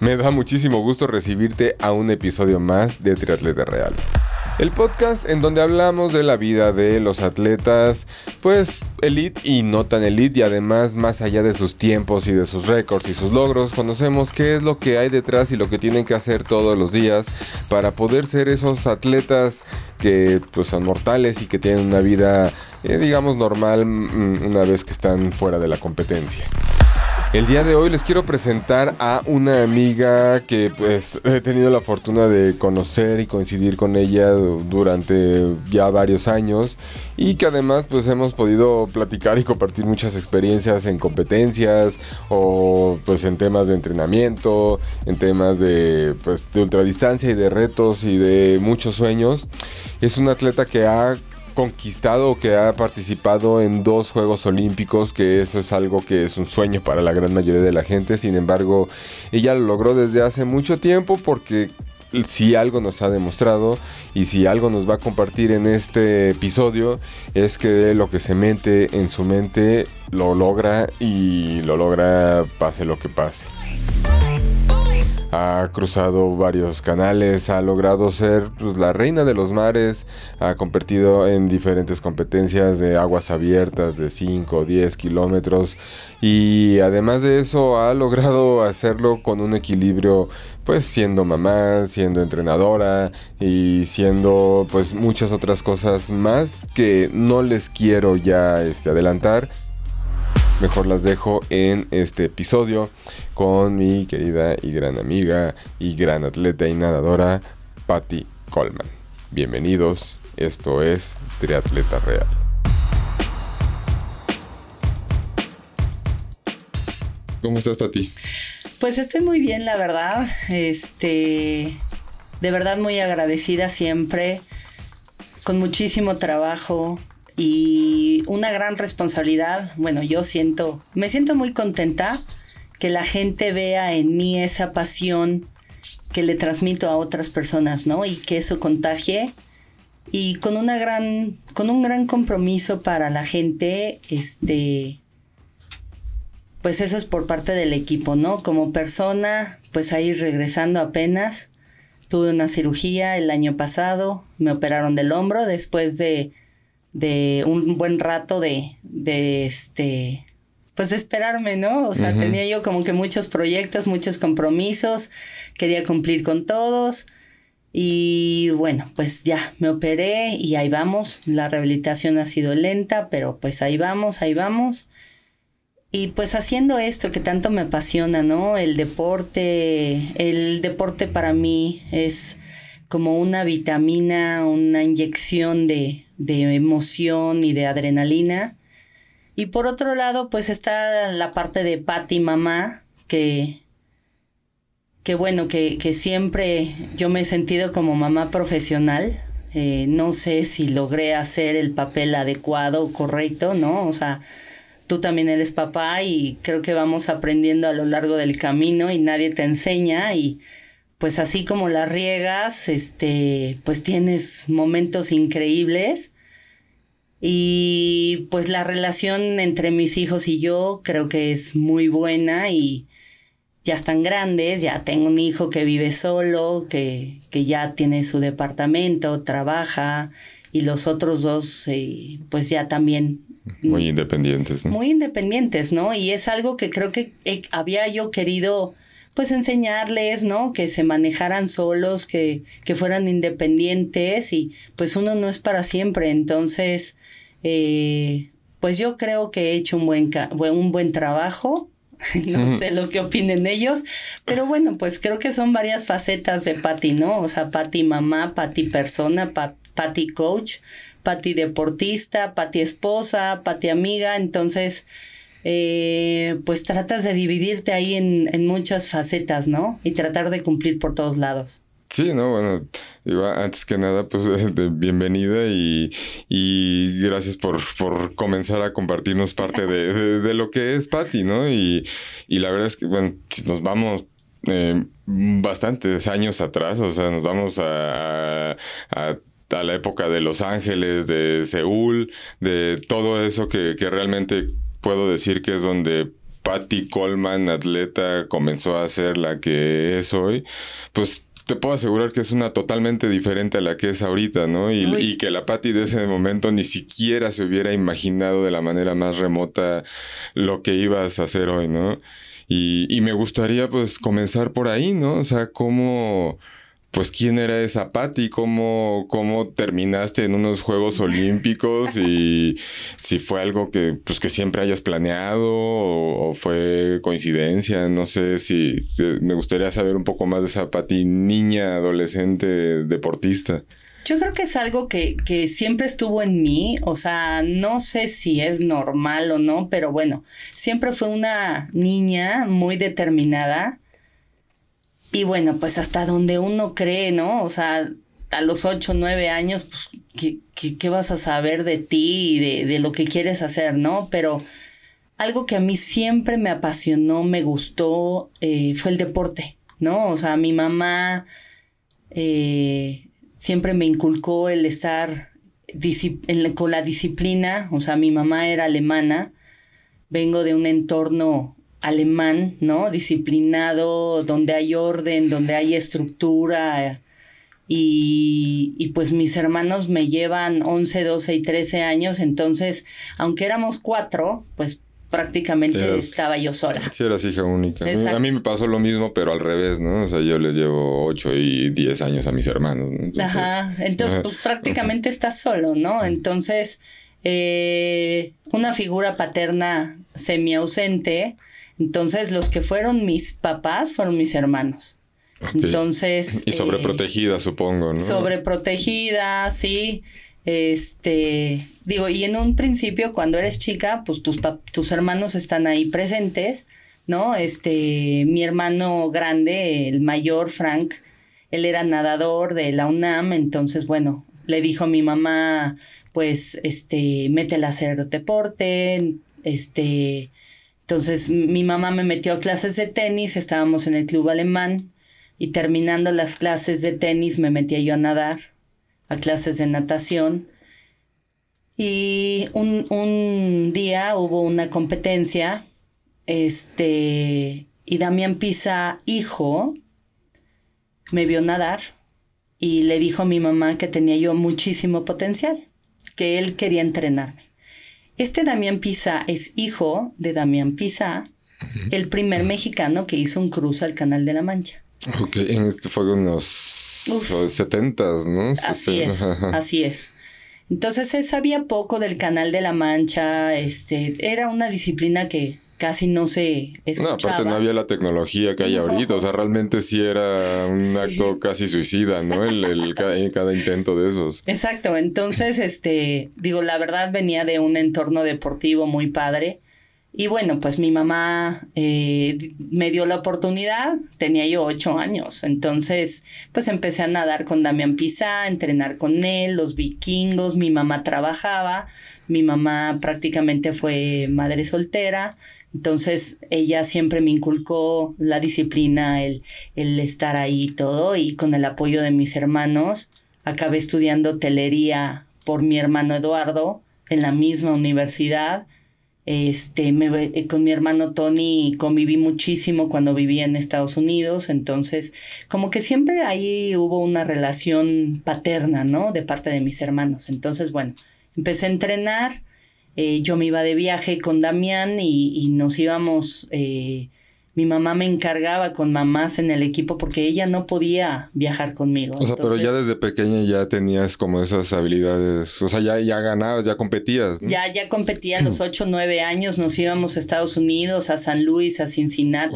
Me da muchísimo gusto recibirte a un episodio más de Triatleta Real. El podcast en donde hablamos de la vida de los atletas, pues elite y no tan elite y además más allá de sus tiempos y de sus récords y sus logros, conocemos qué es lo que hay detrás y lo que tienen que hacer todos los días para poder ser esos atletas que pues son mortales y que tienen una vida eh, digamos normal mm, una vez que están fuera de la competencia. El día de hoy les quiero presentar a una amiga que pues he tenido la fortuna de conocer y coincidir con ella durante ya varios años y que además pues hemos podido platicar y compartir muchas experiencias en competencias o pues en temas de entrenamiento, en temas de pues de ultradistancia y de retos y de muchos sueños. Es una atleta que ha conquistado que ha participado en dos Juegos Olímpicos, que eso es algo que es un sueño para la gran mayoría de la gente. Sin embargo, ella lo logró desde hace mucho tiempo porque si algo nos ha demostrado y si algo nos va a compartir en este episodio es que lo que se mete en su mente lo logra y lo logra pase lo que pase ha cruzado varios canales, ha logrado ser pues, la reina de los mares, ha competido en diferentes competencias de aguas abiertas de 5 o 10 kilómetros y además de eso ha logrado hacerlo con un equilibrio pues siendo mamá, siendo entrenadora y siendo pues muchas otras cosas más que no les quiero ya este, adelantar mejor las dejo en este episodio con mi querida y gran amiga y gran atleta y nadadora, Patty Coleman. Bienvenidos, esto es Triatleta Real. ¿Cómo estás, Patty? Pues estoy muy bien, la verdad. Este, de verdad muy agradecida siempre, con muchísimo trabajo, y una gran responsabilidad. Bueno, yo siento, me siento muy contenta que la gente vea en mí esa pasión que le transmito a otras personas, ¿no? Y que eso contagie y con una gran con un gran compromiso para la gente, este pues eso es por parte del equipo, ¿no? Como persona, pues ahí regresando apenas tuve una cirugía el año pasado, me operaron del hombro después de de un buen rato de, de este, pues de esperarme, ¿no? O sea, tenía yo como que muchos proyectos, muchos compromisos, quería cumplir con todos. Y bueno, pues ya me operé y ahí vamos. La rehabilitación ha sido lenta, pero pues ahí vamos, ahí vamos. Y pues haciendo esto que tanto me apasiona, ¿no? El deporte, el deporte para mí es como una vitamina, una inyección de, de emoción y de adrenalina. Y por otro lado, pues está la parte de Patty mamá, que, que bueno, que, que, siempre yo me he sentido como mamá profesional. Eh, no sé si logré hacer el papel adecuado o correcto, ¿no? O sea, tú también eres papá y creo que vamos aprendiendo a lo largo del camino y nadie te enseña y pues así como la riegas, este, pues tienes momentos increíbles. Y pues la relación entre mis hijos y yo creo que es muy buena y ya están grandes, ya tengo un hijo que vive solo, que, que ya tiene su departamento, trabaja y los otros dos eh, pues ya también muy independientes. ¿no? Muy independientes, ¿no? Y es algo que creo que había yo querido pues enseñarles, ¿no? Que se manejaran solos, que, que fueran independientes y pues uno no es para siempre. Entonces, eh, pues yo creo que he hecho un buen, un buen trabajo. no sé lo que opinen ellos, pero bueno, pues creo que son varias facetas de Patty, ¿no? O sea, Patty mamá, Patty persona, Patty coach, Patty deportista, Patty esposa, Patty amiga, entonces eh, pues tratas de dividirte ahí en, en, muchas facetas, ¿no? Y tratar de cumplir por todos lados. Sí, no, bueno, antes que nada, pues bienvenida y, y gracias por, por, comenzar a compartirnos parte de, de, lo que es Patty, ¿no? Y, y, la verdad es que, bueno, si nos vamos eh, bastantes años atrás, o sea, nos vamos a, a, a la época de Los Ángeles, de Seúl, de todo eso que, que realmente puedo decir que es donde Patty Coleman, atleta, comenzó a ser la que es hoy, pues te puedo asegurar que es una totalmente diferente a la que es ahorita, ¿no? Y, y, que la Patty de ese momento ni siquiera se hubiera imaginado de la manera más remota lo que ibas a hacer hoy, ¿no? Y, y me gustaría pues comenzar por ahí, ¿no? O sea, cómo pues quién era esa Patty, cómo, cómo terminaste en unos Juegos Olímpicos y si fue algo que, pues, que siempre hayas planeado o, fue coincidencia, no sé si, me gustaría saber un poco más de esa Patty niña, adolescente, deportista. Yo creo que es algo que, que siempre estuvo en mí, o sea, no sé si es normal o no, pero bueno, siempre fue una niña muy determinada y bueno, pues hasta donde uno cree, ¿no? O sea, a los 8, 9 años, pues, ¿qué, qué, vas a saber de ti y de, de, lo que quieres hacer, ¿no? Pero algo que a mí siempre me apasionó, me gustó, eh, fue el deporte, ¿no? O sea, mi mamá eh, siempre me inculcó el estar con la disciplina, o sea, mi mamá era alemana, vengo de un entorno alemán, ¿no? Disciplinado, donde hay orden, donde hay estructura. Y, y, pues mis hermanos me llevan 11, 12 y 13 años, entonces, aunque éramos cuatro, pues prácticamente estaba yo sola. Sí, eras hija única. A mí me pasó lo mismo, pero al revés, ¿no? O sea, yo les llevo 8 y 10 años a mis hermanos. ¿no? ajá, entonces pues prácticamente estás solo, ¿no? Entonces, eh, una figura paterna semi ausente entonces, los que fueron mis papás fueron mis hermanos. Entonces. Y sobreprotegida, eh, supongo, ¿no? Sobreprotegida, sí. Este, digo, y en un principio, cuando eres chica, pues tus, tus hermanos están ahí presentes, ¿no? Este, mi hermano grande, el mayor, Frank, él era nadador de la UNAM, entonces, bueno, le dijo a mi mamá, pues, este, métela a hacer deporte, este, entonces mi mamá me metió a clases de tenis, estábamos en el club alemán y terminando las clases de tenis me metía yo a nadar, a clases de natación. Y un, un día hubo una competencia, este, y Damián Pisa, hijo, me vio nadar y le dijo a mi mamá que tenía yo muchísimo potencial, que él quería entrenarme. Este Damián Pisa es hijo de Damián Pisa, el primer mexicano que hizo un cruce al Canal de la Mancha. Ok, este fue en los setentas, ¿no? Así es, así es. Entonces se sabía poco del Canal de la Mancha, este, era una disciplina que casi no se escuchaba. No, aparte no había la tecnología que hay ahorita, o sea, realmente sí era un acto casi suicida, ¿no? El, el cada, intento de esos. Exacto, entonces, este, digo, la verdad venía de un entorno deportivo muy padre. Y bueno, pues mi mamá eh, me dio la oportunidad, tenía yo ocho años, entonces pues empecé a nadar con Damián Pizá, a entrenar con él, los vikingos, mi mamá trabajaba, mi mamá prácticamente fue madre soltera, entonces ella siempre me inculcó la disciplina, el, el estar ahí y todo, y con el apoyo de mis hermanos, acabé estudiando hotelería por mi hermano Eduardo en la misma universidad. Este, eh, con mi hermano Tony conviví muchísimo cuando vivía en Estados Unidos, entonces como que siempre ahí hubo una relación paterna, ¿no? De parte de mis hermanos. Entonces, bueno, empecé a entrenar, eh, yo me iba de viaje con Damián y, y nos íbamos eh, mi mamá me encargaba con mamás en el equipo porque ella no podía viajar conmigo. O sea, pero ya desde pequeña ya tenías como esas habilidades, o sea, ya, ya ganabas, ya competías. Ya, ya competía a los 8, 9 años, nos íbamos a Estados Unidos, a San Luis, a Cincinnati.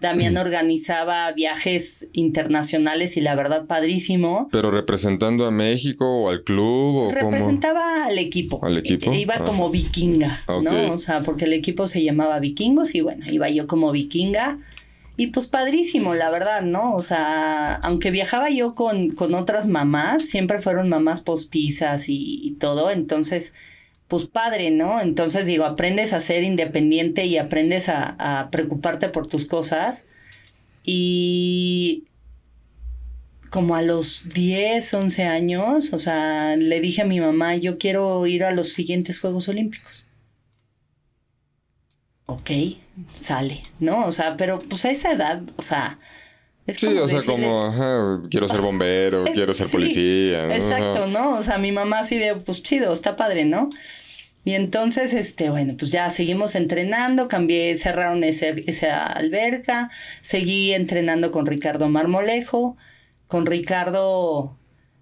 Damián organizaba viajes internacionales y la verdad padrísimo. ¿Pero representando a México o al club o Representaba al equipo. Al equipo. Iba ah. como vikinga, ¿no? O sea, porque el equipo se llamaba Vikingos y bueno, iba yo como vikinga y pues padrísimo, la verdad, ¿no? O sea, aunque viajaba yo con, con otras mamás, siempre fueron mamás postizas y, todo, entonces, pues padre, ¿no? Entonces digo, aprendes a ser independiente y aprendes a, a preocuparte por tus cosas. Y como a los 10, 11 años, o sea, le dije a mi mamá, yo quiero ir a los siguientes Juegos Olímpicos. Ok, sale, ¿no? O sea, pero pues a esa edad, o sea... Es sí, o sea, como, ajá, quiero ser bombero, quiero ser policía. ¿no? Exacto, ¿no? O sea, mi mamá así de, pues chido, está padre, ¿no? Y entonces, este, bueno, pues ya seguimos entrenando, cambié, cerraron ese, esa alberca, seguí entrenando con Ricardo Marmolejo, con Ricardo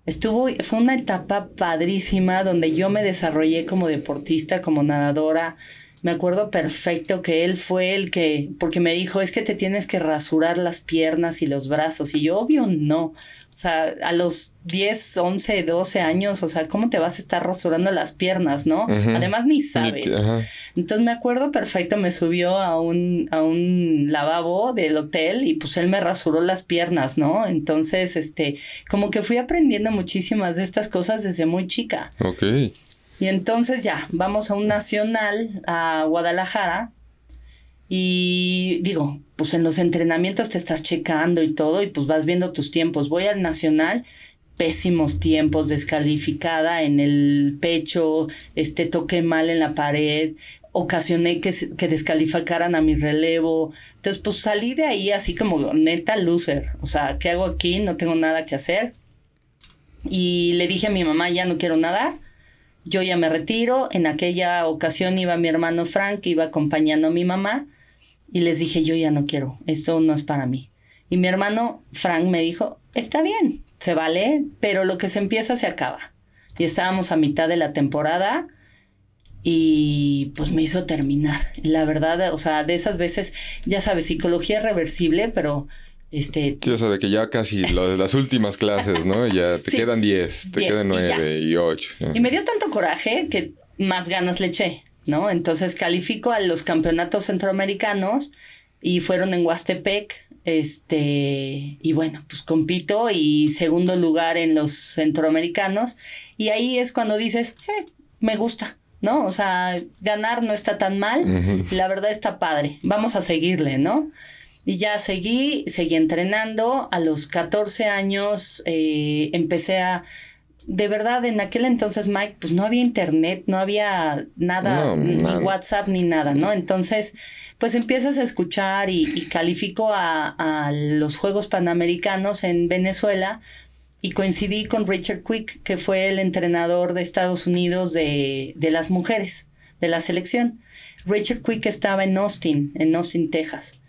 estuvo, fue una etapa padrísima donde yo me desarrollé como deportista, como nadadora, me acuerdo perfecto que él fue el que, porque me dijo, es que te tienes que rasurar las piernas y los brazos. Y yo, obvio, no. O sea, a los 10, 11, 12 años, o sea, ¿cómo te vas a estar rasurando las piernas, no? Además, ni sabes. Entonces me acuerdo perfecto, me subió a un, a un lavabo del hotel y pues él me rasuró las piernas, ¿no? Entonces, este, como que fui aprendiendo muchísimas de estas cosas desde muy chica. Ok. Y entonces ya, vamos a un nacional a Guadalajara y digo, pues en los entrenamientos te estás checando y todo y pues vas viendo tus tiempos. Voy al nacional, pésimos tiempos, descalificada en el pecho, este toqué mal en la pared, ocasioné que, que descalificaran a mi relevo. Entonces, pues salí de ahí así como neta loser. O sea, ¿qué hago aquí? No tengo nada que hacer. Y le dije a mi mamá, ya no quiero nadar yo ya me retiro. En aquella ocasión iba mi hermano Frank, iba acompañando a mi mamá. Y les dije, yo ya no quiero, esto no es para mí. Y mi hermano Frank me dijo, está bien, se vale, pero lo que se empieza se acaba. Y estábamos a mitad de la temporada y pues me hizo terminar. La verdad, o sea, de esas veces, ya sabes, psicología reversible, pero este, sí, o sea, de que ya casi las últimas clases, ¿no? Ya te quedan 10, te quedan 9 y 8. Y me dio tanto coraje que más ganas le eché, ¿no? Entonces califico a los campeonatos centroamericanos y fueron en Huastepec. Este, y bueno, pues compito y segundo lugar en los centroamericanos. Y ahí es cuando dices, eh, me gusta, ¿no? O sea, ganar no está tan mal, la verdad está padre, vamos a seguirle, ¿no? Y ya seguí, seguí entrenando. A los 14 años eh, empecé a... De verdad, en aquel entonces, Mike, pues no había internet, no había nada, ni WhatsApp, ni nada, ¿no? Entonces, pues empiezas a escuchar y, y califico a, a los Juegos Panamericanos en Venezuela y coincidí con Richard Quick, que fue el entrenador de Estados Unidos de, de, las mujeres, de la selección. Richard Quick estaba en Austin, en Austin, Texas.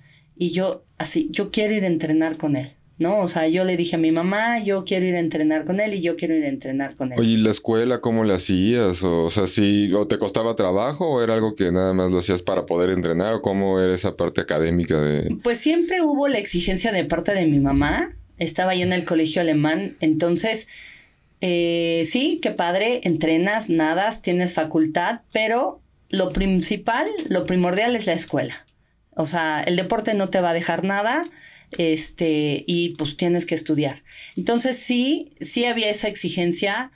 Y yo, así, yo quiero ir a entrenar con él. ¿no? O sea, yo le dije a mi mamá, yo quiero ir a entrenar con él y yo quiero ir a entrenar con él. Oye, ¿y la escuela cómo la hacías? O, sea, si o te costaba trabajo o era algo que nada más lo hacías para poder entrenar o cómo era esa parte académica de... Pues siempre hubo la exigencia de parte de mi mamá. Estaba yo en el colegio alemán, entonces... Eh, sí, qué padre, entrenas, nadas, tienes facultad, pero lo principal, lo primordial es la escuela. O sea, el deporte no te va a dejar nada, este, y pues tienes que estudiar. Entonces sí, sí había esa exigencia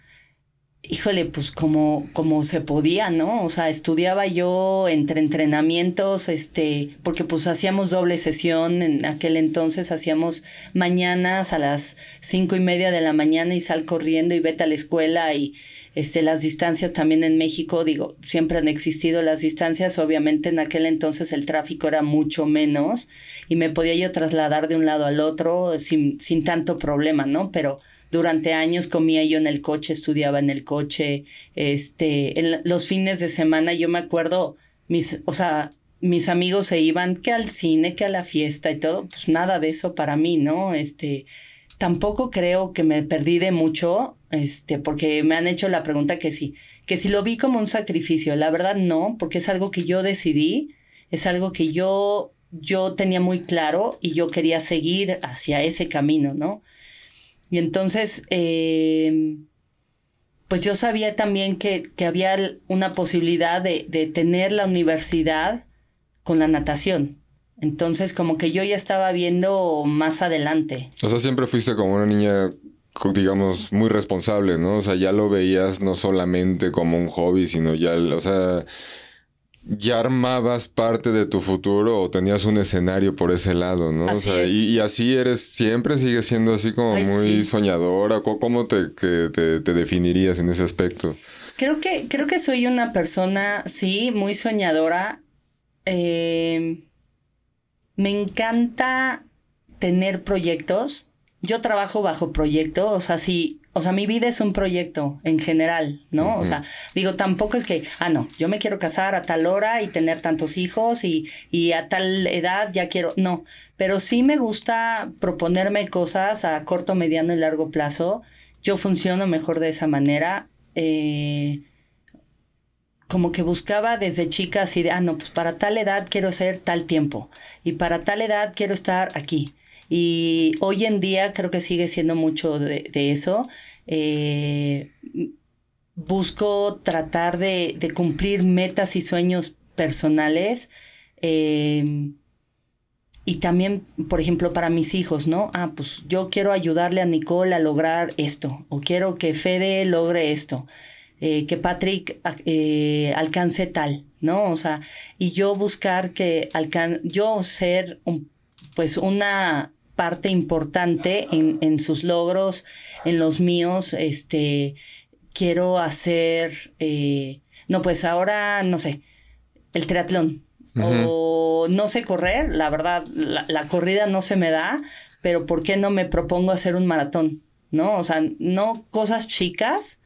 híjole, pues como, como se podía, ¿no? O sea, estudiaba yo entre entrenamientos, este, porque pues hacíamos doble sesión, en aquel entonces hacíamos mañanas a las cinco y media de la mañana y sal corriendo y vete a la escuela y este, las distancias también en México, digo, siempre han existido las distancias, obviamente en aquel entonces el tráfico era mucho menos y me podía yo trasladar de un lado al otro sin, sin tanto problema, ¿no? Pero durante años comía yo en el coche, estudiaba en el coche, este, en los fines de semana yo me acuerdo, mis, o sea, mis amigos se iban que al cine, que a la fiesta y todo, pues nada de eso para mí, ¿no? Este, tampoco creo que me perdí de mucho, este, porque me han hecho la pregunta que sí, que si lo vi como un sacrificio, la verdad no, porque es algo que yo decidí, es algo que yo, yo tenía muy claro y yo quería seguir hacia ese camino, ¿no? Y entonces, eh, pues yo sabía también que, que había una posibilidad de, de, tener la universidad con la natación. Entonces, como que yo ya estaba viendo más adelante. O sea, siempre fuiste como una niña, digamos, muy responsable, ¿no? O sea, ya lo veías no solamente como un hobby, sino ya, o sea, ya armabas parte de tu futuro o tenías un escenario por ese lado, ¿no? o sea, y, así eres, siempre sigues siendo así como muy soñadora. ¿Cómo te, te, te, definirías en ese aspecto? Creo que, creo que soy una persona, sí, muy soñadora. eh, me encanta tener proyectos. Yo trabajo bajo proyecto, o sea, sí, o sea, mi vida es un proyecto en general, ¿no? O sea, digo, tampoco es que, ah, no, yo me quiero casar a tal hora y tener tantos hijos y, y a tal edad ya quiero, no, pero sí me gusta proponerme cosas a corto, mediano y largo plazo. Yo funciono mejor de esa manera. Eh, como que buscaba desde chica así de, ah, no, pues para tal edad quiero ser tal tiempo y para tal edad quiero estar aquí. Y hoy en día creo que sigue siendo mucho de, eso. Eh, busco tratar de, cumplir metas y sueños personales. Eh, y también, por ejemplo, para mis hijos, ¿no? Ah, pues yo quiero ayudarle a Nicole a lograr esto, o quiero que Fede logre esto. Eh, que Patrick eh, alcance tal, ¿no? O sea, y yo buscar que alcan yo ser un, pues una parte importante en, en, sus logros, en los míos, este, quiero hacer, eh, no, pues ahora, no sé, el triatlón. O no sé correr, la verdad, la, la corrida no se me da, pero ¿por qué no me propongo hacer un maratón? ¿No? O sea, no cosas chicas,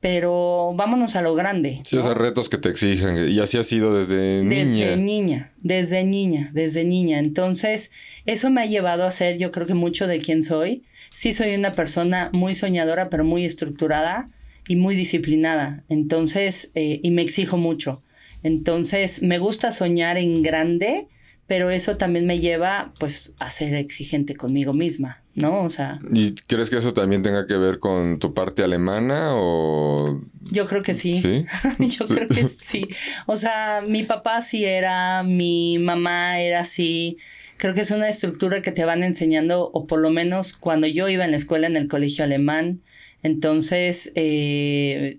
pero vámonos a lo grande. Sí, o sea, retos que te exigen, y así ha sido desde niña. Desde niña, desde niña, desde niña. Entonces, eso me ha llevado a ser, yo creo que mucho de quien soy. Sí soy una persona muy soñadora, pero muy estructurada y muy disciplinada. Entonces, eh, y me exijo mucho. Entonces, me gusta soñar en grande, pero eso también me lleva, pues, a ser exigente conmigo misma. ¿no? O sea. ¿Y crees que eso también tenga que ver con tu parte alemana o...? Yo creo que sí. ¿Sí? Yo creo que sí. O sea, mi papá sí era, mi mamá era así. Creo que es una estructura que te van enseñando, o por lo menos cuando yo iba en la escuela en el colegio alemán, entonces, eh,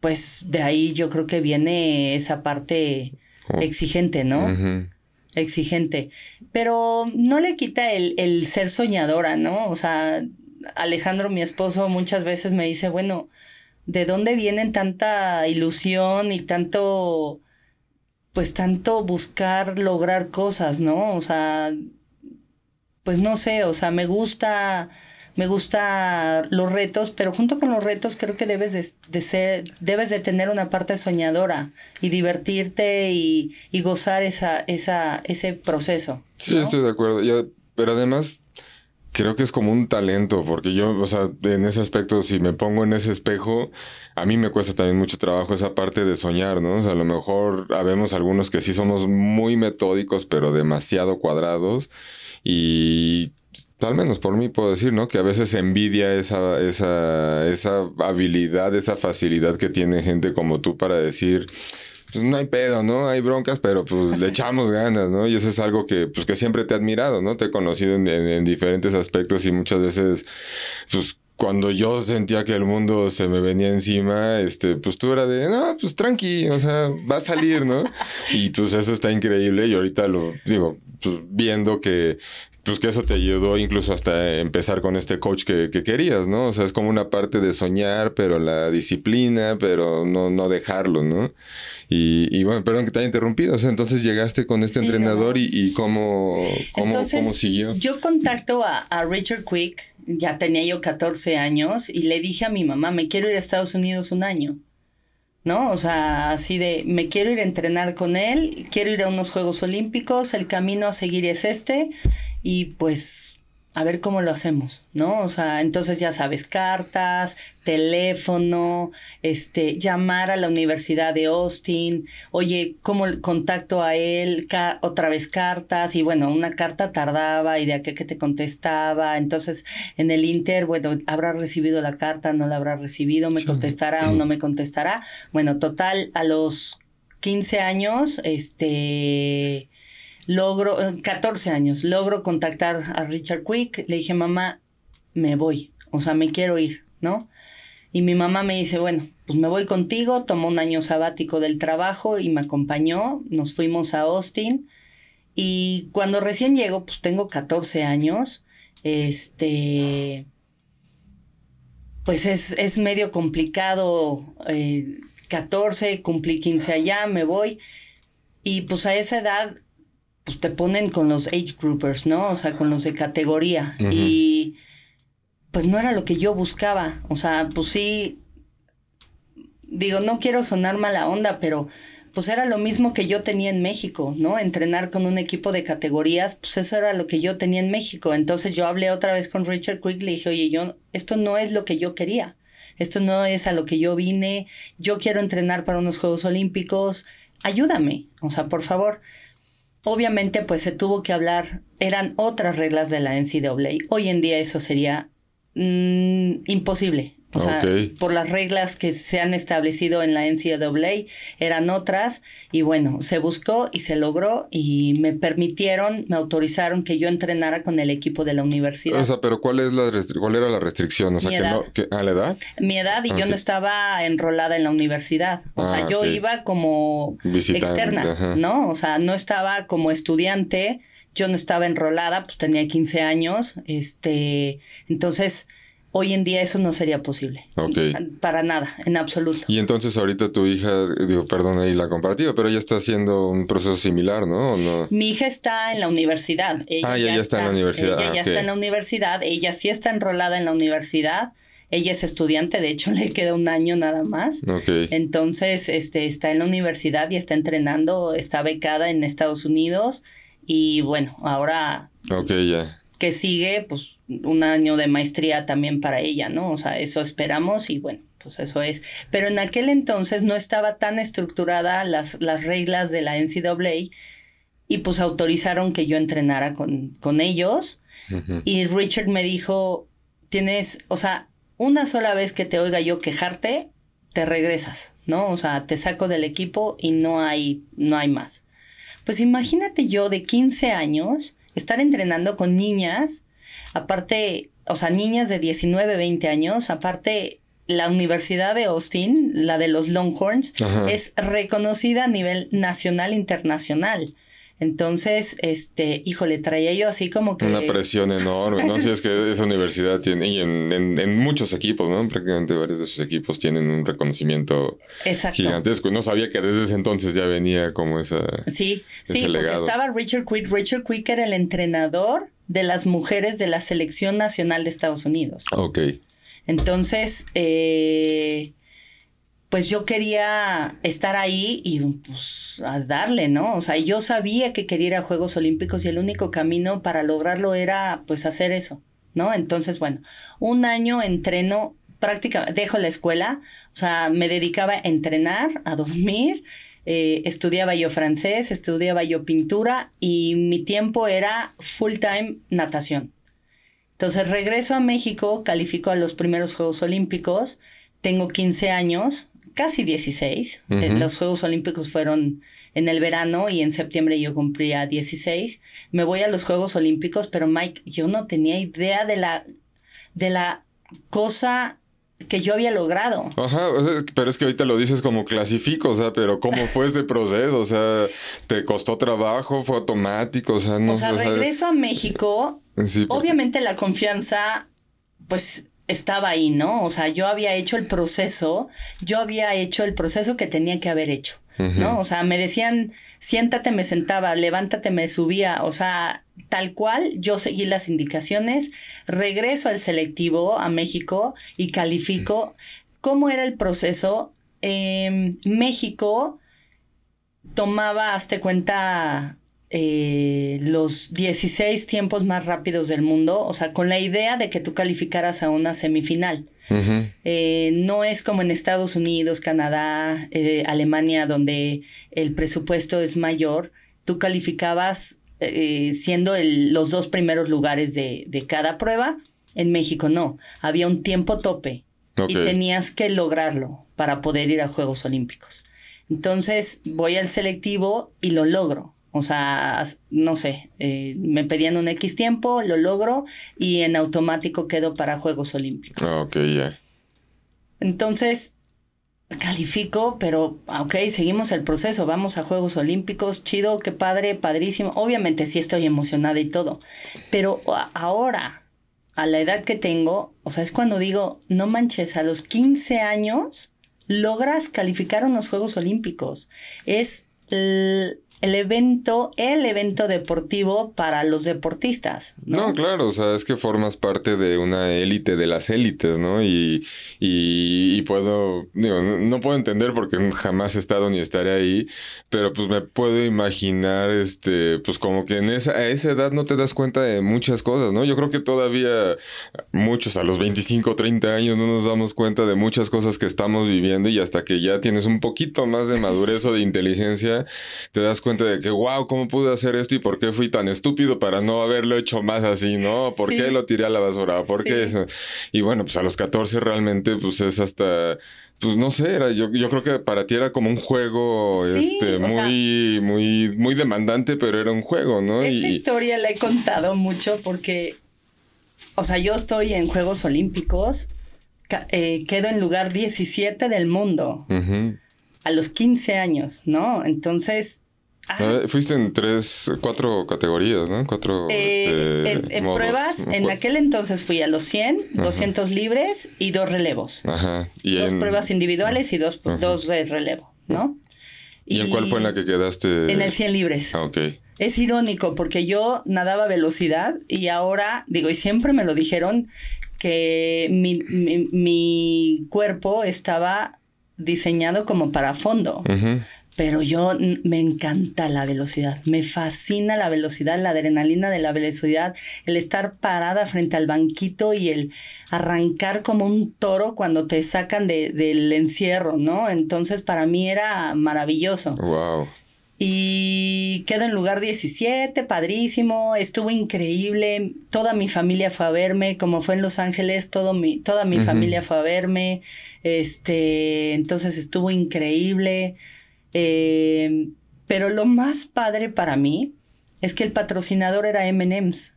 pues de ahí yo creo que viene esa parte exigente, ¿no? Exigente, pero no le quita el, el ser soñadora, ¿no? O sea, Alejandro, mi esposo, muchas veces me dice, bueno, ¿de dónde vienen tanta ilusión y tanto, pues tanto buscar lograr cosas, ¿no? O sea, pues no sé, o sea, me gusta me gusta los retos, pero junto con los retos creo que debes de, ser, debes de tener una parte soñadora y divertirte y, gozar esa, esa, ese proceso. Sí, estoy de acuerdo. pero además creo que es como un talento, porque yo, o sea, en ese aspecto, si me pongo en ese espejo, a mí me cuesta también mucho trabajo esa parte de soñar, ¿no? O sea, a lo mejor habemos algunos que sí somos muy metódicos, pero demasiado cuadrados y al menos por mí puedo decir, ¿no? Que a veces envidia esa, esa, esa habilidad, esa facilidad que tiene gente como tú para decir, pues no hay pedo, ¿no? Hay broncas, pero pues le echamos ganas, ¿no? Y eso es algo que, pues que siempre te he admirado, ¿no? Te he conocido en, en diferentes aspectos y muchas veces, pues cuando yo sentía que el mundo se me venía encima, este, pues tú era de, no, pues tranqui, o sea, va a salir, ¿no? Y pues eso está increíble y ahorita lo digo, pues viendo que, pues que eso te ayudó incluso hasta empezar con este coach que, querías, ¿no? O sea, es como una parte de soñar, pero la disciplina, pero no, no dejarlo, ¿no? Y, bueno, perdón que te haya interrumpido, o sea, entonces llegaste con este entrenador y, cómo, cómo, cómo, siguió. Yo contacto a, a Richard Quick, ya tenía yo 14 años, y le dije a mi mamá, me quiero ir a Estados Unidos un año. ¿No? O sea, así de, me quiero ir a entrenar con él, quiero ir a unos Juegos Olímpicos, el camino a seguir es este, y pues a ver cómo lo hacemos, ¿no? O sea, entonces ya sabes, cartas, teléfono, este, llamar a la Universidad de Austin, oye, ¿cómo contacto a él? otra vez cartas, y bueno, una carta tardaba y de aquí que te contestaba, entonces en el Inter, bueno, ¿habrá recibido la carta? ¿No la habrá recibido? ¿Me contestará o no me contestará? Bueno, total, a los 15 años, este logro, 14 eh, años, logro contactar a Richard Quick, le dije, mamá, me voy, o sea, me quiero ir, ¿no? Y mi mamá me dice, bueno, pues me voy contigo, tomó un año sabático del trabajo y me acompañó, nos fuimos a Austin y cuando recién llego, pues tengo 14 años, este, pues es, es medio complicado, 14, eh, cumplí 15 allá, me voy Y pues a esa edad, pues te ponen con los age groupers, ¿no? O sea, con los de categoría. Y pues no era lo que yo buscaba. O sea, pues sí, digo, no quiero sonar mala onda, pero pues era lo mismo que yo tenía en México, ¿no? Entrenar con un equipo de categorías, pues eso era lo que yo tenía en México. Entonces yo hablé otra vez con Richard Quick, le dije, oye, yo, esto no es lo que yo quería, esto no es a lo que yo vine, yo quiero entrenar para unos Juegos Olímpicos, ayúdame, o sea, por favor. Obviamente, pues se tuvo que hablar, eran otras reglas de la NCAA. Hoy en día eso sería mm, imposible. O sea, por las reglas que se han establecido en la NCAA eran otras y bueno, se buscó y se logró y me permitieron, me autorizaron que yo entrenara con el equipo de la universidad. O sea, pero ¿cuál es la cuál era la restricción? O sea, que no que, a la edad? Mi edad y yo no estaba enrolada en la universidad. O sea, ah, yo iba como externa, ¿no? O sea, no estaba como estudiante, yo no estaba enrolada, pues tenía 15 años, este, entonces Hoy en día eso no sería posible. Ok. Para nada, en absoluto. Y entonces ahorita tu hija, digo, perdón ahí la comparativa, pero ella está haciendo un proceso similar, ¿no? no? Mi hija está en la universidad. ah, ella ya está, en la universidad. Ella ya está en la universidad, ella sí está enrolada en la universidad. Ella es estudiante, de hecho le queda un año nada más. Ok. Entonces, este, está en la universidad y está entrenando, está becada en Estados Unidos y bueno, ahora... Ok, ya que sigue, pues un año de maestría también para ella, ¿no? O sea, eso esperamos y bueno, pues eso es. Pero en aquel entonces no estaba tan estructurada las, las reglas de la NCAA y pues autorizaron que yo entrenara con, con ellos. Y Richard me dijo, tienes, o sea, una sola vez que te oiga yo quejarte, te regresas, ¿no? O sea, te saco del equipo y no hay, no hay más. Pues imagínate yo de 15 años estar entrenando con niñas, aparte, o sea, niñas de 19, 20 años, aparte la Universidad de Austin, la de los Longhorns, es reconocida a nivel nacional internacional. Entonces, este, híjole, traía yo así como que... Una presión enorme, ¿no? si es que esa universidad tiene, y en, en, muchos equipos, ¿no? Prácticamente varios de sus equipos tienen un reconocimiento gigantesco. No sabía que desde ese entonces ya venía como esa... Sí, sí, porque estaba Richard Quick. Richard Quick era el entrenador de las mujeres de la Selección Nacional de Estados Unidos. Ok. Entonces, eh, pues yo quería estar ahí y pues a darle, ¿no? O sea, yo sabía que quería ir a Juegos Olímpicos y el único camino para lograrlo era pues hacer eso, ¿no? Entonces, bueno, un año entreno prácticamente, dejo la escuela, o sea, me dedicaba a entrenar, a dormir, eh, estudiaba yo francés, estudiaba yo pintura y mi tiempo era full time natación. Entonces regreso a México, califico a los primeros Juegos Olímpicos, tengo 15 años, casi 16. Eh, los Juegos Olímpicos fueron en el verano y en septiembre yo cumplía 16. Me voy a los Juegos Olímpicos, pero Mike, yo no tenía idea de la, de la cosa que yo había logrado. Ajá, pero es que ahorita lo dices como clasifico, o sea, pero ¿cómo fue ese proceso? O sea, ¿te costó trabajo? ¿Fue automático? O sea, no O sea, regreso a México. Obviamente la confianza, pues estaba ahí, ¿no? O sea, yo había hecho el proceso, yo había hecho el proceso que tenía que haber hecho, ¿no? O sea, me decían, siéntate, me sentaba, levántate, me subía, o sea, tal cual, yo seguí las indicaciones, regreso al selectivo a México y califico. ¿Cómo era el proceso? Eh, México tomaba, hazte cuenta, eh, los 16 tiempos más rápidos del mundo, o sea, con la idea de que tú calificaras a una semifinal. Eh, no es como en Estados Unidos, Canadá, eh, Alemania, donde el presupuesto es mayor, tú calificabas siendo los dos primeros lugares de, cada prueba. En México no, había un tiempo tope y tenías que lograrlo para poder ir a Juegos Olímpicos. Entonces voy al selectivo y lo logro. O sea, no sé, eh, me pedían un X tiempo, lo logro y en automático quedo para Juegos Olímpicos. Ah, ok, ya. Entonces, califico, pero ok, seguimos el proceso, vamos a Juegos Olímpicos, chido, qué padre, padrísimo. Obviamente sí estoy emocionada y todo, pero ahora, a la edad que tengo, o sea, es cuando digo, no manches, a los 15 años logras calificar unos Juegos Olímpicos. Es el evento, el evento deportivo para los deportistas. No, no claro, o sea, es que formas parte de una élite de las élites, ¿no? Y, y, y puedo, digo, no, puedo entender porque jamás he estado ni estaré ahí, pero pues me puedo imaginar, este, pues como que en esa, a esa edad no te das cuenta de muchas cosas, ¿no? Yo creo que todavía muchos a los 25, 30 años no nos damos cuenta de muchas cosas que estamos viviendo y hasta que ya tienes un poquito más de madurez o de inteligencia, te das cuenta de que, wow, ¿cómo pude hacer esto y por qué fui tan estúpido para no haberlo hecho más así, ¿no? ¿Por qué lo tiré a la basura? ¿Por qué eso? Y bueno, pues a los 14 realmente, pues es hasta pues no sé, era, yo, yo creo que para ti era como un juego este, muy, muy, muy demandante, pero era un juego, ¿no? Esta historia la he contado mucho porque, o sea, yo estoy en Juegos Olímpicos, eh, quedo en lugar 17 del mundo a los 15 años, ¿no? Entonces, Ah, fuiste en tres, cuatro categorías, ¿no? Cuatro. Eh, este, en, pruebas, en aquel entonces fui a los 100, 200 libres y dos relevos. Ajá. Y dos pruebas individuales y dos, dos de relevo, ¿no? ¿Y, en cuál fue en la que quedaste? En el 100 libres. Ah, ok. Es irónico porque yo nadaba velocidad y ahora, digo, y siempre me lo dijeron, que mi, mi, cuerpo estaba diseñado como para fondo. Ajá pero yo me encanta la velocidad, me fascina la velocidad, la adrenalina de la velocidad, el estar parada frente al banquito y el arrancar como un toro cuando te sacan de, del encierro, ¿no? Entonces para mí era maravilloso. Wow. Y quedo en lugar 17, padrísimo, estuvo increíble, toda mi familia fue a verme, como fue en Los Ángeles, todo mi, toda mi familia fue a verme, este, entonces estuvo increíble. Eh, pero lo más padre para mí es que el patrocinador era MM's.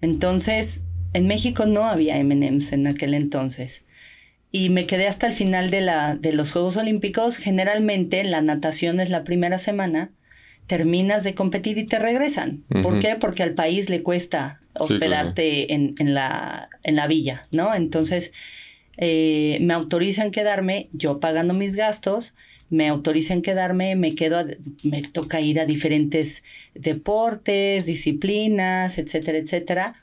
Entonces, en México no había MM's en aquel entonces. Y me quedé hasta el final de, la, de los Juegos Olímpicos. Generalmente la natación es la primera semana. Terminas de competir y te regresan. ¿Por qué? Porque al país le cuesta hospedarte en, en, la, en la villa, ¿no? Entonces, eh, me autorizan quedarme, yo pagando mis gastos me autorizan quedarme, me quedo, me toca ir a diferentes deportes, disciplinas, etcétera, etcétera.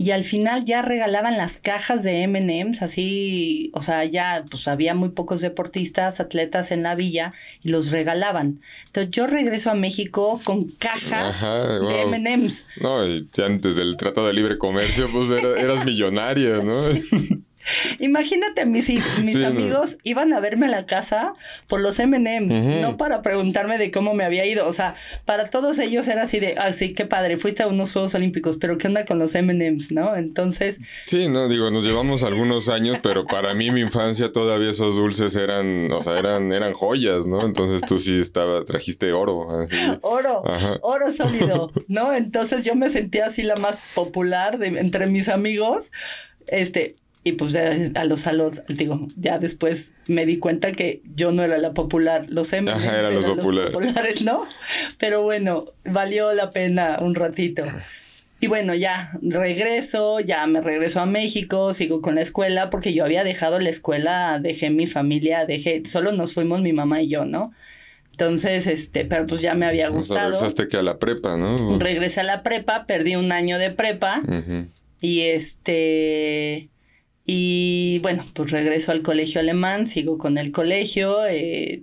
Y al final ya regalaban las cajas de MMs, así, o sea, ya pues había muy pocos deportistas, atletas en la villa y los regalaban. Entonces yo regreso a México con cajas de MMs. No, y antes del Tratado de Libre Comercio, pues eras millonaria, ¿no? Imagínate, mis, mis amigos iban a verme a la casa por los MMs, no para preguntarme de cómo me había ido. O sea, para todos ellos era así de, ah, sí, qué padre, fuiste a unos Juegos Olímpicos, pero ¿qué onda con los MMs, no? Entonces. Sí, no, digo, nos llevamos algunos años, pero para mí, mi infancia, todavía esos dulces eran, o sea, eran, eran joyas, ¿no? Entonces tú sí estaba, trajiste oro. Oro, oro sólido, ¿no? Entonces yo me sentía así la más popular de, entre mis amigos. Este, y pues a los a los, digo, ya después me di cuenta que yo no era la popular, los M eran, los, populares, ¿no? Pero bueno, valió la pena un ratito. Y bueno, ya regreso, ya me regreso a México, sigo con la escuela, porque yo había dejado la escuela, dejé mi familia, dejé, solo nos fuimos mi mamá y yo, ¿no? Entonces, este, pero pues ya me había gustado. regresaste que a la prepa, ¿no? Regresé a la prepa, perdí un año de prepa. Y este y bueno, pues regreso al colegio alemán, sigo con el colegio. Eh,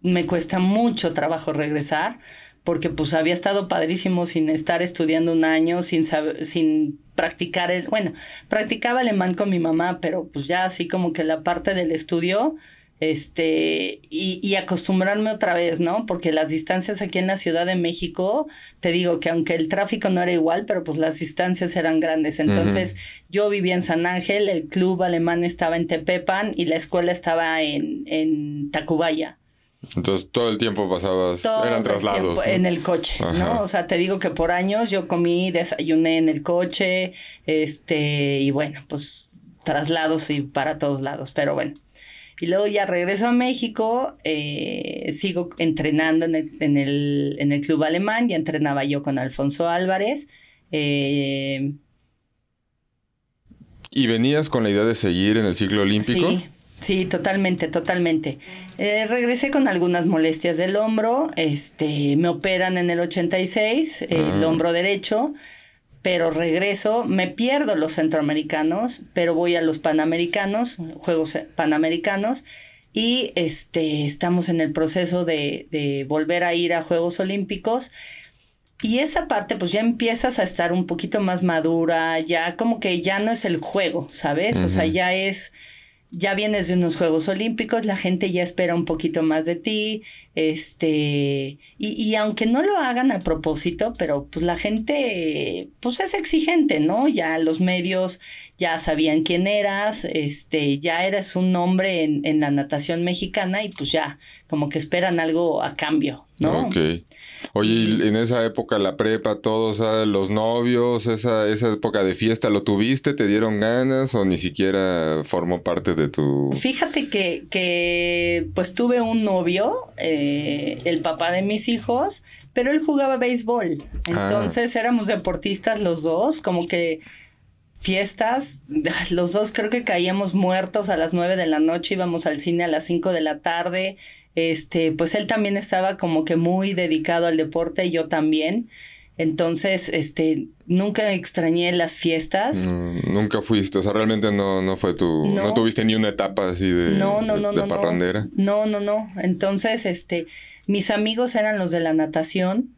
me cuesta mucho trabajo regresar porque pues había estado padrísimo sin estar estudiando un año, sin saber, sin practicar el, bueno, practicaba alemán con mi mamá, pero pues ya así como que la parte del estudio este, y, y, acostumbrarme otra vez, ¿no? Porque las distancias aquí en la Ciudad de México, te digo que aunque el tráfico no era igual, pero pues las distancias eran grandes. Entonces, yo vivía en San Ángel, el club alemán estaba en Tepepan y la escuela estaba en, en Tacubaya. Entonces todo el tiempo pasabas, eran traslados. En el coche, ¿no? O sea, te digo que por años yo comí, desayuné en el coche, este, y bueno, pues traslados y para todos lados, pero bueno. Y luego ya regreso a México, eh, sigo entrenando en el, en, el, club alemán, ya entrenaba yo con Alfonso Álvarez. Eh, ¿Y venías con la idea de seguir en el ciclo olímpico? Sí, Sí, totalmente, totalmente. Eh, regresé con algunas molestias del hombro, este, me operan en el 86, el Ah. hombro derecho, pero regreso, me pierdo los centroamericanos, pero voy a los panamericanos, Juegos Panamericanos, y este, estamos en el proceso de, de volver a ir a Juegos Olímpicos. Y esa parte, pues ya empiezas a estar un poquito más madura, ya como que ya no es el juego, ¿sabes? O sea, ya es, ya vienes de unos Juegos Olímpicos, la gente ya espera un poquito más de ti, este, y, y aunque no lo hagan a propósito, pero pues la gente, pues es exigente, ¿no? Ya los medios ya sabían quién eras, este, ya eres un nombre en, en la natación mexicana y pues ya, como que esperan algo a cambio, ¿no? Ok. Oye, y en esa época, la prepa, todos, los novios, esa, esa época de fiesta, ¿lo tuviste? ¿Te dieron ganas o ni siquiera formó parte de tu... Fíjate que, que pues tuve un novio, eh, el papá de mis hijos, pero él jugaba béisbol. Ah. Entonces éramos deportistas los dos, como que fiestas, los dos creo que caíamos muertos a las nueve de la noche, íbamos al cine a las cinco de la tarde. Este, pues él también estaba como que muy dedicado al deporte y yo también. Entonces, este, nunca extrañé las fiestas. Mm, nunca fuiste, o sea, realmente no, no fue tu... No. No. tuviste ni una etapa así de, No, no, no, de no, no. parrandera. No, no, no. Entonces, este, mis amigos eran los de la natación.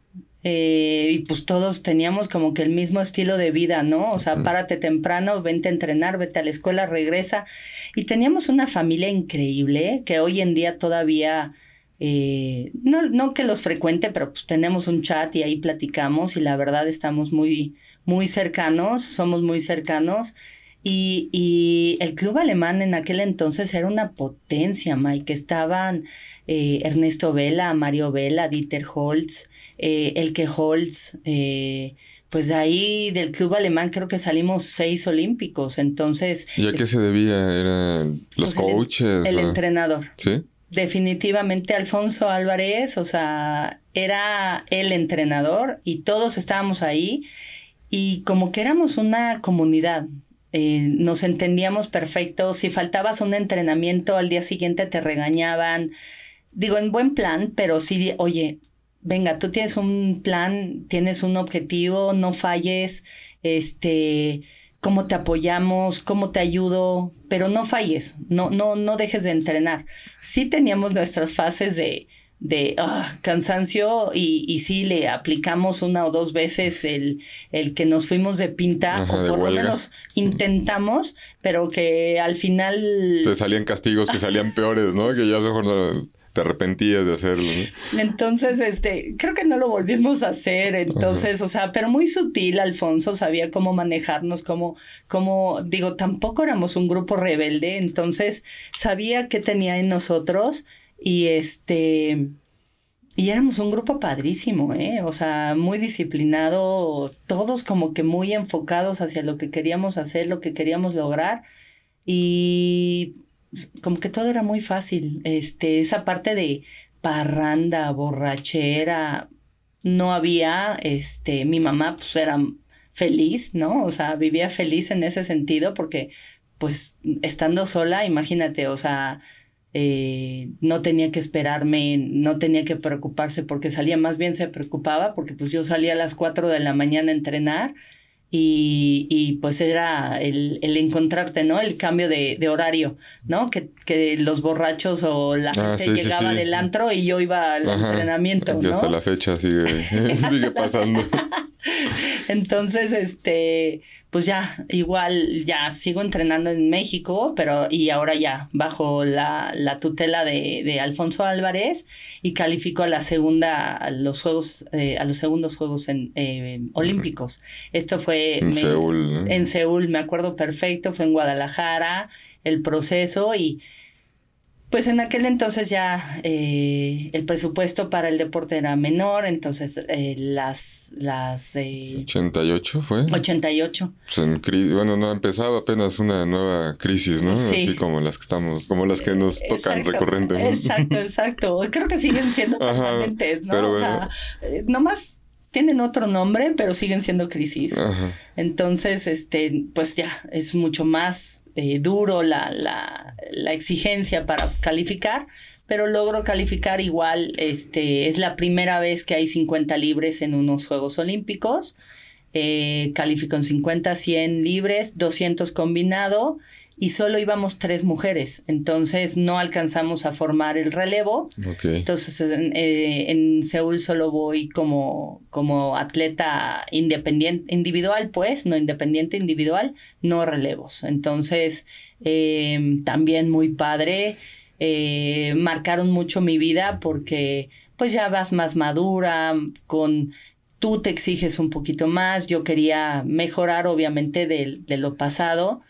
Eh, y pues todos teníamos como que el mismo estilo de vida, ¿no? O sea, párate temprano, vente a entrenar, vete a la escuela, regresa. Y teníamos una familia increíble que hoy en día todavía, eh, no, no que los frecuente, pero pues tenemos un chat y ahí platicamos y la verdad estamos muy, muy cercanos, somos muy cercanos. Y, y el club alemán en aquel entonces era una potencia, Mike. Estaban eh, Ernesto Vela, Mario Vela, Dieter Holz, eh, Elke Holz. eh, pues de ahí del club alemán creo que salimos seis olímpicos. Entonces, ¿Y a qué se debía? ¿Eran los pues, el- coaches? el o- entrenador. ¿Sí? Definitivamente Alfonso Álvarez, o sea, era el entrenador y todos estábamos ahí y como que éramos una comunidad. Eh, nos entendíamos perfecto. Si faltabas un entrenamiento al día siguiente te regañaban. Digo, en buen plan, pero sí, oye, venga, tú tienes un plan, tienes un objetivo, no falles, este, cómo te apoyamos, cómo te ayudo, pero no falles, no, no, no dejes de entrenar. Sí teníamos nuestras fases de, de ah, cansancio y, y sí le aplicamos una o dos veces el, el que nos fuimos de pinta, Ajá, o por lo menos intentamos, pero que al final... Te salían castigos que salían peores, ¿no? Que ya mejor no te arrepentías de hacerlo, ¿no? Entonces, este, creo que no lo volvimos a hacer. Entonces, o sea, pero muy sutil, Alfonso sabía cómo manejarnos, cómo, cómo, digo, tampoco éramos un grupo rebelde, entonces sabía qué tenía en nosotros y este, y éramos un grupo padrísimo, ¿eh? O sea, muy disciplinado, todos como que muy enfocados hacia lo que queríamos hacer, lo que queríamos lograr y como que todo era muy fácil. Este, esa parte de parranda, borrachera, no había, este, mi mamá pues era feliz, ¿no? O sea, vivía feliz en ese sentido porque pues estando sola, imagínate, o sea, eh, no tenía que esperarme, no tenía que preocuparse porque salía, más bien se preocupaba porque pues yo salía a las 4 de la mañana a entrenar y, y pues era el, el encontrarte, ¿no? El cambio de, de horario, ¿no? Que, que los borrachos o la Ah, gente sí, llegaba sí. del antro y yo iba al Ajá, entrenamiento, ¿no? hasta la fecha sigue, sigue pasando. Entonces, este, pues ya, igual, ya sigo entrenando en México, pero y ahora ya bajo la, la tutela de, de Alfonso Álvarez y califico a la segunda, a los juegos, eh, a los segundos Juegos en, eh, Olímpicos. Esto fue En me- Seúl, ¿no? en Seúl, me acuerdo perfecto, fue en Guadalajara, el proceso y pues en aquel entonces ya eh, el presupuesto para el deporte era menor, entonces eh, las, las eh, 88 fue. 88. Pues en bueno, no empezaba apenas una nueva crisis, ¿no? Sí. Así como las que estamos, como las que nos tocan Exacto, recurrente. ¿no? Exacto, exacto. Creo que siguen siendo permanentes, ¿no? pero o sea, eh, nomás tienen otro nombre, pero siguen siendo crisis. Entonces, este, pues ya es mucho más eh, duro la, la, la, exigencia para calificar, pero logro calificar igual. Este, es la primera vez que hay 50 libres en unos Juegos Olímpicos. Eh, califico en 50, 100 libres, 200 combinado y solo íbamos tres mujeres, entonces no alcanzamos a formar el relevo. Entonces eh, en Seúl solo voy como, como atleta independiente, individual, pues, no independiente, individual, no relevos. Entonces em, también muy padre. Eh, marcaron mucho mi vida porque pues ya vas más madura, con tú te exiges un poquito más, yo quería mejorar obviamente de, de lo pasado,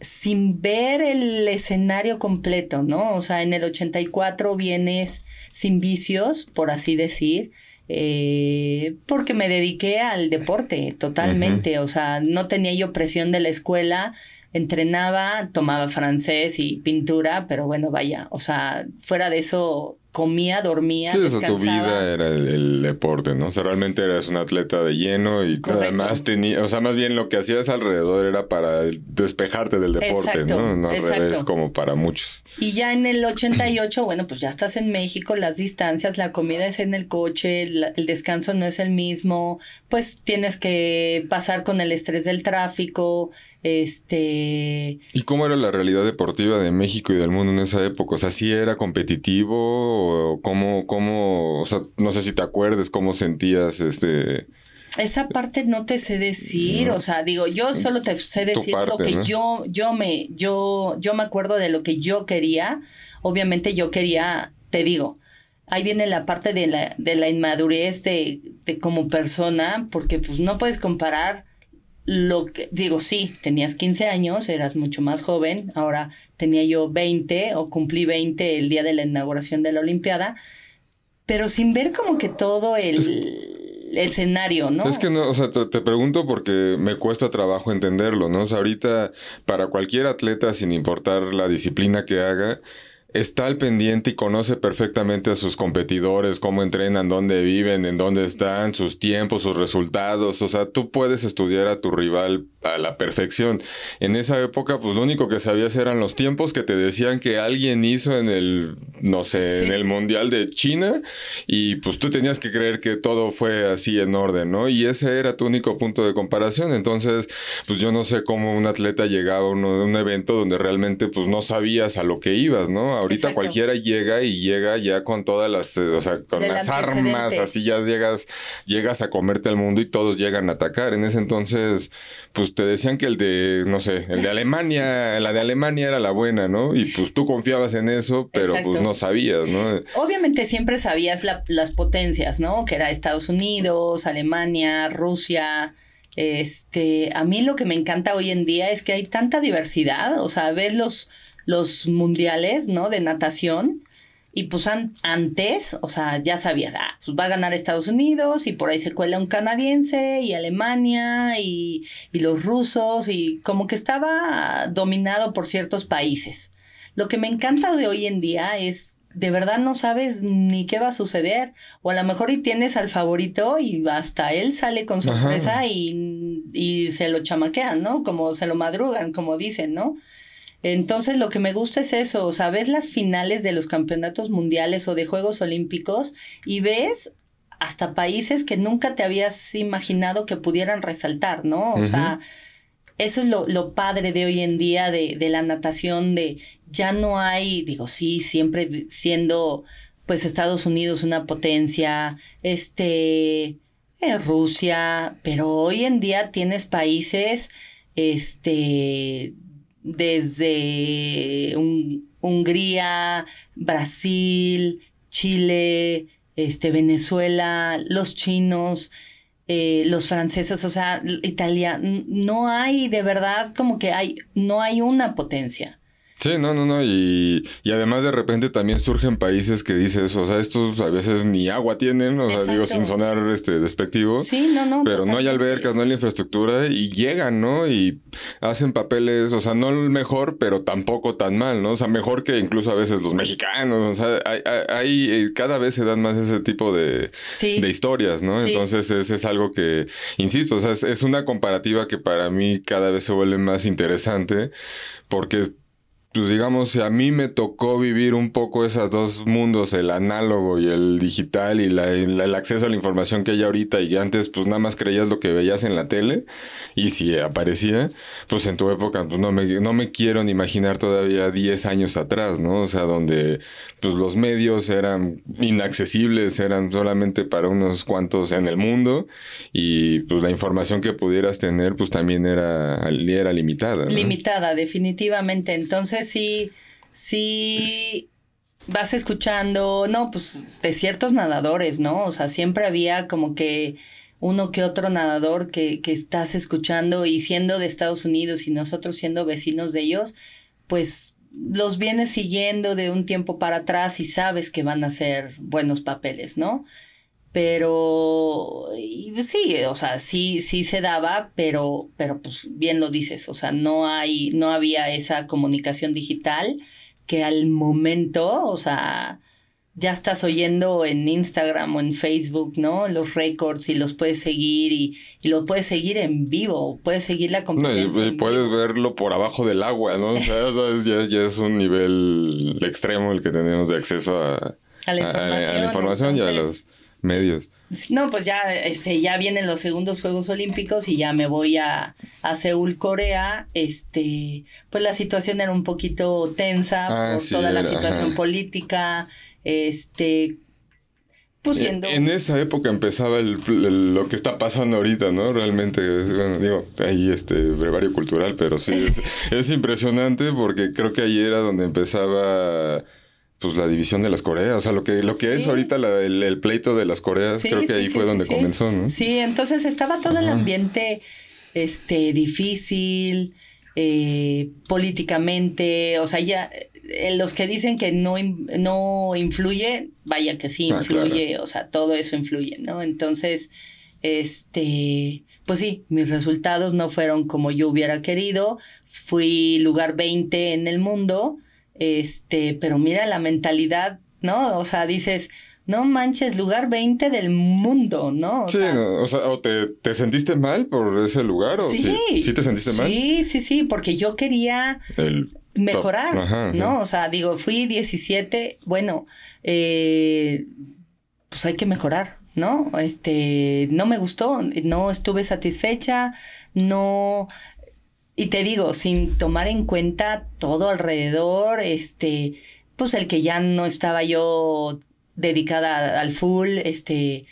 sin ver el escenario completo, ¿no? O sea, en el 84 vienes sin vicios, por así decir, eh, porque me dediqué al deporte totalmente, o sea, no tenía yo presión de la escuela, entrenaba, tomaba francés y pintura, pero bueno, vaya, o sea, fuera de eso comía, dormía. Sí, eso tu vida era el, deporte, ¿no? O sea, realmente eras un atleta de lleno y además tenía, o sea, más bien lo que hacías alrededor era para despejarte del deporte, ¿no? No al revés como para muchos. Y ya en el 88, bueno, pues ya estás en México, las distancias, la comida es en el coche, el descanso no es el mismo, pues tienes que pasar con el estrés del tráfico, este... ¿Y cómo era la realidad deportiva de México y del mundo en esa época? O sea, ¿sí era competitivo? ¿O cómo, cómo, o sea, no sé si te acuerdes cómo sentías este... Esa parte no te sé decir, o sea, digo, yo solo te sé decir lo que yo, yo me, yo, yo me acuerdo de lo que yo quería. Obviamente yo quería, te digo, ahí viene la parte de la, de la inmadurez de, de como persona, porque pues no puedes comparar lo que digo, sí, tenías 15 años, eras mucho más joven, ahora tenía yo 20 o cumplí 20 el día de la inauguración de la Olimpiada, pero sin ver como que todo el escenario, ¿no? Es que no, o sea, te, te, pregunto porque me cuesta trabajo entenderlo, ¿no? O sea, ahorita para cualquier atleta, sin importar la disciplina que haga, está al pendiente y conoce perfectamente a sus competidores, cómo entrenan, dónde viven, en dónde están, sus tiempos, sus resultados. O sea, tú puedes estudiar a tu rival a la perfección. En esa época, pues lo único que sabías eran los tiempos que te decían que alguien hizo en el, no sé, en el Mundial de China y pues tú tenías que creer que todo fue así en orden, ¿no? Y ese era tu único punto de comparación. Entonces, pues yo no sé cómo un atleta llegaba a un, evento donde realmente pues no sabías a lo que ibas, ¿no? Ahorita cualquiera llega y llega ya con todas las, o sea, con las armas, así ya llegas, llegas a comerte al mundo y todos llegan a atacar. En ese entonces, pues te decían que el de, no sé, el de Alemania, la de Alemania era la buena, ¿no? Y pues tú confiabas en eso, pero pues no sabías, ¿no? Obviamente siempre sabías las potencias, ¿no? Que era Estados Unidos, Alemania, Rusia. Este, a mí lo que me encanta hoy en día es que hay tanta diversidad, o sea, ves los, los mundiales, ¿no? De natación y pues antes, o sea, ya sabías, ah, pues va a ganar Estados Unidos y por ahí se cuela un canadiense y Alemania y, y los rusos y como que estaba dominado por ciertos países. Lo que me encanta de hoy en día es de verdad no sabes ni qué va a suceder. O a lo mejor y tienes al favorito y hasta él sale con sorpresa y, y, se lo chamaquean, ¿no? Como se lo madrugan, como dicen, ¿no? Entonces lo que me gusta es eso, o sea, ves las finales de los campeonatos mundiales o de Juegos Olímpicos y ves hasta países que nunca te habías imaginado que pudieran resaltar, ¿no? O sea, eso es lo, lo, padre de hoy en día de, de la natación, de ya no hay, digo, sí, siempre siendo pues Estados Unidos una potencia, este, eh, Rusia, pero hoy en día tienes países, este, desde Hungría, Brasil, Chile, este, Venezuela, los chinos, eh, los franceses, o sea, Italia, no hay de verdad como que hay, no hay una potencia. Sí, no, no, no. Y, y, además de repente también surgen países que dices, o sea, estos a veces ni agua tienen, o sea, digo, sin sonar este despectivo. Sí, no, no. Pero no hay albercas, no hay la infraestructura y llegan, ¿no? Y hacen papeles, o sea, no el mejor, pero tampoco tan mal, ¿no? O sea, mejor que incluso a veces los mexicanos. O sea, hay, hay eh, cada vez se dan más ese tipo de, de historias, ¿no? Entonces es, es, algo que, insisto, o sea, es, es una comparativa que para mí cada vez se vuelve más interesante porque pues digamos, a mí me tocó vivir un poco esos dos mundos, el análogo y el digital y la, el, acceso a la información que hay ahorita y antes pues nada más creías lo que veías en la tele y si aparecía, pues en tu época pues no me, no me quiero ni imaginar todavía 10 años atrás, ¿no? O sea, donde pues los medios eran inaccesibles, eran solamente para unos cuantos en el mundo y pues la información que pudieras tener pues también era, era limitada. Limitada, definitivamente. Entonces, sí, sí vas escuchando, no, pues de ciertos nadadores, ¿no? O sea, siempre había como que uno que otro nadador que, que estás escuchando y siendo de Estados Unidos y nosotros siendo vecinos de ellos, pues los vienes siguiendo de un tiempo para atrás y sabes que van a ser buenos papeles, ¿no? Pero sí, o sea, sí, sí se daba, pero, pero pues bien lo dices, o sea, no hay, no había esa comunicación digital que al momento, o sea, ya estás oyendo en Instagram o en Facebook, ¿no? Los récords y los puedes seguir y, y lo puedes seguir en vivo, puedes seguir la competencia. No, y, puedes verlo por abajo del agua, ¿no? O sea, ya, ya, es un nivel extremo el que tenemos de acceso a, a la información, a, la información y a los medios. No, pues ya, este, ya vienen los segundos Juegos Olímpicos y ya me voy a, a Seúl, Corea. Este, pues la situación era un poquito tensa ah, por toda la situación política. Este, pues siendo... En esa época empezaba el, lo que está pasando ahorita, ¿no? Realmente, bueno, digo, ahí este brevario cultural, pero sí, es, es impresionante porque creo que ahí era donde empezaba pues la división de las Coreas, o sea, lo que, lo que es ahorita el, pleito de las Coreas, creo que ahí fue donde comenzó, ¿no? Sí, entonces estaba todo el ambiente este, difícil, eh, políticamente, o sea, ya eh, los que dicen que no, no influye, vaya que sí ah, influye, o sea, todo eso influye, ¿no? Entonces, este, pues sí, mis resultados no fueron como yo hubiera querido, fui lugar 20 en el mundo, este, pero mira la mentalidad, ¿no? O sea, dices, no manches, lugar 20 del mundo, ¿no? sí, o sea, o te, te, sentiste mal por ese lugar, o sí, sí, te sentiste mal. Sí, sí, sí, porque yo quería mejorar, ¿no? O sea, digo, fui 17, bueno, eh, pues hay que mejorar, ¿no? Este, no me gustó, no estuve satisfecha, no, y te digo, sin tomar en cuenta todo alrededor, este, pues el que ya no estaba yo dedicada al full, este,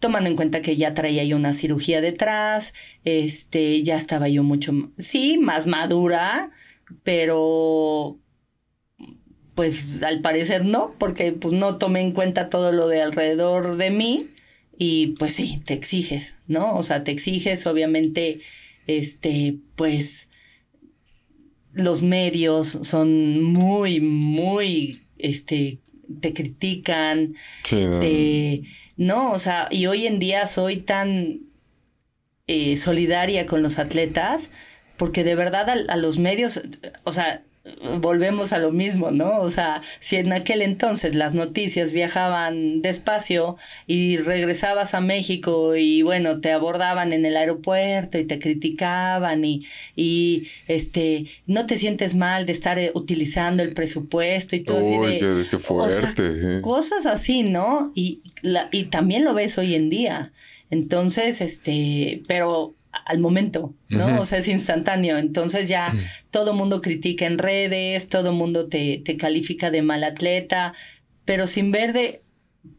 tomando en cuenta que ya traía yo una cirugía detrás, este, ya estaba yo mucho, sí, más madura, pero pues al parecer no, porque pues no tomé en cuenta todo lo de alrededor de mí y pues sí, te exiges, ¿no? O sea, te exiges, obviamente, este, pues los medios son muy, muy, este, te critican, sí, no. o sea, y hoy en día soy tan eh, solidaria con los atletas porque de verdad a los medios, o sea, volvemos a lo mismo, ¿no? O sea, si en aquel entonces las noticias viajaban despacio y regresabas a México y bueno, te abordaban en el aeropuerto y te criticaban y, y este, no te sientes mal de estar eh, utilizando el presupuesto y todo Uy, qué, fuerte. ¿eh? cosas así, ¿no? Y, la, y también lo ves hoy en día. Entonces, este, pero al momento, ¿no? O sea, es instantáneo. Entonces ya todo mundo critica en redes, todo mundo te, te califica de mal atleta, pero sin ver de,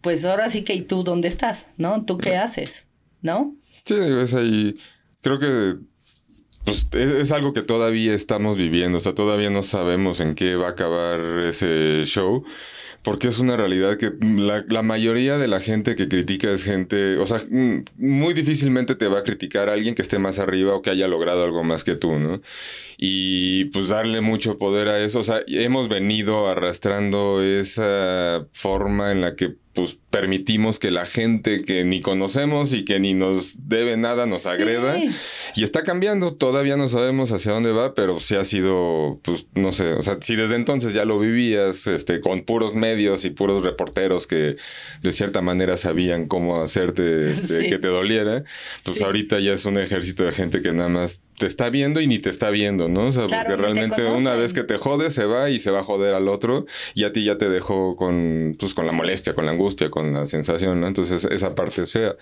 pues ahora sí que y tú dónde estás, ¿no? ¿Tú qué haces? ¿No? Sí, es ahí. Creo que pues es, algo que todavía estamos viviendo, o sea, todavía no sabemos en qué va a acabar ese show. Porque es una realidad que la, la, mayoría de la gente que critica es gente, o sea, mm, muy difícilmente te va a criticar a alguien que esté más arriba o que haya logrado algo más que tú, ¿no? Y pues darle mucho poder a eso, o sea, hemos venido arrastrando esa forma en la que pues permitimos que la gente que ni conocemos y que ni nos debe nada nos agreda. Y está cambiando, todavía no sabemos hacia dónde va, pero sí ha sido, pues no sé, o sea, si desde entonces ya lo vivías, este, con puros medios y puros reporteros que de cierta manera sabían cómo hacerte este, que te doliera, pues ahorita ya es un ejército de gente que nada más te está viendo y ni te está viendo, ¿no? O sea, porque realmente una vez que te jode, se va y se va a joder al otro y a ti ya te dejó con, pues, con la molestia, con la angustia, con la sensación, ¿no? Entonces esa parte es fea.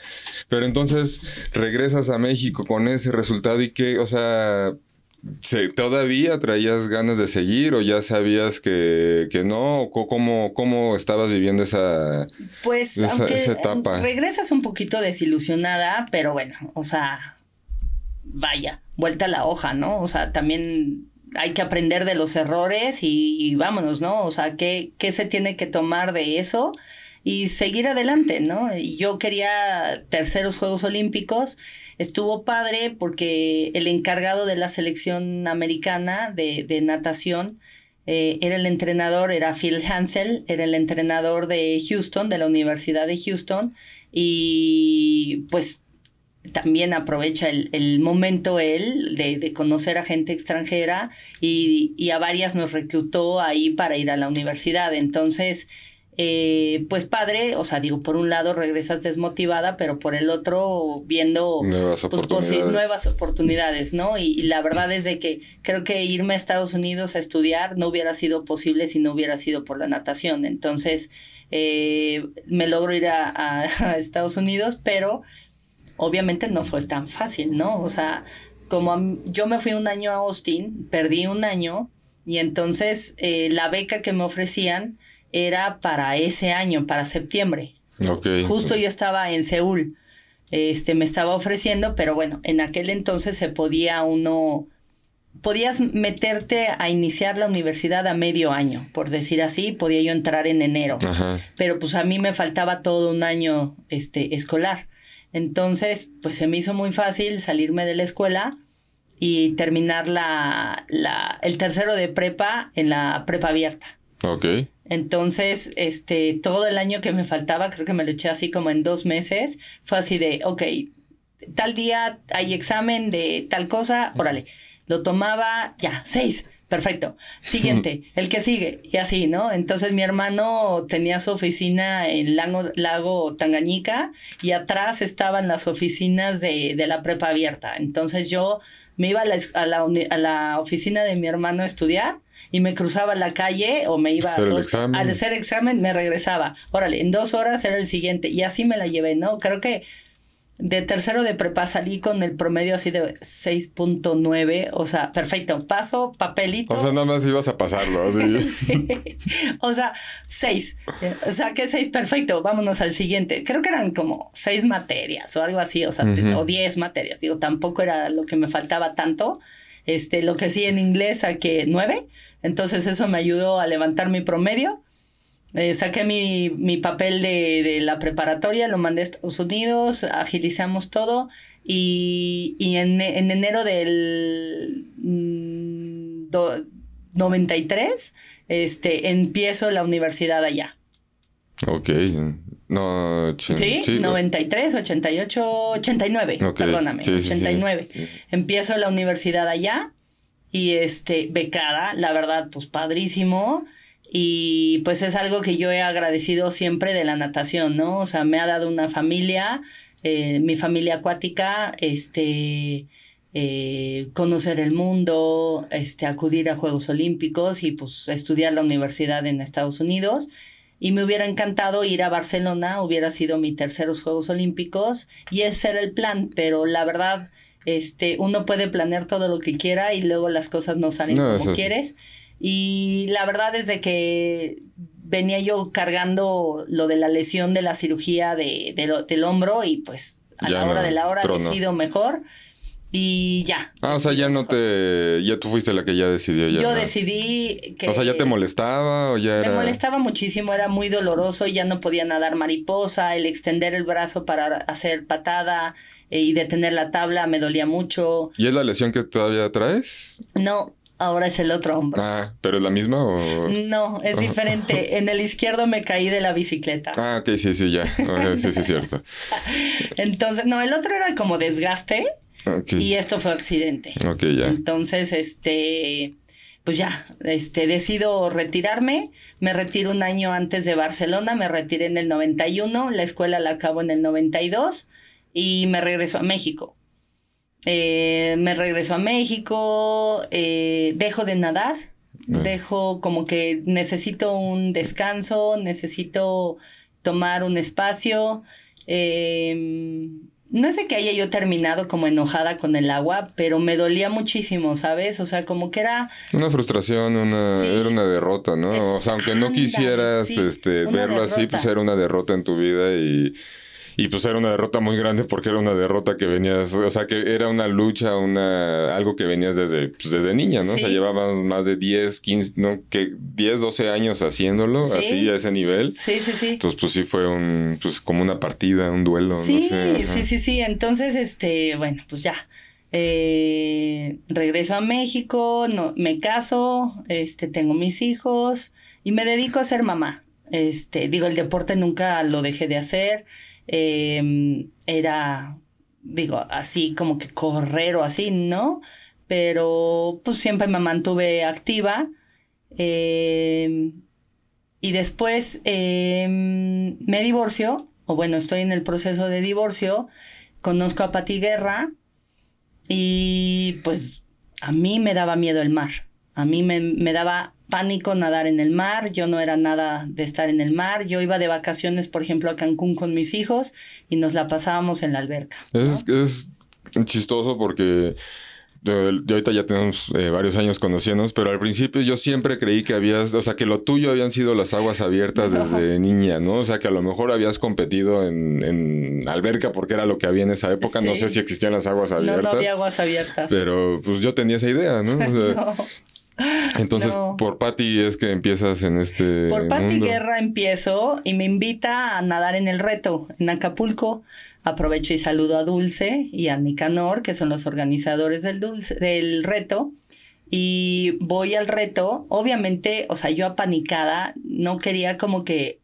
Pero entonces regresas a México con ese resultado y que, o sea, ¿Todavía traías ganas de seguir o ya sabías que, que no? ¿Cómo, ¿Cómo estabas viviendo esa, pues, esa, esa etapa? Regresas un poquito desilusionada, pero bueno, o sea, vaya, vuelta a la hoja, ¿no? O sea, también hay que aprender de los errores y, vámonos, ¿no? O sea, ¿qué, ¿qué, se tiene que tomar de eso? Y seguir adelante, ¿no? Yo quería terceros Juegos Olímpicos. Estuvo padre porque el encargado de la selección americana de, de natación eh, era el entrenador, era Phil Hansel, era el entrenador de Houston, de la Universidad de Houston. Y pues también aprovecha el, momento él de, conocer a gente extranjera y, y, a varias nos reclutó ahí para ir a la universidad. Entonces, eh, pues padre, o sea, digo, por un lado regresas desmotivada, pero por el otro viendo nuevas pues, oportunidades, nuevas oportunidades ¿no? Y, y, la verdad es de que creo que irme a Estados Unidos a estudiar no hubiera sido posible si no hubiera sido por la natación. Entonces, eh, me logro ir a, a Estados Unidos, pero obviamente no fue tan fácil, ¿no? O sea, como yo me fui un año a Austin, perdí un año y entonces eh, la beca que me ofrecían era para ese año, para septiembre. Okay. Justo yo estaba en Seúl, este, me estaba ofreciendo, pero bueno, en aquel entonces se podía uno, podías meterte a iniciar la universidad a medio año, por decir así, podía yo entrar en enero, pero pues a mí me faltaba todo un año este, escolar. Entonces, pues se me hizo muy fácil salirme de la escuela y terminar la, la, el tercero de prepa en la prepa abierta. Ok. Entonces, este, todo el año que me faltaba, creo que me lo eché así como en dos meses, fue así de, ok, tal día hay examen de tal cosa, órale, lo tomaba, ya, seis perfecto. Siguiente, el que sigue, y así, ¿no? Entonces mi hermano tenía su oficina en Lago, Lago Tangañica y atrás estaban las oficinas de, de la prepa abierta. Entonces yo me iba a la, a la, a la oficina de mi hermano a estudiar y me cruzaba la calle o me iba a al hacer examen me regresaba. Órale, en dos horas era el siguiente y así me la llevé, ¿no? Creo que de tercero de prepa salí con el promedio así de 6.9, o sea, perfecto, paso, papelito. O sea, nada más ibas a pasarlo. sí. O sea, 6. O sea, que 6, perfecto, vámonos al siguiente. Creo que eran como 6 materias o algo así, o sea, o 10 materias. Digo, tampoco era lo que me faltaba tanto. Este, lo que sí en inglés a que 9. Entonces eso me ayudó a levantar mi promedio eh, saqué mi, mi papel de, de, la preparatoria, lo mandé a Estados Unidos, agilizamos todo y, y en, en, enero del 93 mm, este, empiezo la universidad allá. Ok. No, ¿Sí? ¿Sí? 93, 88, 89, perdóname, 89. Empiezo la universidad allá y este, becada, la verdad, pues padrísimo y pues es algo que yo he agradecido siempre de la natación, ¿no? O sea, me ha dado una familia, eh, mi familia acuática, este, eh, conocer el mundo, este, acudir a Juegos Olímpicos y pues estudiar la universidad en Estados Unidos. Y me hubiera encantado ir a Barcelona, hubiera sido mi terceros Juegos Olímpicos y ese era el plan, pero la verdad, este, uno puede planear todo lo que quiera y luego las cosas no salen como quieres. Y la verdad es de que venía yo cargando lo de la lesión de la cirugía de, del hombro y pues a la hora de la hora ha sido mejor. Y ya. Ah, o sea, ya no te. Ya tú fuiste la que ya decidió. Ya, Yo ¿no? decidí que... O sea, ya te molestaba o ya Me era. molestaba muchísimo, era muy doloroso, ya no podía nadar mariposa, el extender el brazo para hacer patada eh, y detener la tabla me dolía mucho. ¿Y es la lesión que todavía traes? No, ahora es el otro hombro. Ah, ¿pero es la misma o.? No, es diferente. En el izquierdo me caí de la bicicleta. Ah, ok, sí, sí, ya. Ok, sí, sí, es cierto. Entonces, no, el otro era como desgaste y esto fue accidente. Ok, ya. Entonces, este, pues ya, este, decido retirarme. Me retiro un año antes de Barcelona, me retiré en el 91, la escuela la acabo en el 92 y me regreso a México. Eh, me regreso a México, eh, dejo de nadar, dejo como que necesito un descanso, necesito tomar un espacio. eh, no sé que haya yo terminado como enojada con el agua, pero me dolía muchísimo, ¿sabes? O sea, como que era Una frustración, una, Sí. era una derrota, ¿no? O sea, aunque no Ándale, quisieras sí, este, verlo así, pues era una derrota en tu vida y, y pues era una derrota muy grande porque era una derrota que venías, o sea, que era una lucha, una algo que venías desde, pues, desde niña, ¿no? O sea, Sí. llevabas más de 10, 15, no, que 10, 12 años haciéndolo, Sí. así a ese nivel. Sí, sí, sí. Entonces, pues sí fue un, pues como una partida, un duelo, Sí, no sé. sí, sí, sí. Entonces, este, bueno, pues ya. Eh, regreso a México, no, me caso, este, tengo mis hijos y me dedico a ser mamá. Este, digo, el deporte nunca lo dejé de hacer. Eh, era, digo, así como que correr o así, ¿no? Pero pues siempre me mantuve activa. eh, y después eh, me divorcio, o bueno, estoy en el proceso de divorcio, conozco a Pati Guerra y pues a mí me daba miedo el mar. A mí me, me daba pánico nadar en el mar, yo no era nada de estar en el mar, yo iba de vacaciones, por ejemplo, a Cancún con mis hijos y nos la pasábamos en la alberca. Es, es chistoso porque eh, de ahorita ya tenemos eh, varios años conociéndonos, pero al principio yo siempre creí que habías, o sea, que lo tuyo habían sido las aguas abiertas desde niña, ¿no? O sea, que a lo mejor habías competido en, en alberca porque era lo que había en esa época. No sé si existían las aguas No, abiertas. no había aguas abiertas. Pero pues yo tenía esa idea, ¿no? O sea, No. Entonces, No. por Patty es que empiezas en este. Por mundo. Guerra empiezo y me invita a nadar en el reto en Acapulco. Aprovecho y saludo a Dulce y a Nicanor, que son los organizadores del, dulce, del reto. Y voy al reto. Obviamente, o sea, yo apanicada, no quería como que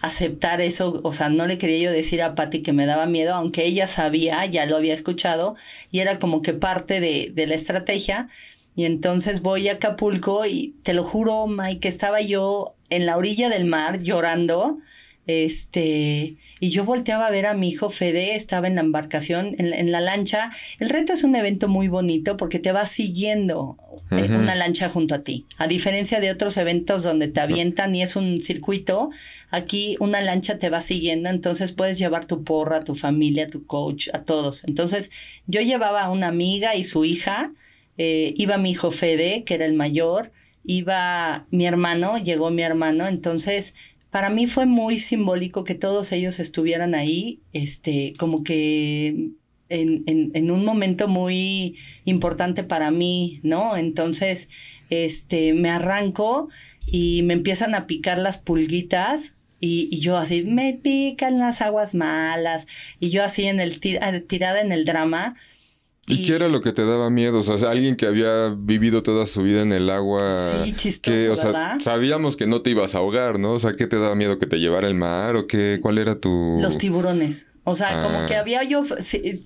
aceptar eso, o sea, no le quería yo decir a Patti que me daba miedo, aunque ella sabía, ya lo había escuchado, y era como que parte de, de la estrategia. Y entonces voy a Acapulco y te lo juro, Mike, que estaba yo en la orilla del mar llorando. Este, y yo volteaba a ver a mi hijo Fede, estaba en la embarcación, en, la- en la lancha. El reto es un evento muy bonito porque te va siguiendo eh, una lancha junto a ti. A diferencia de otros eventos donde te avientan y es un circuito, aquí una lancha te va siguiendo, entonces puedes llevar tu porra, tu familia, tu coach, a todos. Entonces yo llevaba a una amiga y su hija, eh, iba mi hijo Fede, que era el mayor, iba mi hermano, llegó mi hermano, entonces para mí fue muy simbólico que todos ellos estuvieran ahí, este, como que en, en, un momento muy importante para mí, ¿no? Entonces, este, me arranco y me empiezan a picar las pulguitas. Y, yo así, me pican las aguas malas. Y yo así en el ti- tirada en el drama. ¿Y qué era lo que te daba miedo? O sea, alguien que había vivido toda su vida en el agua. Sí, chistoso, que, o sea, sabíamos que no te ibas a ahogar, ¿no? O sea, ¿qué te daba miedo que te llevara el mar o qué? ¿Cuál era tu Los tiburones. O sea, Ah. como que había yo,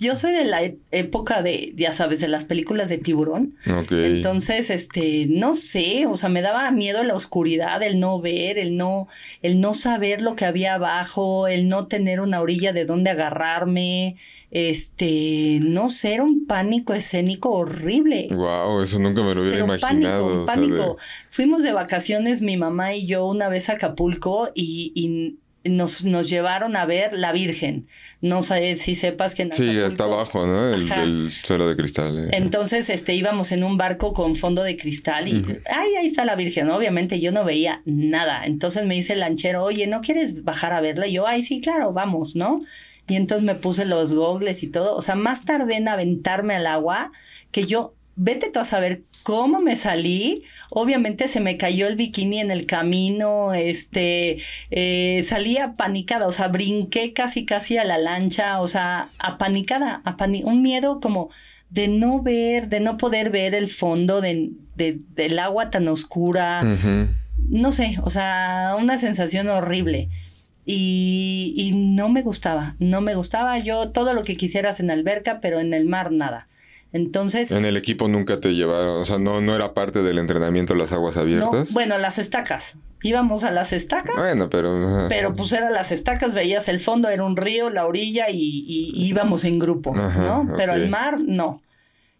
yo soy de la época de, ya sabes, de las películas de tiburón. Ok. Entonces, este, no sé, o sea, me daba miedo la oscuridad, el no ver, el no, el no saber lo que había abajo, el no tener una orilla de donde agarrarme, este, no sé, era un pánico escénico horrible. Wow, eso nunca me lo hubiera Pero imaginado. pánico, sea, pánico. Fuimos de vacaciones mi mamá y yo una vez a Acapulco y, y nos, nos llevaron a ver la Virgen. No sé si sepas que en Sí, está abajo, ¿no? El, el suelo de cristal. eh. Entonces, este, íbamos en un barco con fondo de cristal y, ay, ahí está la Virgen. Obviamente yo no veía nada. Entonces me dice el lanchero, oye, ¿no quieres bajar a verla? Y yo, ay, sí, claro, vamos, ¿no? y entonces me puse los gogles y todo. O sea, más tardé en aventarme al agua que yo, vete tú a saber cómo me salí. Obviamente se me cayó el bikini en el camino, este, eh, salí apanicada, o sea, brinqué casi, casi a la lancha, o sea, apanicada, un miedo como de no ver, de no poder ver el fondo de, del agua tan oscura. No sé, o sea, una sensación horrible. Y, y, no me gustaba, no me gustaba. Yo todo lo que quisieras en alberca, pero en el mar nada. Entonces. En el equipo nunca te llevaba, o sea, no, no era parte del entrenamiento las aguas abiertas. No, bueno, las estacas. Íbamos a las estacas. Bueno, pero. Pero pues eran las estacas, veías el fondo, era un río, la orilla y, íbamos en grupo, ¿no? Pero el mar, no.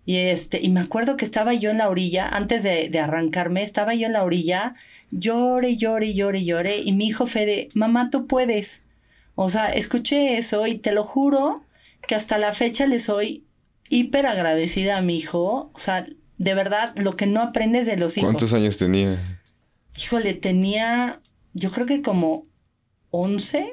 Y este, y me acuerdo que estaba yo en la orilla, antes de, de arrancarme, estaba yo en la orilla, llore, llore, llore, llore, y mi hijo Fede, mamá, tú puedes. O sea, escuché eso y te lo juro que hasta la fecha le soy hiper agradecida a mi hijo. O sea, de verdad, lo que no aprendes de los hijos. ¿Cuántos años tenía? Híjole, tenía, yo creo que como 11.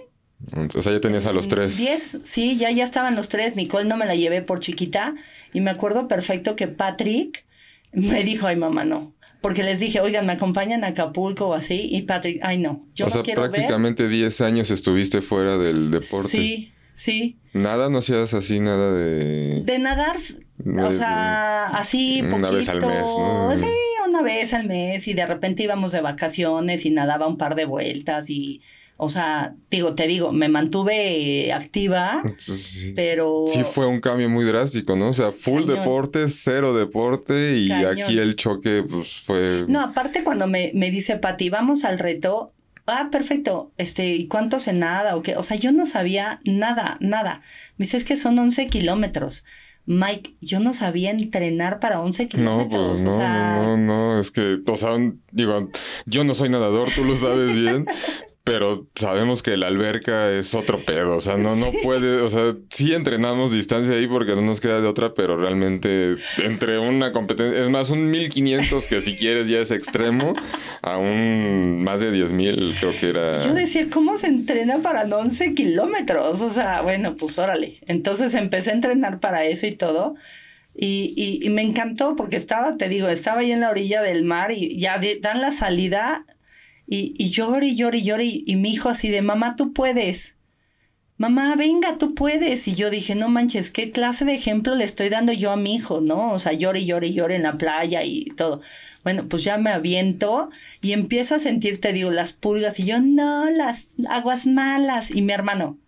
O sea, ya tenías a los tres. 10, sí, ya, ya estaban los tres. Nicole no me la llevé por chiquita. Y me acuerdo perfecto que Patrick me dijo, ay mamá, no. Porque les dije, oigan, me acompañan a Acapulco o así. Y Patrick, ay no, yo o sea, prácticamente 10 años estuviste fuera del deporte. Sí, Sí. Nada, no seas así, nada de. De nadar, o sea, así poquito. Una vez al mes, ¿no? Sí, una vez al mes y de repente íbamos de vacaciones y nadaba un par de vueltas y. O sea, digo, te digo, me mantuve activa, pero... Sí fue un cambio muy drástico, ¿no? O sea, full deporte, cero deporte y aquí el choque pues fue... No, aparte cuando me, me dice Pati, vamos al reto, ah, perfecto, este, ¿y cuánto se nada o qué? O sea, yo no sabía nada, nada. Me dice, es que son 11 kilómetros. Mike, yo no sabía entrenar para 11 kilómetros. No, pues no, no, no, es que, o sea, digo, yo no soy nadador, tú lo sabes bien, Pero sabemos que la alberca es otro pedo, o sea, no, no puede, o sea, sí entrenamos distancia ahí porque no nos queda de otra, pero realmente entre una competencia, es más, un 1500 que si quieres ya es extremo, a un más de 10.000 creo que era. Yo decía, ¿cómo se entrena para 11 kilómetros? O sea, bueno, pues órale. Entonces empecé a entrenar para eso y todo. Y, y, me encantó porque estaba, te digo, estaba ahí en la orilla del mar y ya dan la salida y, y llore y llore y llore. Y, mi hijo así de, mamá, tú puedes. Mamá, venga, tú puedes. Y yo dije, no manches, ¿qué clase de ejemplo le estoy dando yo a mi hijo, no? O sea, llore llore llore en la playa y todo. Bueno, pues ya me aviento y empiezo a sentir, te digo, las pulgas. Y yo, no, las aguas malas. Y mi hermano,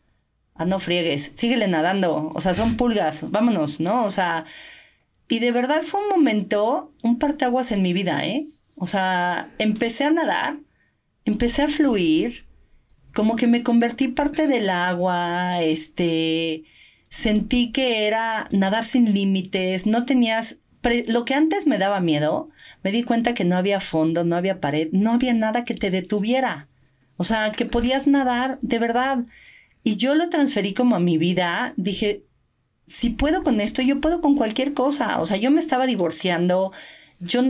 ah, no friegues, síguele nadando. O sea, son pulgas, vámonos, ¿no? O sea, y de verdad fue un momento, un parteaguas en mi vida, ¿eh? O sea, empecé a nadar empecé a fluir, como que me convertí parte del agua, este, sentí que era nadar sin límites, no tenías, lo que antes me daba miedo, me di cuenta que no había fondo, no había pared, no había nada que te detuviera. O sea, que podías nadar de verdad. Y yo lo transferí como a mi vida. Dije, si puedo con esto, yo puedo con cualquier cosa. O sea, yo me estaba divorciando. Yo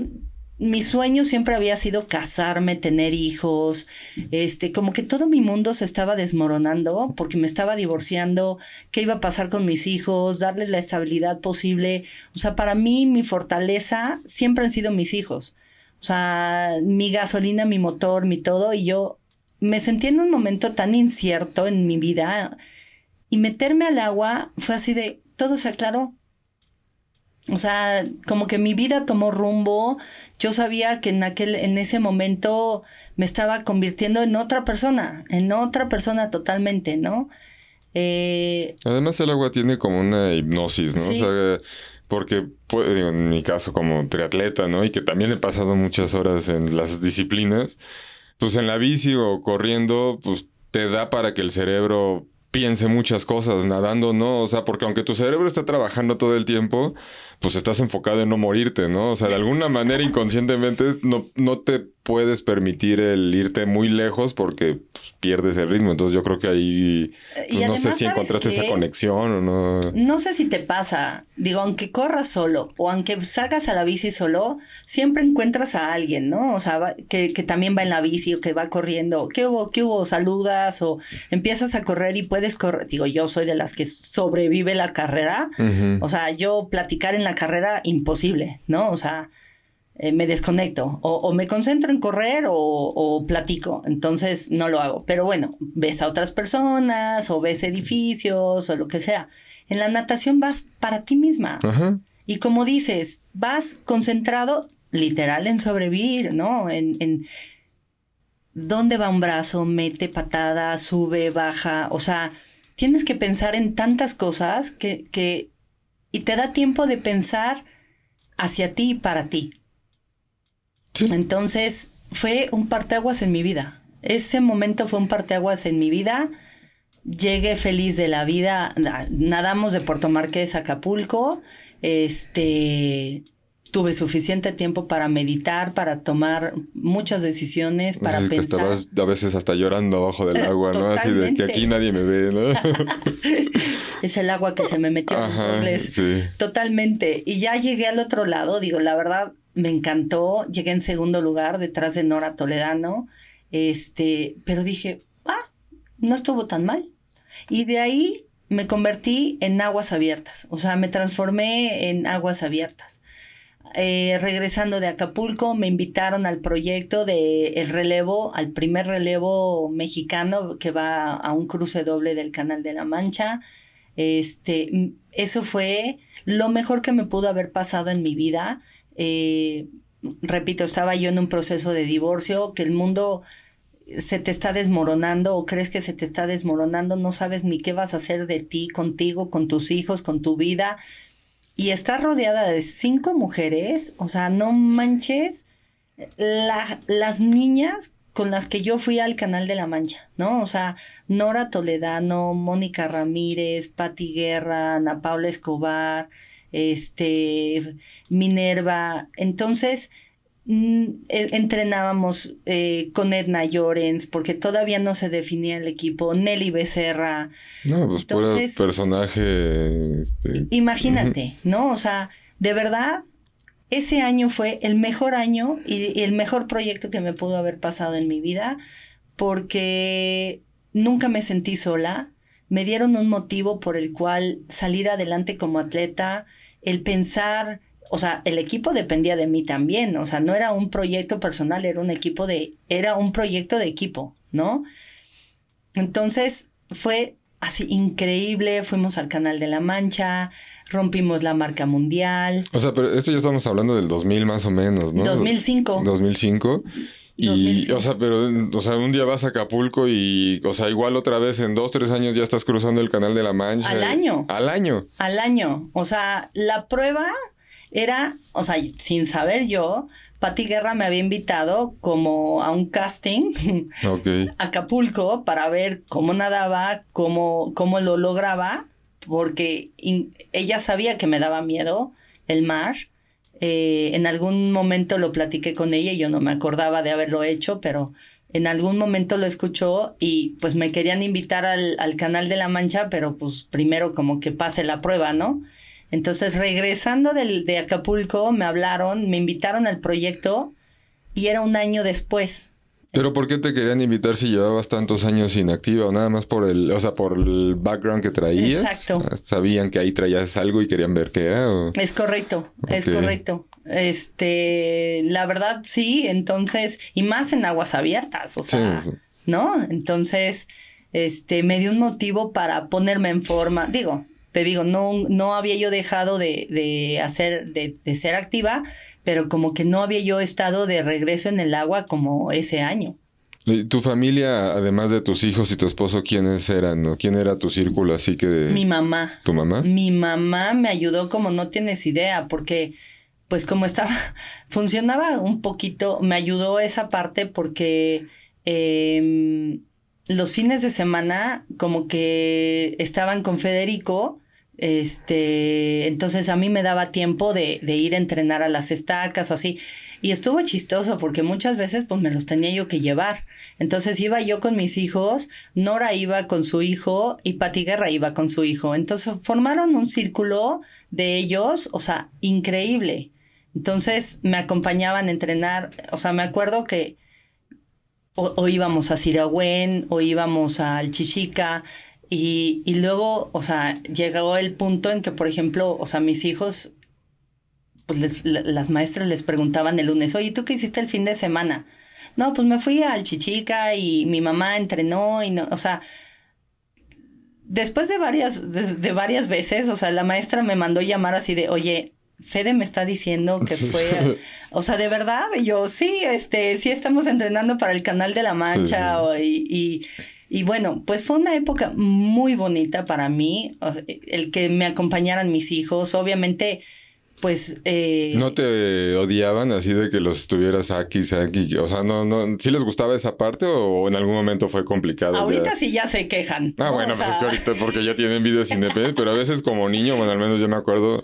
mi sueño siempre había sido casarme, tener hijos, este, como que todo mi mundo se estaba desmoronando porque me estaba divorciando, qué iba a pasar con mis hijos, darles la estabilidad posible. O sea, para mí mi fortaleza siempre han sido mis hijos. O sea, mi gasolina, mi motor, mi todo, y yo me sentí en un momento tan incierto en mi vida y meterme al agua fue así de, todo se aclaró. O sea, como que mi vida tomó rumbo. Yo sabía que en aquel, en ese momento me estaba convirtiendo en otra persona, en otra persona totalmente, ¿no? Eh, Además el agua tiene como una hipnosis, ¿no? O sea, porque pues, en mi caso como triatleta, ¿no? Y que también he pasado muchas horas en las disciplinas, pues en la bici o corriendo, pues te da para que el cerebro piense muchas cosas, nadando, ¿no? O sea, porque aunque tu cerebro está trabajando todo el tiempo, pues estás enfocado en no morirte, ¿no? O sea, de alguna manera inconscientemente no, no te puedes permitir el irte muy lejos porque pues, pierdes el ritmo. Entonces yo creo que ahí pues, no sé si encontraste esa conexión o no. No sé si te pasa. Digo, aunque corras solo o aunque salgas a la bici solo, siempre encuentras a alguien, ¿no? O sea, que, que también va en la bici o que va corriendo. ¿Qué hubo? ¿Qué hubo? Saludas o empiezas a correr y puedes correr. Digo, yo soy de las que sobrevive la carrera. O sea, yo platicar en la carrera, imposible, ¿no? O sea eh, me desconecto o, me concentro en correr o, platico, entonces no lo hago. Pero bueno, ves a otras personas o ves edificios o lo que sea. En la natación vas para ti misma. Y como dices, vas concentrado literal en sobrevivir, ¿no? En, en dónde va un brazo, mete patada, sube, baja, o sea, tienes que pensar en tantas cosas que, que y te da tiempo de pensar hacia ti y para ti. Entonces fue un parteaguas en mi vida. Ese momento fue un parteaguas en mi vida. Llegué feliz de la vida. Nadamos de Puerto Marqués a Acapulco. Este tuve suficiente tiempo para meditar, para tomar muchas decisiones, para pensar. estabas a veces hasta llorando abajo del agua, ¿no? Así de que aquí nadie me ve, ¿no? es el agua que se me metió en los Sí. Totalmente. Y ya llegué al otro lado, digo, la verdad, me encantó, llegué en segundo lugar detrás de Nora Toledano, este, pero dije, ah, no estuvo tan mal. Y de ahí me convertí en aguas abiertas, o sea, me transformé en aguas abiertas. Eh, regresando de Acapulco, me invitaron al proyecto de el relevo, al primer relevo mexicano que va a un cruce doble del Canal de la Mancha. Este, eso fue lo mejor que me pudo haber pasado en mi vida. Eh, repito, estaba yo en un proceso de divorcio, que el mundo se te está desmoronando o crees que se te está desmoronando, no sabes ni qué vas a hacer de ti, contigo, con tus hijos, con tu vida. Y estás rodeada de cinco mujeres, o sea, no manches las niñas con las que yo fui al Canal de la Mancha, ¿no? O sea, Nora Toledano, Mónica Ramírez, Patti Guerra, Ana Paula Escobar, este, Minerva. Entonces, mm, e, entrenábamos eh, con Edna Llorens porque todavía no se definía el equipo, Nelly Becerra. No, pues Entonces, personaje. Este, imagínate, ¿no? O sea, de verdad, ese año fue el mejor año y el mejor proyecto que me pudo haber pasado en mi vida porque nunca me sentí sola me dieron un motivo por el cual salir adelante como atleta, el pensar, o sea, el equipo dependía de mí también, o sea, no era un proyecto personal, era un equipo de, era un proyecto de equipo, ¿no? Entonces fue así increíble, fuimos al Canal de la Mancha, rompimos la marca mundial. O sea, pero esto ya estamos hablando del 2000 más o menos, ¿no? 2005. 2005. Y, o sea, pero, o sea, un día vas a Acapulco y, o sea, igual otra vez en dos, tres años ya estás cruzando el Canal de la Mancha. Al año. Al año. Al año. O sea, la prueba era, o sea, sin saber yo, Pati Guerra me había invitado como a un casting a Acapulco para ver cómo nadaba, cómo, cómo lo lograba, porque ella sabía que me daba miedo el mar eh, en algún momento lo platiqué con ella y yo no me acordaba de haberlo hecho, pero en algún momento lo escuchó y pues me querían invitar al, canal de La Mancha, pero pues primero como que pase la prueba, ¿no? Entonces regresando del, de Acapulco me hablaron, me invitaron al proyecto y era un año después. Pero ¿por qué te querían invitar si llevabas tantos años inactiva o nada más por el, o sea, por el background que traías? Exacto. Sabían que ahí traías algo y querían ver qué era. Es correcto, es correcto. Este, la verdad sí, entonces, y más en aguas abiertas, o sea, ¿no? Entonces, este, me dio un motivo para ponerme en forma, digo, te digo, no, no había yo dejado de, de hacer, de, de, ser activa, pero como que no había yo estado de regreso en el agua como ese año. ¿Y tu familia, además de tus hijos y tu esposo, quiénes eran? ¿no? ¿Quién era tu círculo así que Mi mamá. ¿Tu mamá? Mi mamá me ayudó como no tienes idea, porque pues como estaba, funcionaba un poquito, me ayudó esa parte porque eh, los fines de semana como que estaban con Federico Este, entonces a mí me daba tiempo de, de, ir a entrenar a las estacas o así. Y estuvo chistoso porque muchas veces pues me los tenía yo que llevar. Entonces iba yo con mis hijos, Nora iba con su hijo y Pati Guerra iba con su hijo. Entonces formaron un círculo de ellos, o sea, increíble. Entonces me acompañaban a entrenar, o sea, me acuerdo que o, íbamos a Siragüen o íbamos al Chichica y, y, luego, o sea, llegó el punto en que, por ejemplo, o sea, mis hijos, pues las maestras les preguntaban el lunes, oye, ¿tú qué hiciste el fin de semana? No, pues me fui al Chichica y mi mamá entrenó y no, o sea, después de varias, de, varias veces, o sea, la maestra me mandó llamar así de, oye, Fede me está diciendo que fue, o sea, de verdad, yo sí, este, sí estamos entrenando para el canal de la Mancha y y bueno, pues fue una época muy bonita para mí, el que me acompañaran mis hijos, obviamente pues... Eh, ¿No te odiaban así de que los estuvieras aquí, aquí? O sea, ¿no, no, ¿sí les gustaba esa parte o en algún momento fue complicado? Ahorita sí ya se quejan. Ah, bueno, pues es que ahorita porque ya tienen vidas independientes, pero a veces como niño, bueno, al menos yo me acuerdo,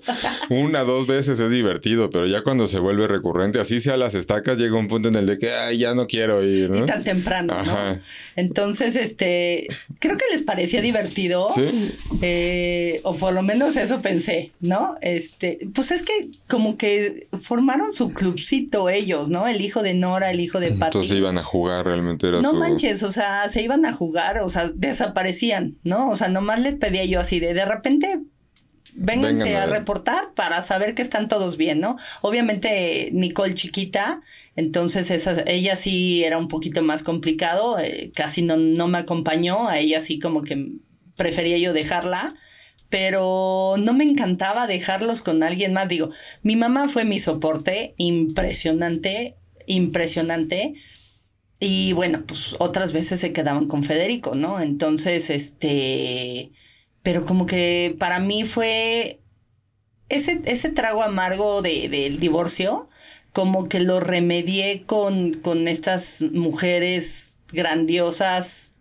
una, dos veces es divertido, pero ya cuando se vuelve recurrente, así sea las estacas, llega un punto en el de que, ay, ya no quiero ir, ¿no? Y tan temprano, ¿no? Entonces, este, creo que les parecía divertido. Sí. Eh, o por lo menos eso pensé, ¿no? Este, pues es que como que formaron su clubcito ellos, ¿no? El hijo de Nora, el hijo de Patty. Entonces iban a jugar realmente. Era no manches, o sea, se iban a jugar, o sea, desaparecían, ¿no? O sea, nomás les pedía yo así de de repente vénganse a, reportar para saber que están todos bien, ¿no? Obviamente Nicole chiquita, entonces esa, ella sí era un poquito más complicado, eh, casi no, no me acompañó, a ella sí como que prefería yo dejarla pero no me encantaba dejarlos con alguien más. Digo, mi mamá fue mi soporte, impresionante, impresionante. Y bueno, pues otras veces se quedaban con Federico, ¿no? Entonces, este, pero como que para mí fue ese, ese trago amargo de, del divorcio, como que lo remedié con, con estas mujeres grandiosas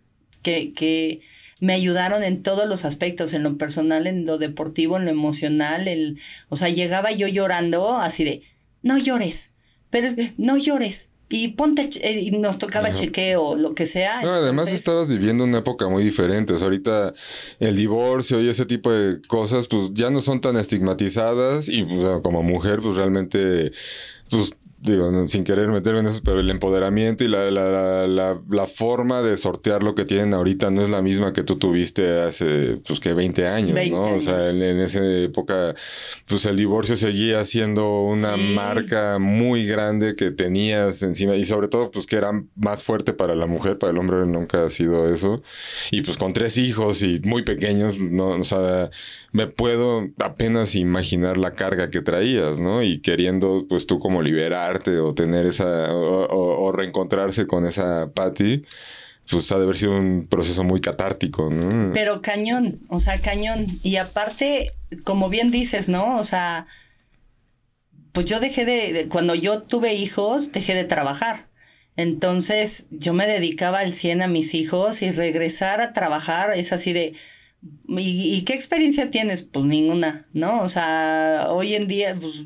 que, que, me ayudaron en todos los aspectos, en lo personal, en lo deportivo, en lo emocional, el, o sea, llegaba yo llorando así de, no llores, pero es que, no llores, y ponte, eh, y nos tocaba chequeo, lo que sea. No, además estabas viviendo una época muy diferente. O sea, ahorita el divorcio y ese tipo de cosas, pues ya no son tan estigmatizadas y pues, como mujer, pues realmente, pues digo, sin querer meterme en eso, pero el empoderamiento y la, la, la, la, forma de sortear lo que tienen ahorita no es la misma que tú tuviste hace, pues, que 20 años, ¿no? O sea, en, esa época, pues, el divorcio seguía siendo una marca muy grande que tenías encima y sobre todo, pues, que era más fuerte para la mujer, para el hombre nunca ha sido eso. Y, pues, con tres hijos y muy pequeños, ¿no? O sea, me puedo apenas imaginar la carga que traías, ¿no? Y queriendo, pues, tú como liberar o tener esa, o, reencontrarse con esa Patty, pues ha de haber sido un proceso muy catártico, ¿no? Pero cañón, o sea, cañón. Y aparte, como bien dices, ¿no? O sea, pues yo dejé de, cuando yo tuve hijos, dejé de trabajar. Entonces yo me dedicaba al 100 a mis hijos y regresar a trabajar es así de... ¿Y, ¿Y, qué experiencia tienes? Pues ninguna, ¿no? O sea, hoy en día, pues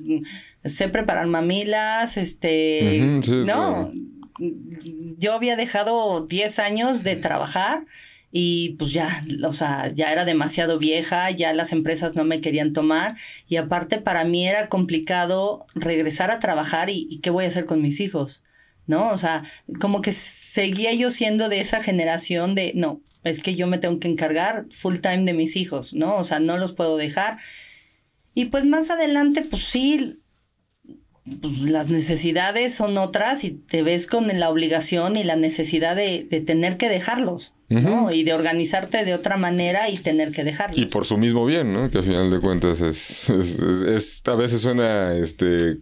sé preparar mamilas, este, no, yo había dejado 10 años de trabajar y pues ya, o sea, ya era demasiado vieja, ya las empresas no me querían tomar y aparte para mí era complicado regresar a trabajar y, y qué voy a hacer con mis hijos, ¿no? O sea, como que seguía yo siendo de esa generación de, no, es que yo me tengo que encargar full time de mis hijos, ¿no? O sea, no los puedo dejar. Y pues más adelante, pues sí, pues, las necesidades son otras y te ves con la obligación y la necesidad de, tener que dejarlos, ¿no? Y de organizarte de otra manera y tener que dejarlos. Y por su mismo bien, ¿no? Que al final de cuentas es, es, a veces suena, este,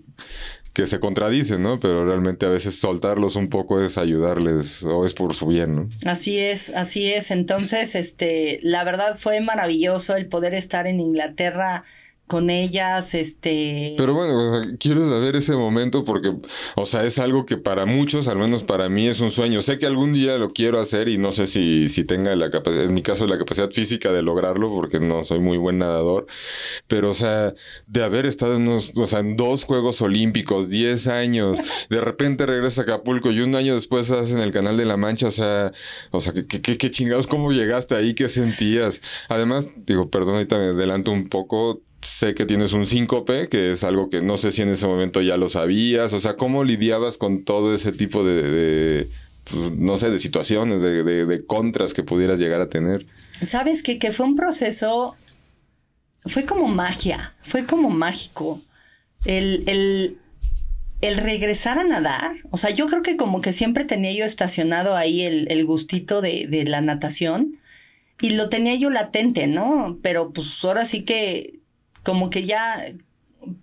que se contradicen, ¿no? Pero realmente a veces soltarlos un poco es ayudarles o es por su bien, ¿no? Así es, así es. Entonces, este, la verdad fue maravilloso el poder estar en Inglaterra con ellas, este... Pero bueno, quiero saber ese momento porque, o sea, es algo que para muchos, al menos para mí, es un sueño. Sé que algún día lo quiero hacer y no sé si, si tenga la capacidad, en mi caso, la capacidad física de lograrlo porque no soy muy buen nadador. Pero, o sea, de haber estado en, unos, o sea, en dos Juegos Olímpicos, 10 años, de repente regresa a Acapulco y un año después estás en el Canal de la Mancha, o sea, o sea, ¿qué, qué, qué chingados? ¿Cómo llegaste ahí? ¿Qué sentías? Además, digo, perdón, ahorita me adelanto un poco sé que tienes un síncope, que es algo que no sé si en ese momento ya lo sabías, o sea, ¿cómo lidiabas con todo ese tipo de, pues, no sé, de situaciones, de, contras que pudieras llegar a tener? Sabes que, que fue un proceso, fue como magia, fue como mágico. El, el, el, regresar a nadar, o sea, yo creo que como que siempre tenía yo estacionado ahí el, el gustito de, de la natación y lo tenía yo latente, ¿no? Pero pues ahora sí que como que ya,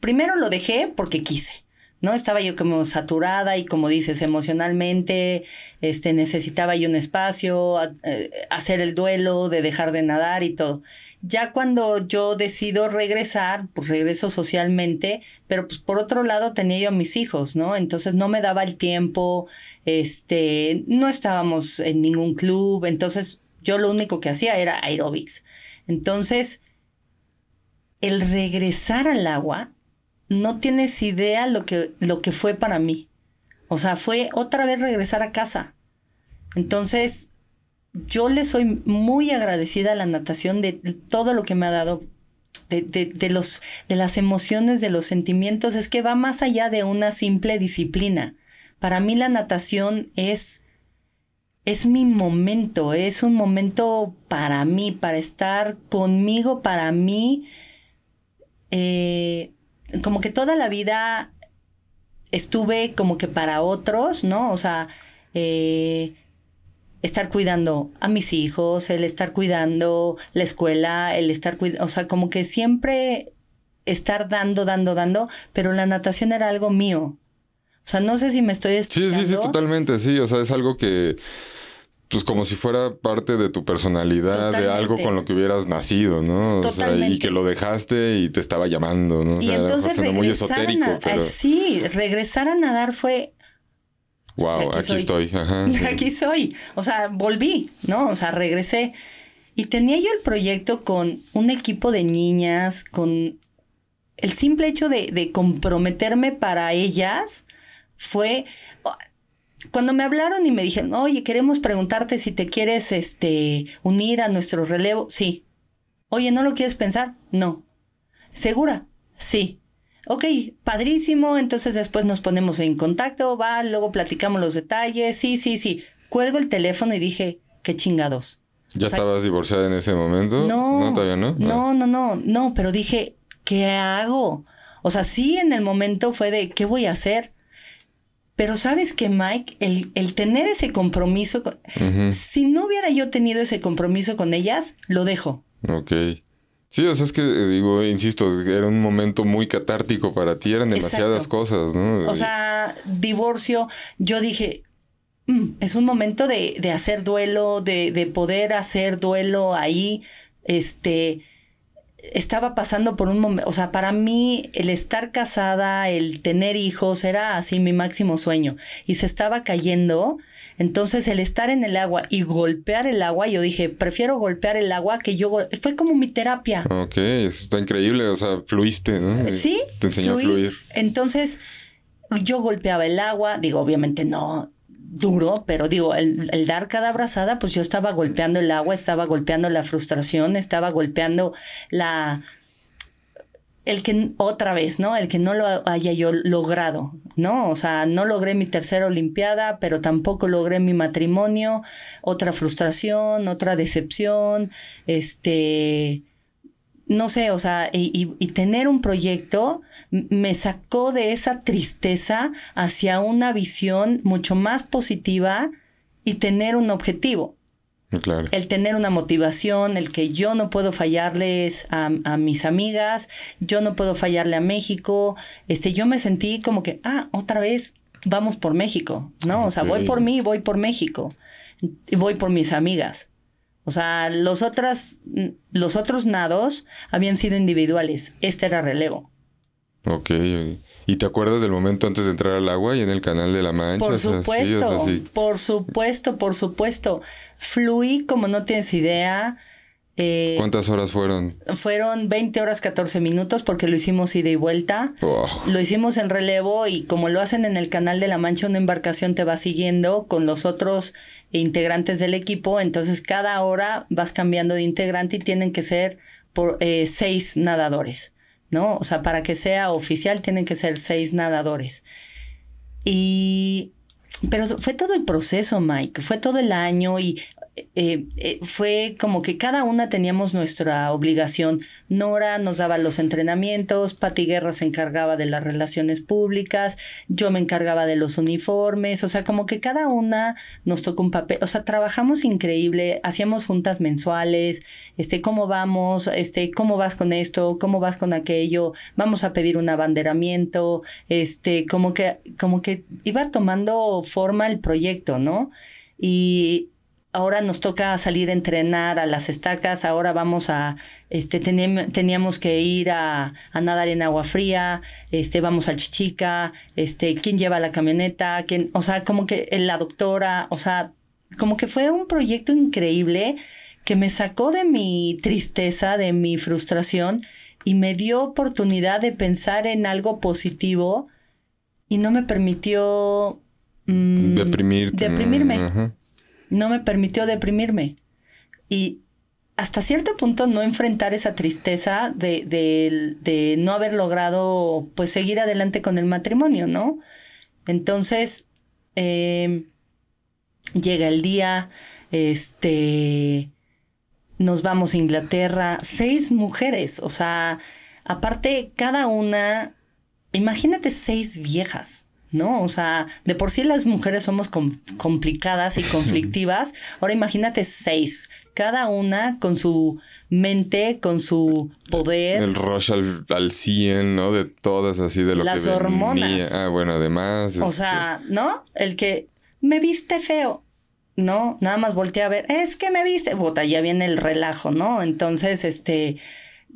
primero lo dejé porque quise. ¿no? Estaba yo como saturada y como dices, emocionalmente, este, necesitaba yo un espacio, eh, hacer el duelo de dejar de nadar y todo. Ya cuando yo decido regresar, pues regreso socialmente, pero pues por otro lado tenía yo a mis hijos, ¿no? Entonces no me daba el tiempo, este, no estábamos en ningún club, entonces yo lo único que hacía era aerobics. Entonces, el regresar al agua, no tienes idea lo que, lo que fue para mí. O sea, fue otra vez regresar a casa. Entonces, yo le soy muy agradecida a la natación de, todo lo que me ha dado, de, de, los, de las emociones, de los sentimientos. Es que va más allá de una simple disciplina. Para mí la natación es, es mi momento, es un momento para mí, para estar conmigo, para mí eh, como que toda la vida estuve como que para otros, ¿no? O sea, eh, estar cuidando a mis hijos, el estar cuidando la escuela, el estar cuidando, o sea, como que siempre estar dando, dando, dando, pero la natación era algo mío. O sea, no sé si me estoy explicando. Sí, sí, sí, totalmente, sí. O sea, es algo que pues como si fuera parte de tu personalidad, de algo con lo que hubieras nacido, ¿no? O sea, y que lo dejaste y te estaba llamando, ¿no? O y entonces muy esotérico, pero... Sí, regresar a nadar fue... Wow, aquí, estoy. aquí soy. O sea, volví, ¿no? O sea, regresé. Y tenía yo el proyecto con un equipo de niñas, con el simple hecho de, de comprometerme para ellas fue cuando me hablaron y me dijeron, oye, queremos preguntarte si te quieres este, unir a nuestro relevo, sí. Oye, ¿no lo quieres pensar? No. ¿Segura? Sí. Ok, padrísimo, entonces después nos ponemos en contacto, va, luego platicamos los detalles, sí, sí, sí. Cuelgo el teléfono y dije, qué chingados. ¿Ya estabas divorciada en ese momento? No, no, todavía no. No, no, no, no, pero dije, ¿qué hago? O sea, sí en el momento fue de, ¿qué voy a hacer? Pero sabes que, Mike, el, tener ese compromiso, si no hubiera yo tenido ese compromiso con ellas, lo dejo. Ok. Sí, o sea, es que eh, digo, insisto, era un momento muy catártico para ti, eran demasiadas cosas, ¿no? O sea, divorcio, yo dije, mm, es un momento de, de hacer duelo, de, de, poder hacer duelo ahí, este, estaba pasando por un momento, o sea, para mí el estar casada, el tener hijos, era así mi máximo sueño. Y se estaba cayendo. Entonces el estar en el agua y golpear el agua, yo dije, prefiero golpear el agua que yo... Fue como mi terapia. Ok, está increíble, o sea, fluiste, ¿no? Sí. Te enseñó a fluir. Entonces yo golpeaba el agua, digo, obviamente no, duro, pero digo, el, dar cada abrazada, pues yo estaba golpeando el agua, estaba golpeando la frustración, estaba golpeando la... El que otra vez, ¿no? El que no lo haya yo logrado, ¿no? O sea, no logré mi tercera Olimpiada, pero tampoco logré mi matrimonio, otra frustración, otra decepción, este, no sé, o sea, y, tener un proyecto me sacó de esa tristeza hacia una visión mucho más positiva y tener un objetivo. Claro. El tener una motivación, el que yo no puedo fallarles a, mis amigas, yo no puedo fallarle a México. Este, yo me sentí como que, ah, otra vez vamos por México, ¿no? O sea, voy por mí, voy por México, y voy por mis amigas. O sea, los, otras, los otros nados habían sido individuales. Este era relevo. Ok. ¿Y te acuerdas del momento antes de entrar al agua y en el canal de la Mancha? Por supuesto, por supuesto, por supuesto. Fluí como no tienes idea. Eh, ¿Cuántas horas fueron? Fueron 20 horas 14 minutos porque lo hicimos ida y vuelta. Lo hicimos en relevo y como lo hacen en el Canal de la Mancha, una embarcación te va siguiendo con los otros integrantes del equipo. Entonces cada hora vas cambiando de integrante y tienen que ser por eh, seis nadadores, ¿no? O sea, para que sea oficial tienen que ser seis nadadores. Y pero fue todo el proceso, Mike, fue todo el año y eh, eh, fue como que cada una teníamos nuestra obligación. Nora nos daba los entrenamientos, Pati Guerra se encargaba de las relaciones públicas, yo me encargaba de los uniformes, o sea, como que cada una nos tocó un papel, o sea, trabajamos increíble, hacíamos juntas mensuales, este, cómo vamos, este, cómo vas con esto, cómo vas con aquello, vamos a pedir un abanderamiento, este, como que, como que iba tomando forma el proyecto, ¿no? Y, ahora nos toca salir a entrenar a las estacas, ahora vamos a, este, teníamos que ir a, nadar en agua fría, este, vamos al Chichica, este, quién lleva la camioneta, quién, o sea, como que la doctora, o sea, como que fue un proyecto increíble que me sacó de mi tristeza, de mi frustración y me dio oportunidad de pensar en algo positivo y no me permitió mm, deprimirme no me permitió deprimirme. Y hasta cierto punto no enfrentar esa tristeza de, de, no haber logrado pues seguir adelante con el matrimonio, ¿no? Entonces, em, llega el día, este, nos vamos a Inglaterra, seis mujeres, o sea, aparte cada una, imagínate seis viejas, ¿no? O sea, de por sí las mujeres somos complicadas y conflictivas. Ahora imagínate seis, cada una con su mente, con su poder. El rush al, al 100, ¿no? De todas así, de lo las hormonas. Ah, bueno, además. O sea, ¿no? El que me viste feo. No, nada más volteé a ver, es que me viste, bota, ya viene el relajo, ¿no? Entonces, este,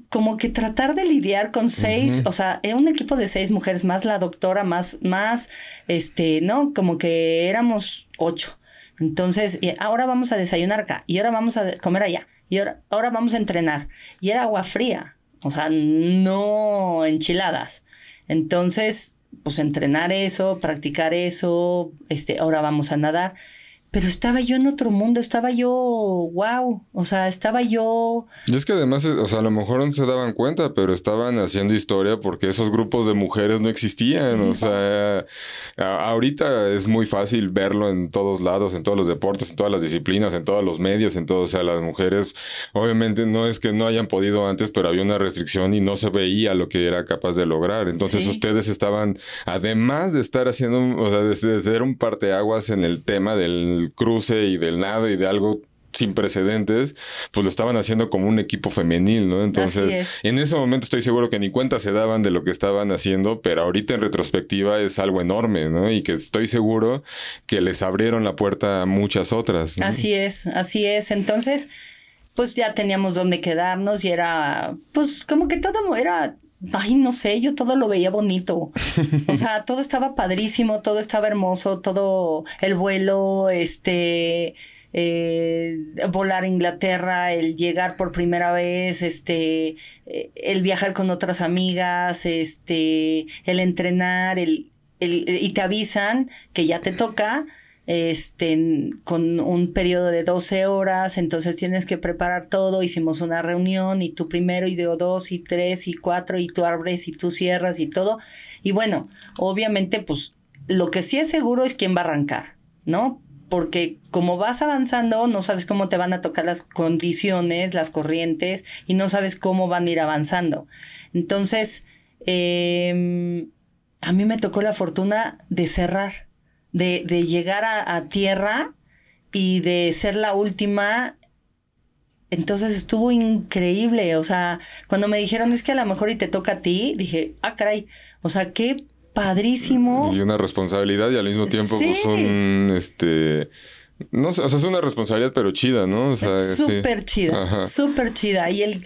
como que tratar de lidiar con seis, o sea, era un equipo de seis mujeres, más la doctora, más, más, este, ¿no? Como que éramos ocho. Entonces, ahora vamos a desayunar acá, y ahora vamos a comer allá, y ahora, ahora vamos a entrenar. Y era agua fría, o sea, no enchiladas. Entonces, pues entrenar eso, practicar eso, este, ahora vamos a nadar pero estaba yo en otro mundo, estaba yo, wow, o sea, estaba yo... Y es que además, o sea, a lo mejor no se daban cuenta, pero estaban haciendo historia porque esos grupos de mujeres no existían, o sea, ahorita es muy fácil verlo en todos lados, en todos los deportes, en todas las disciplinas, en todos los medios, en todo, o sea, las mujeres, obviamente no es que no hayan podido antes, pero había una restricción y no se veía lo que era capaz de lograr, entonces ustedes estaban, además de estar haciendo, o sea, de ser un parteaguas en el tema del cruce y del nada y de algo sin precedentes, pues lo estaban haciendo como un equipo femenil, ¿no? Entonces, en ese momento estoy seguro que ni cuenta se daban de lo que estaban haciendo, pero ahorita en retrospectiva es algo enorme, ¿no? Y que estoy seguro que les abrieron la puerta a muchas otras. Así es, así es. Entonces, pues ya teníamos donde quedarnos y era, pues como que todo era ay, no sé, yo todo lo veía bonito. O sea, todo estaba padrísimo, todo estaba hermoso, todo el vuelo, este, eh, volar a Inglaterra, el llegar por primera vez, este, eh, el viajar con otras amigas, este, el entrenar, el, el, y te avisan que ya te toca este, con un periodo de 12 horas, entonces tienes que preparar todo, hicimos una reunión y tú primero y de dos y tres y cuatro y tú abres y tú cierras y todo. Y bueno, obviamente pues lo que sí es seguro es quién va a arrancar, ¿no? Porque como vas avanzando, no sabes cómo te van a tocar las condiciones, las corrientes, y no sabes cómo van a ir avanzando. Entonces, em, a mí me tocó la fortuna de cerrar de, llegar a, tierra y de ser la última. Entonces estuvo increíble. O sea, cuando me dijeron es que a lo mejor y te toca a ti, dije, ah, caray. O sea, qué padrísimo. Y una responsabilidad y al mismo tiempo, pues un este No sé, o sea, es una responsabilidad, pero chida, ¿no? O sea, súper chida, súper chida. Y el,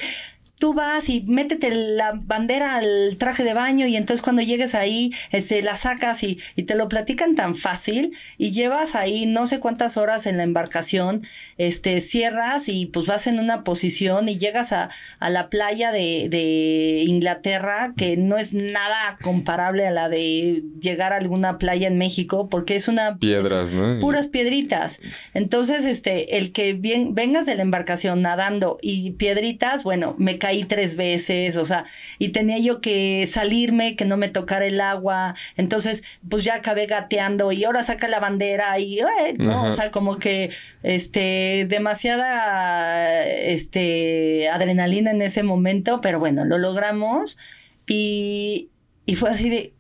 tú vas y métete la bandera al traje de baño y entonces cuando llegues ahí, este, la sacas y, y, te lo platican tan fácil y llevas ahí no sé cuántas horas en la embarcación, este, cierras y pues vas en una posición y llegas a, a la playa de, de, Inglaterra, que no es nada comparable a la de llegar a alguna playa en México, porque es una... Piedras, ¿no? Puras piedritas. Entonces, este, el que bien, vengas de la embarcación nadando y piedritas, bueno, me cae ahí tres veces, o sea, y tenía yo que salirme, que no me tocara el agua, entonces pues ya acabé gateando y ahora saca la bandera y, no, o sea, como que, este, demasiada, este, adrenalina en ese momento, pero bueno, lo logramos y, y fue así de,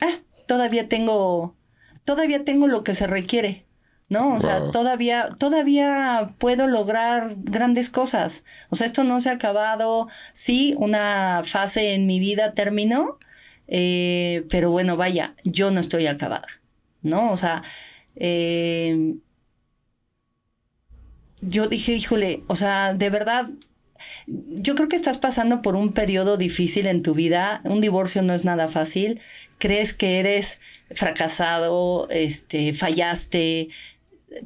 ah, todavía tengo, todavía tengo lo que se requiere. ¿No? O sea, todavía, todavía puedo lograr grandes cosas. O sea, esto no se ha acabado. Sí, una fase en mi vida terminó, eh, pero bueno, vaya, yo no estoy acabada, ¿no? O sea, eh, yo dije, híjole, o sea, de verdad, yo creo que estás pasando por un periodo difícil en tu vida. Un divorcio no es nada fácil. Crees que eres fracasado, este, fallaste,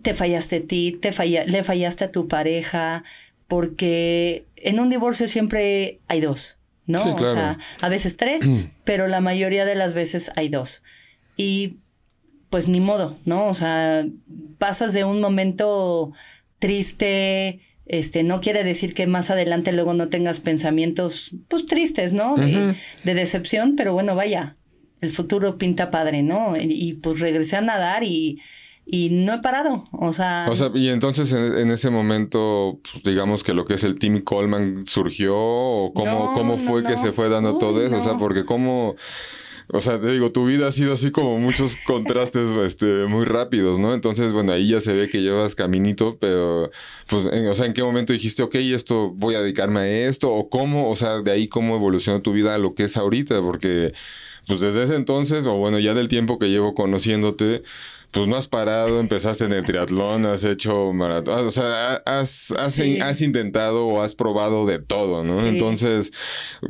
te fallaste a ti, te le fallaste a tu pareja, porque en un divorcio siempre hay dos, ¿no? O sea, a veces tres, pero la mayoría de las veces hay dos. Y pues ni modo, ¿no? O sea, pasas de un momento triste, este, no quiere decir que más adelante luego no tengas pensamientos, pues tristes, ¿no? De, decepción, pero bueno, vaya, el futuro pinta padre, ¿no? y pues regresé a nadar y y no he parado, o sea... O sea, y entonces en, ese momento, pues, digamos que lo que es el Team Coleman surgió, o cómo, cómo fue que se fue dando todo eso, o sea, porque cómo... O sea, te digo, tu vida ha sido así como muchos contrastes este, muy rápidos, ¿no? Entonces, bueno, ahí ya se ve que llevas caminito, pero, pues, o sea, ¿en qué momento dijiste, ok, esto voy a dedicarme a esto? ¿O cómo, o sea, de ahí cómo evolucionó tu vida a lo que es ahorita? Porque, pues, desde ese entonces, o bueno, ya del tiempo que llevo conociéndote, pues no has parado, empezaste en el triatlón, has hecho maratón, o sea, has, has, intentado o has probado de todo, ¿no? Entonces,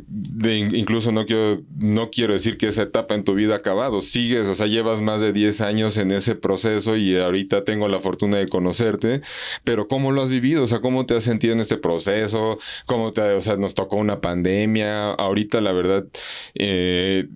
de, incluso no quiero, no quiero decir que esa etapa en tu vida ha acabado, sigues, o sea, llevas más de 10 años en ese proceso y ahorita tengo la fortuna de conocerte, pero ¿cómo lo has vivido? O sea, ¿cómo te has sentido en este proceso? ¿Cómo te, o sea, nos tocó una pandemia? Ahorita, la verdad, eh,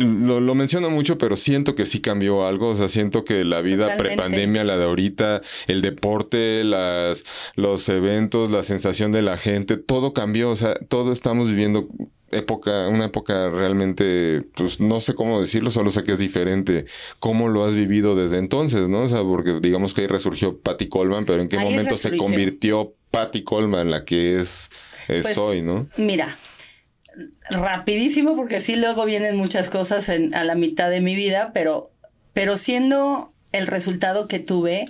lo, lo, menciono mucho, pero siento que sí cambió algo. O sea, siento que la vida prepandemia, la de ahorita, el deporte, las, los eventos, la sensación de la gente, todo cambió. O sea, todo estamos viviendo época, una época realmente, pues no sé cómo decirlo, solo sé que es diferente. ¿Cómo lo has vivido desde entonces, no? O sea, porque digamos que ahí resurgió Patty Coleman, pero ¿en qué momento se convirtió Patty Coleman la que es, es pues, hoy, no? Mira, rapidísimo porque sí luego vienen muchas cosas en, a la mitad de mi vida, pero, pero siendo el resultado que tuve,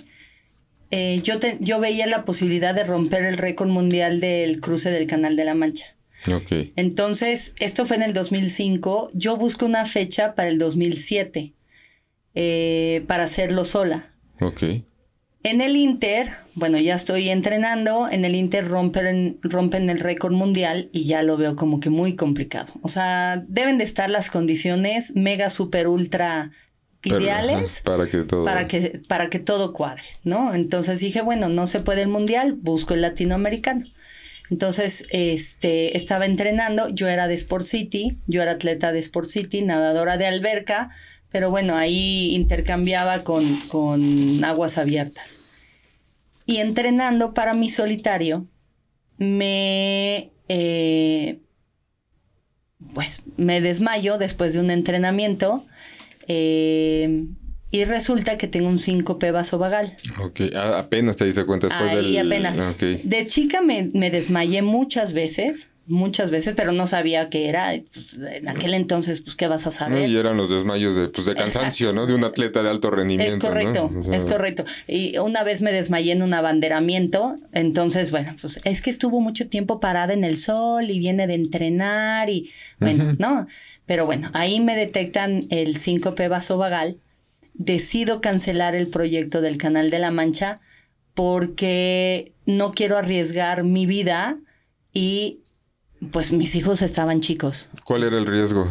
eh, yo, yo veía la posibilidad de romper el récord mundial del cruce del Canal de la Mancha. Okay. Entonces, esto fue en el 2005. Yo busco una fecha para el 2007 eh, para hacerlo sola. Okay. En el Inter, bueno, ya estoy entrenando, en el Inter rompen, rompen el récord mundial y ya lo veo como que muy complicado. O sea, deben de estar las condiciones mega, super, ultra ideales para que todo para que para que todo cuadre, ¿no? Entonces dije, bueno, no se puede el mundial, busco el latinoamericano. Entonces, este, estaba entrenando, yo era de Sport City, yo era atleta de Sport City, nadadora de alberca, pero bueno, ahí intercambiaba con, con aguas abiertas. Y entrenando para mi solitario, me... Eh, pues me desmayo después de un entrenamiento eh, y resulta que tengo un síncope vasovagal. Ok, apenas te diste cuenta después Ahí apenas. De chica me, me desmayé muchas veces, muchas veces, pero no sabía qué era. Pues, en aquel entonces, pues, ¿qué vas a saber? y eran los desmayos de, pues, de cansancio, ¿no? De un atleta de alto rendimiento. Es correcto, es correcto. Y una vez me desmayé en un abanderamiento, entonces, bueno, pues es que estuvo mucho tiempo parada en el sol y viene de entrenar y, bueno, ¿no? Pero bueno, ahí me detectan el síncope vasovagal decido cancelar el proyecto del Canal de la Mancha porque no quiero arriesgar mi vida y pues mis hijos estaban chicos. ¿Cuál era el riesgo?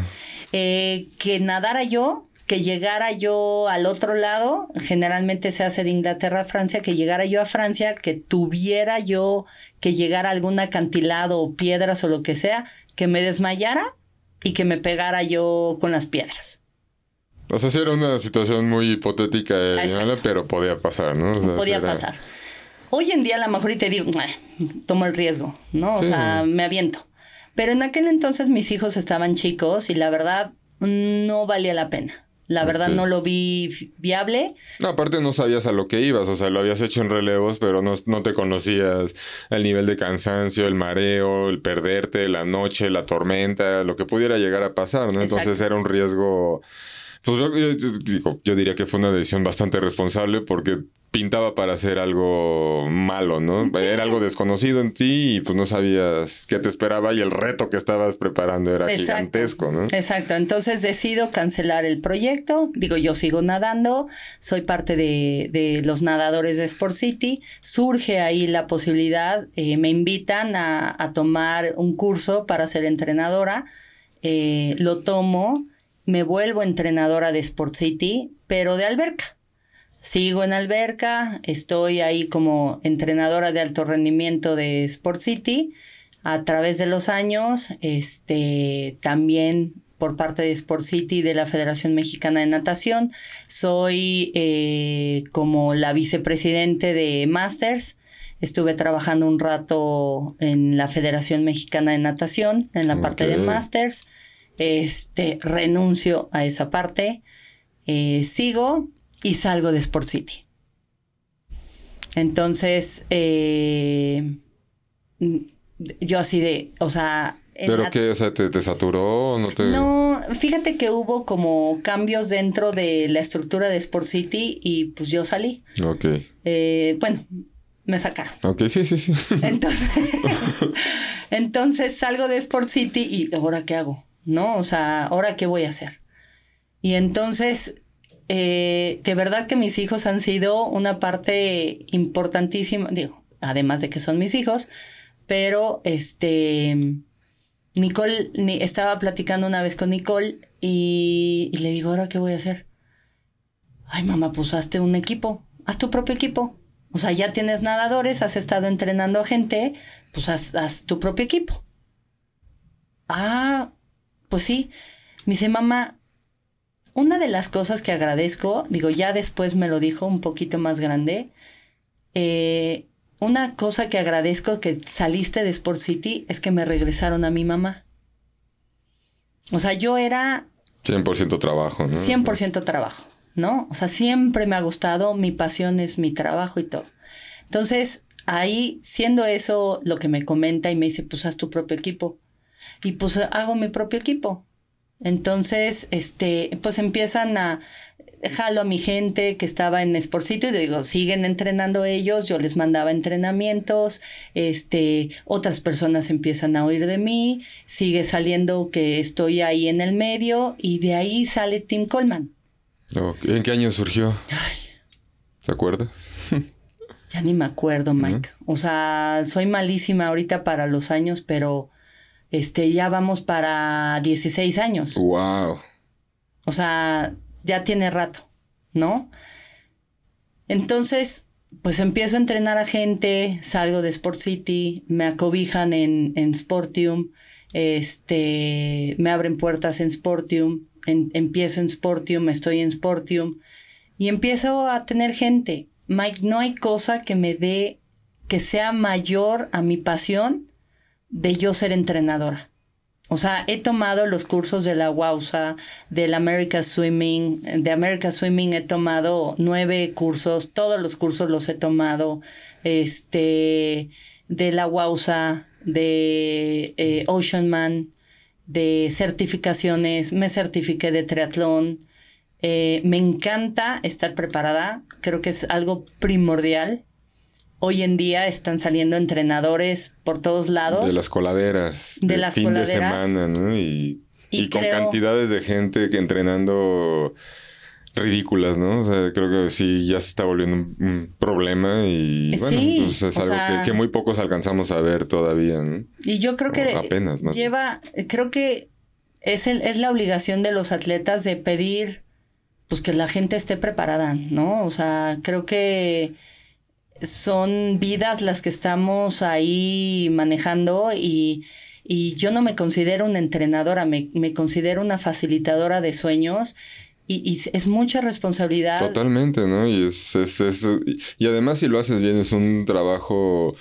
Eh, que nadara yo, que llegara yo al otro lado, generalmente se hace de Inglaterra a Francia, que llegara yo a Francia, que tuviera yo que llegar a algún acantilado o piedras o lo que sea, que me desmayara y que me pegara yo con las piedras. O sea, sí era una situación muy hipotética, eh, pero podía pasar, ¿no? podía pasar. Hoy en día a lo mejor y te digo, tomo el riesgo, ¿no? O sea, me aviento. Pero en aquel entonces mis hijos estaban chicos y la verdad no valía la pena. La verdad no lo vi viable. No, aparte no sabías a lo que ibas, o sea, lo habías hecho en relevos, pero no, no te conocías el nivel de cansancio, el mareo, el perderte, la noche, la tormenta, lo que pudiera llegar a pasar, ¿no? Entonces era un riesgo pues yo, yo, diría que fue una decisión bastante responsable porque pintaba para hacer algo malo, ¿no? Era algo desconocido en ti y pues no sabías qué te esperaba y el reto que estabas preparando era gigantesco, ¿no? Exacto, entonces decido cancelar el proyecto, digo yo sigo nadando, soy parte de, de los nadadores de Sport City, surge ahí la posibilidad, eh, me invitan a, a, tomar un curso para ser entrenadora, eh, lo tomo me vuelvo entrenadora de Sport City, pero de alberca. Sigo en alberca, estoy ahí como entrenadora de alto rendimiento de Sport City. A través de los años, este, también por parte de Sport City de la Federación Mexicana de Natación, soy eh, como la vicepresidente de Masters. Estuve trabajando un rato en la Federación Mexicana de Natación, en la parte de Masters este, renuncio a esa parte, eh, sigo y salgo de Sport City. Entonces, eh, yo así de, o sea... ¿Pero qué? O sea, ¿te, saturó o no te...? No, fíjate que hubo como cambios dentro de la estructura de Sport City y pues yo salí. Ok. Eh, bueno, me sacaron. Ok, sí, sí, sí. Entonces, entonces salgo de Sport City y ahora qué hago? ¿No? O sea, ¿ahora qué voy a hacer? Y entonces, eh, de verdad que mis hijos han sido una parte importantísima, digo, además de que son mis hijos, pero este, Nicole, estaba platicando una vez con Nicole y, le digo, ¿ahora qué voy a hacer? Ay, mamá, pues hazte un equipo, haz tu propio equipo. O sea, ya tienes nadadores, has estado entrenando a gente, pues haz, haz tu propio equipo. Ah, pues sí, me dice, mamá, una de las cosas que agradezco, digo, ya después me lo dijo un poquito más grande, eh, una cosa que agradezco que saliste de Sport City es que me regresaron a mi mamá. O sea, yo era... 100% trabajo, ¿no? 100% trabajo, ¿no? O sea, siempre me ha gustado, mi pasión es mi trabajo y todo. Entonces, ahí, siendo eso lo que me comenta y me dice, pues haz tu propio equipo y pues hago mi propio equipo. Entonces, este, pues empiezan a jalo a mi gente que estaba en Sportcito y digo, siguen entrenando ellos, yo les mandaba entrenamientos, este, otras personas empiezan a oír de mí, sigue saliendo que estoy ahí en el medio y de ahí sale Tim Coleman. ¿En qué año surgió? ¿Te acuerdas? ya ni me acuerdo, Mike. O sea, soy malísima ahorita para los años, pero este, ya vamos para 16 años. Wow. O sea, ya tiene rato, ¿no? Entonces, pues empiezo a entrenar a gente, salgo de Sport City, me acobijan en, en Sportium, este, me abren puertas en Sportium, empiezo en Sportium, estoy en Sportium y empiezo a tener gente. Mike, no hay cosa que me dé, que sea mayor a mi pasión de yo ser entrenadora. O sea, he tomado los cursos de la WAUSA, del America Swimming, de America Swimming he tomado nueve cursos, todos los cursos los he tomado, este, de la WAUSA, de eh, Oceanman, de certificaciones, me certifiqué de triatlón. Eh, me encanta estar preparada, creo que es algo primordial Hoy en día están saliendo entrenadores por todos lados. De las coladeras. De, las fin de semana, ¿no? Y, con cantidades de gente que entrenando ridículas, ¿no? O sea, creo que sí ya se está volviendo un, problema y bueno, pues es algo que, muy pocos alcanzamos a ver todavía, ¿no? Y yo creo que apenas más lleva, creo que es, el, es la obligación de los atletas de pedir pues que la gente esté preparada, ¿no? O sea, creo que son vidas las que estamos ahí manejando y, y yo no me considero una entrenadora, me, me considero una facilitadora de sueños y, y, es mucha responsabilidad. Totalmente, ¿no? Y, es, es, es, y además si lo haces bien es un trabajo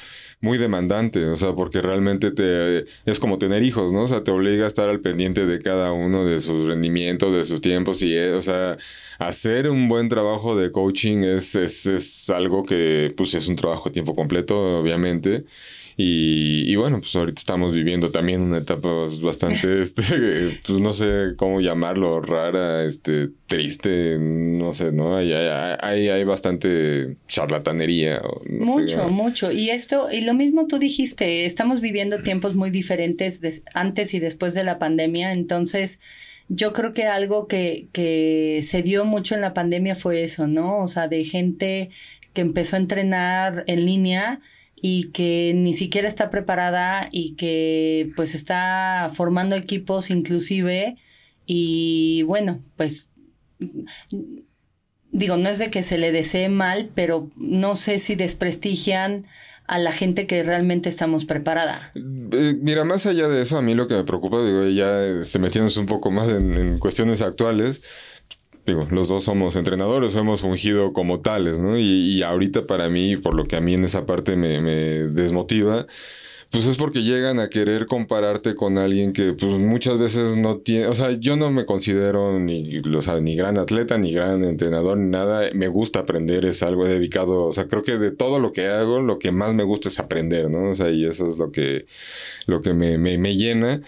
muy demandante, o sea, porque realmente te es como tener hijos, ¿no? O sea, te obliga a estar al pendiente de cada uno de sus rendimientos, de sus tiempos y, eh, o sea, hacer un buen trabajo de coaching es, es, es algo que, pues, es un trabajo a tiempo completo, obviamente. Y, bueno, pues ahorita estamos viviendo también una etapa bastante, este, pues no sé cómo llamarlo, rara, este, triste, no sé, ¿no? Hay, hay, hay bastante charlatanería. mucho, mucho. Y esto, y lo mismo tú dijiste, estamos viviendo tiempos muy diferentes antes y después de la pandemia, entonces yo creo que algo que, que se dio mucho en la pandemia fue eso, ¿no? O sea, de gente que empezó a entrenar en línea y que ni siquiera está preparada y que pues está formando equipos inclusive y bueno, pues digo, no es de que se le desee mal, pero no sé si desprestigian a la gente que realmente estamos preparada. Eh, mira, más allá de eso, a mí lo que me preocupa, digo, ya se metiéndose un poco más en, en cuestiones actuales, digo, los dos somos entrenadores, hemos fungido como tales, ¿no? Y, y, ahorita para mí, por lo que a mí en esa parte me, me, desmotiva, pues es porque llegan a querer compararte con alguien que pues muchas veces no tiene, o sea, yo no me considero ni, o ni gran atleta, ni gran entrenador, ni nada, me gusta aprender, es algo dedicado, o sea, creo que de todo lo que hago, lo que más me gusta es aprender, ¿no? O sea, y eso es lo que, lo que me, me llena.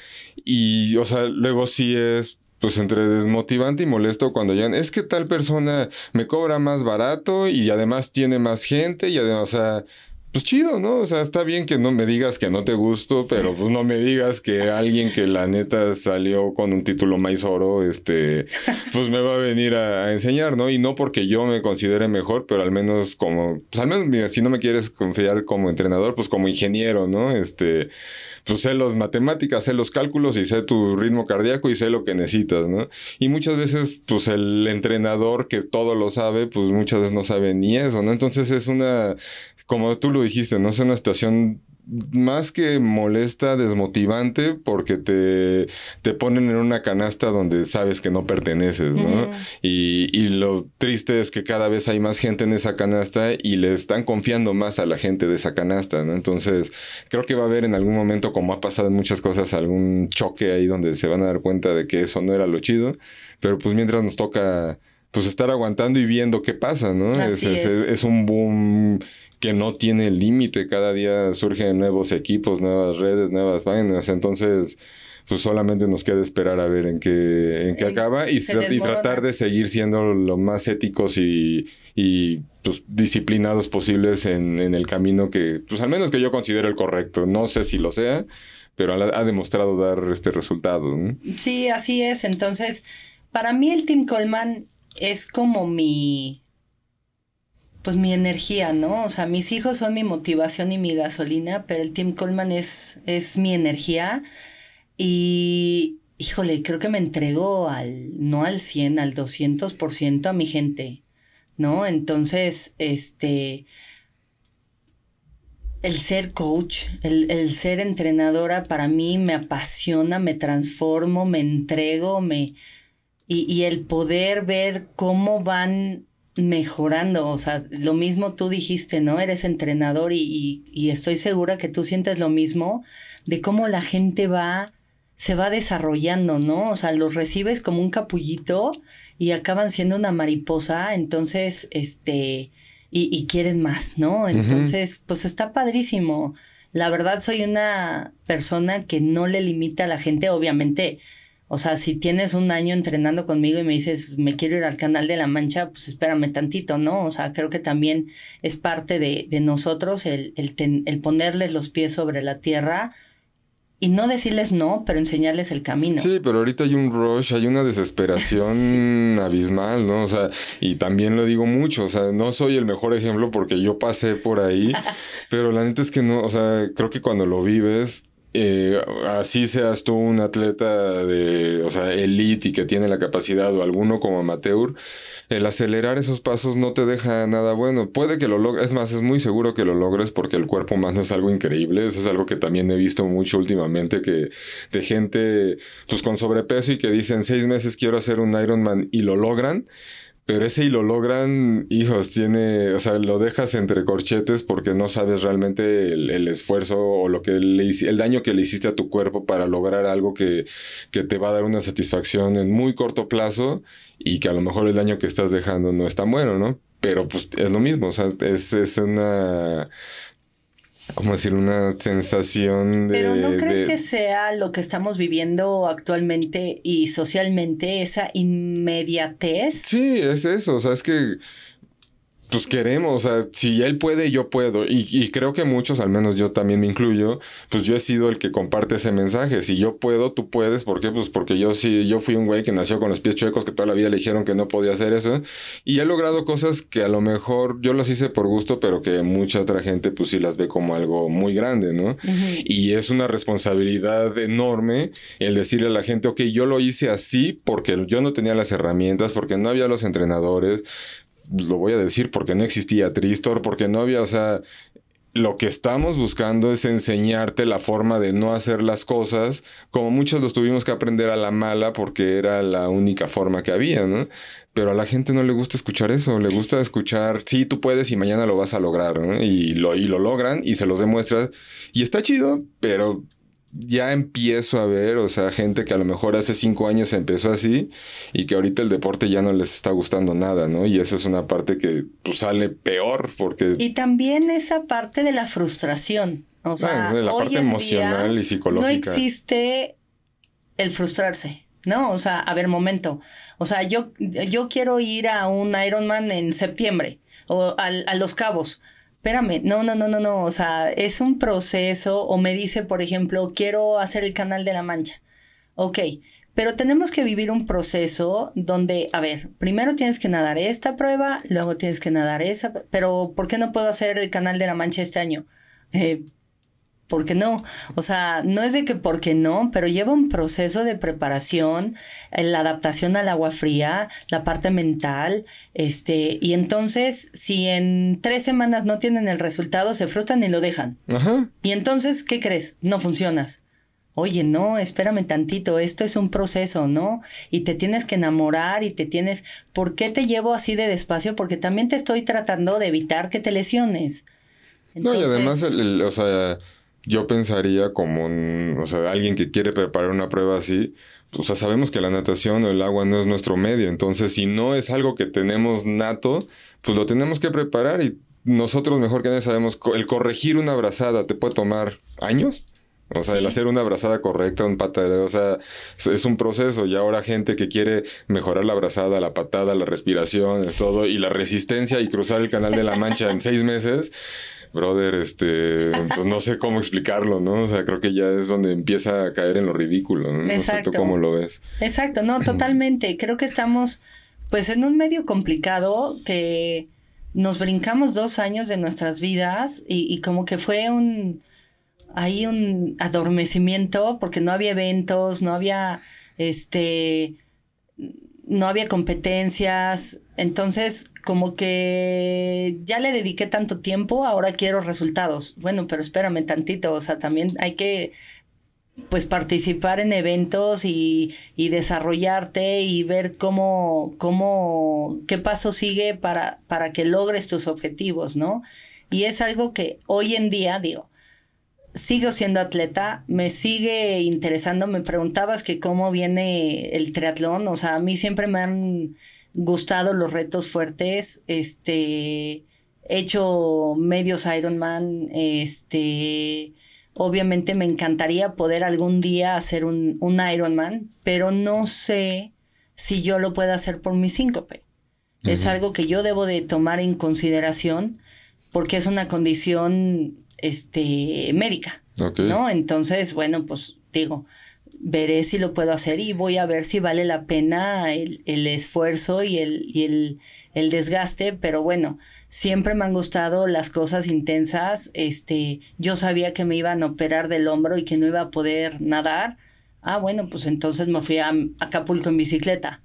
Y, o sea, luego sí es pues entre desmotivante y molesto cuando ya es que tal persona me cobra más barato y además tiene más gente y además, o sea, pues chido, ¿no? O sea, está bien que no me digas que no te gusto, pero pues no me digas que alguien que la neta salió con un título más oro, este, pues me va a venir a, enseñar, ¿no? Y no porque yo me considere mejor, pero al menos como, pues al menos, mira, si no me quieres confiar como entrenador, pues como ingeniero, ¿no? Este, pues sé los matemáticas, sé los cálculos y sé tu ritmo cardíaco y sé lo que necesitas, ¿no? Y muchas veces, pues el entrenador que todo lo sabe, pues muchas veces no sabe ni eso, ¿no? Entonces es una, como tú lo dijiste, ¿no? Es una situación más que molesta, desmotivante, porque te, te ponen en una canasta donde sabes que no perteneces, ¿no? y, y, lo triste es que cada vez hay más gente en esa canasta y le están confiando más a la gente de esa canasta, ¿no? Entonces, creo que va a haber en algún momento, como ha pasado en muchas cosas, algún choque ahí donde se van a dar cuenta de que eso no era lo chido, pero pues mientras nos toca pues estar aguantando y viendo qué pasa, ¿no? es, es. es un boom que no tiene límite. Cada día surgen nuevos equipos, nuevas redes, nuevas páginas. Entonces, pues solamente nos queda esperar a ver en qué, en qué acaba y, y, tratar de seguir siendo lo más éticos y, y pues, disciplinados posibles en, en, el camino que, pues al menos que yo considero el correcto. No sé si lo sea, pero ha, demostrado dar este resultado. Sí, así es. Entonces, para mí el Team Coleman es como mi pues mi energía, ¿no? O sea, mis hijos son mi motivación y mi gasolina, pero el Team Coleman es, es mi energía. Y, híjole, creo que me entrego al, no al 100, al 200% a mi gente, ¿no? Entonces, este, el ser coach, el, el, ser entrenadora para mí me apasiona, me transformo, me entrego, me... Y, y el poder ver cómo van mejorando, o sea, lo mismo tú dijiste, ¿no? Eres entrenador y, y, estoy segura que tú sientes lo mismo de cómo la gente va, se va desarrollando, ¿no? O sea, los recibes como un capullito y acaban siendo una mariposa, entonces, este, y, y quieren más, ¿no? Entonces, pues está padrísimo. La verdad soy una persona que no le limita a la gente, obviamente o sea, si tienes un año entrenando conmigo y me dices, me quiero ir al canal de la mancha, pues espérame tantito, ¿no? O sea, creo que también es parte de, de nosotros el, el, el ponerles los pies sobre la tierra y no decirles no, pero enseñarles el camino. Sí, pero ahorita hay un rush, hay una desesperación abismal, ¿no? O sea, y también lo digo mucho, o sea, no soy el mejor ejemplo porque yo pasé por ahí, pero la neta es que no, o sea, creo que cuando lo vives, eh, así seas tú un atleta de, o sea, elite y que tiene la capacidad o alguno como amateur, el acelerar esos pasos no te deja nada bueno. Puede que lo logres, es más, es muy seguro que lo logres porque el cuerpo humano es algo increíble. Eso es algo que también he visto mucho últimamente, que de gente pues con sobrepeso y que dicen seis meses quiero hacer un Ironman y lo logran. Pero ese y lo logran, hijos, tiene, o sea, lo dejas entre corchetes porque no sabes realmente el, esfuerzo o lo que le, el daño que le hiciste a tu cuerpo para lograr algo que, que te va a dar una satisfacción en muy corto plazo y que a lo mejor el daño que estás dejando no es tan bueno, ¿no? Pero pues es lo mismo, o sea, es, es una ¿cómo decir? Una sensación de... Pero ¿no crees que sea lo que estamos viviendo actualmente y socialmente, esa inmediatez? Sí, es eso, o sea, es que pues queremos, o sea, si él puede, yo puedo. Y, creo que muchos, al menos yo también me incluyo, pues yo he sido el que comparte ese mensaje. Si yo puedo, tú puedes. ¿Por qué? Pues porque yo sí, yo fui un güey que nació con los pies chuecos, que toda la vida le dijeron que no podía hacer eso. Y he logrado cosas que a lo mejor yo las hice por gusto, pero que mucha otra gente pues sí las ve como algo muy grande, ¿no? Y es una responsabilidad enorme el decirle a la gente, ok, yo lo hice así porque yo no tenía las herramientas, porque no había los entrenadores, lo voy a decir porque no existía Tristor, porque no había, o sea, lo que estamos buscando es enseñarte la forma de no hacer las cosas, como muchos los tuvimos que aprender a la mala porque era la única forma que había, ¿no? Pero a la gente no le gusta escuchar eso, le gusta escuchar, sí, tú puedes y mañana lo vas a lograr, ¿no? Y lo, y lo logran y se los demuestras. Y está chido, pero ya empiezo a ver, o sea, gente que a lo mejor hace cinco años empezó así y que ahorita el deporte ya no les está gustando nada, ¿no? Y eso es una parte que pues, sale peor porque... Y también esa parte de la frustración, o sea, la parte emocional y psicológica. No existe el frustrarse, ¿no? O sea, a ver, momento. O sea, yo, yo quiero ir a un Ironman en septiembre o a Los Cabos espérame, no, no, no, no, no, o sea, es un proceso o me dice, por ejemplo, quiero hacer el canal de la mancha. Ok, pero tenemos que vivir un proceso donde, a ver, primero tienes que nadar esta prueba, luego tienes que nadar esa, pero ¿por qué no puedo hacer el canal de la mancha este año? Eh, ¿por qué no? O sea, no es de que por qué no, pero lleva un proceso de preparación, eh, la adaptación al agua fría, la parte mental, este, y entonces, si en tres semanas no tienen el resultado, se frustran y lo dejan. Ajá. Y entonces, ¿qué crees? No funcionas. Oye, no, espérame tantito, esto es un proceso, ¿no? Y te tienes que enamorar y te tienes... ¿Por qué te llevo así de despacio? Porque también te estoy tratando de evitar que te lesiones. no, y además, o sea, yo pensaría como un, o sea, alguien que quiere preparar una prueba así, pues, o sea, sabemos que la natación o el agua no es nuestro medio, entonces si no es algo que tenemos nato, pues lo tenemos que preparar y nosotros mejor que nadie sabemos, el corregir una abrazada te puede tomar años. O sea, el hacer una abrazada correcta, un patada, o sea, es un proceso. Y ahora gente que quiere mejorar la abrazada, la patada, la respiración, todo, y la resistencia y cruzar el canal de la mancha en seis meses, brother, este, pues no sé cómo explicarlo, ¿no? O sea, creo que ya es donde empieza a caer en lo ridículo, ¿no? Exacto. No sé cómo lo ves. Exacto, no, totalmente. Creo que estamos, pues, en un medio complicado que nos brincamos dos años de nuestras vidas y, y como que fue un, ahí un adormecimiento porque no había eventos, no había, este, no había competencias, entonces como que ya le dediqué tanto tiempo, ahora quiero resultados. Bueno, pero espérame tantito, o sea, también hay que pues participar en eventos y, y desarrollarte y ver cómo, cómo, qué paso sigue para, para que logres tus objetivos, ¿no? Y es algo que hoy en día, digo, sigo siendo atleta, me sigue interesando, me preguntabas que cómo viene el triatlón, o sea, a mí siempre me han gustado los retos fuertes, este, he hecho medios Ironman, este, obviamente me encantaría poder algún día hacer un, un Ironman, pero no sé si yo lo puedo hacer por mi síncope. Es algo que yo debo de tomar en consideración porque es una condición este, médica, ¿no? Entonces, bueno, pues digo, veré si lo puedo hacer y voy a ver si vale la pena el, esfuerzo y, el, y el, el, desgaste, pero bueno, siempre me han gustado las cosas intensas, este, yo sabía que me iban a operar del hombro y que no iba a poder nadar, ah, bueno, pues entonces me fui a, Acapulco en bicicleta,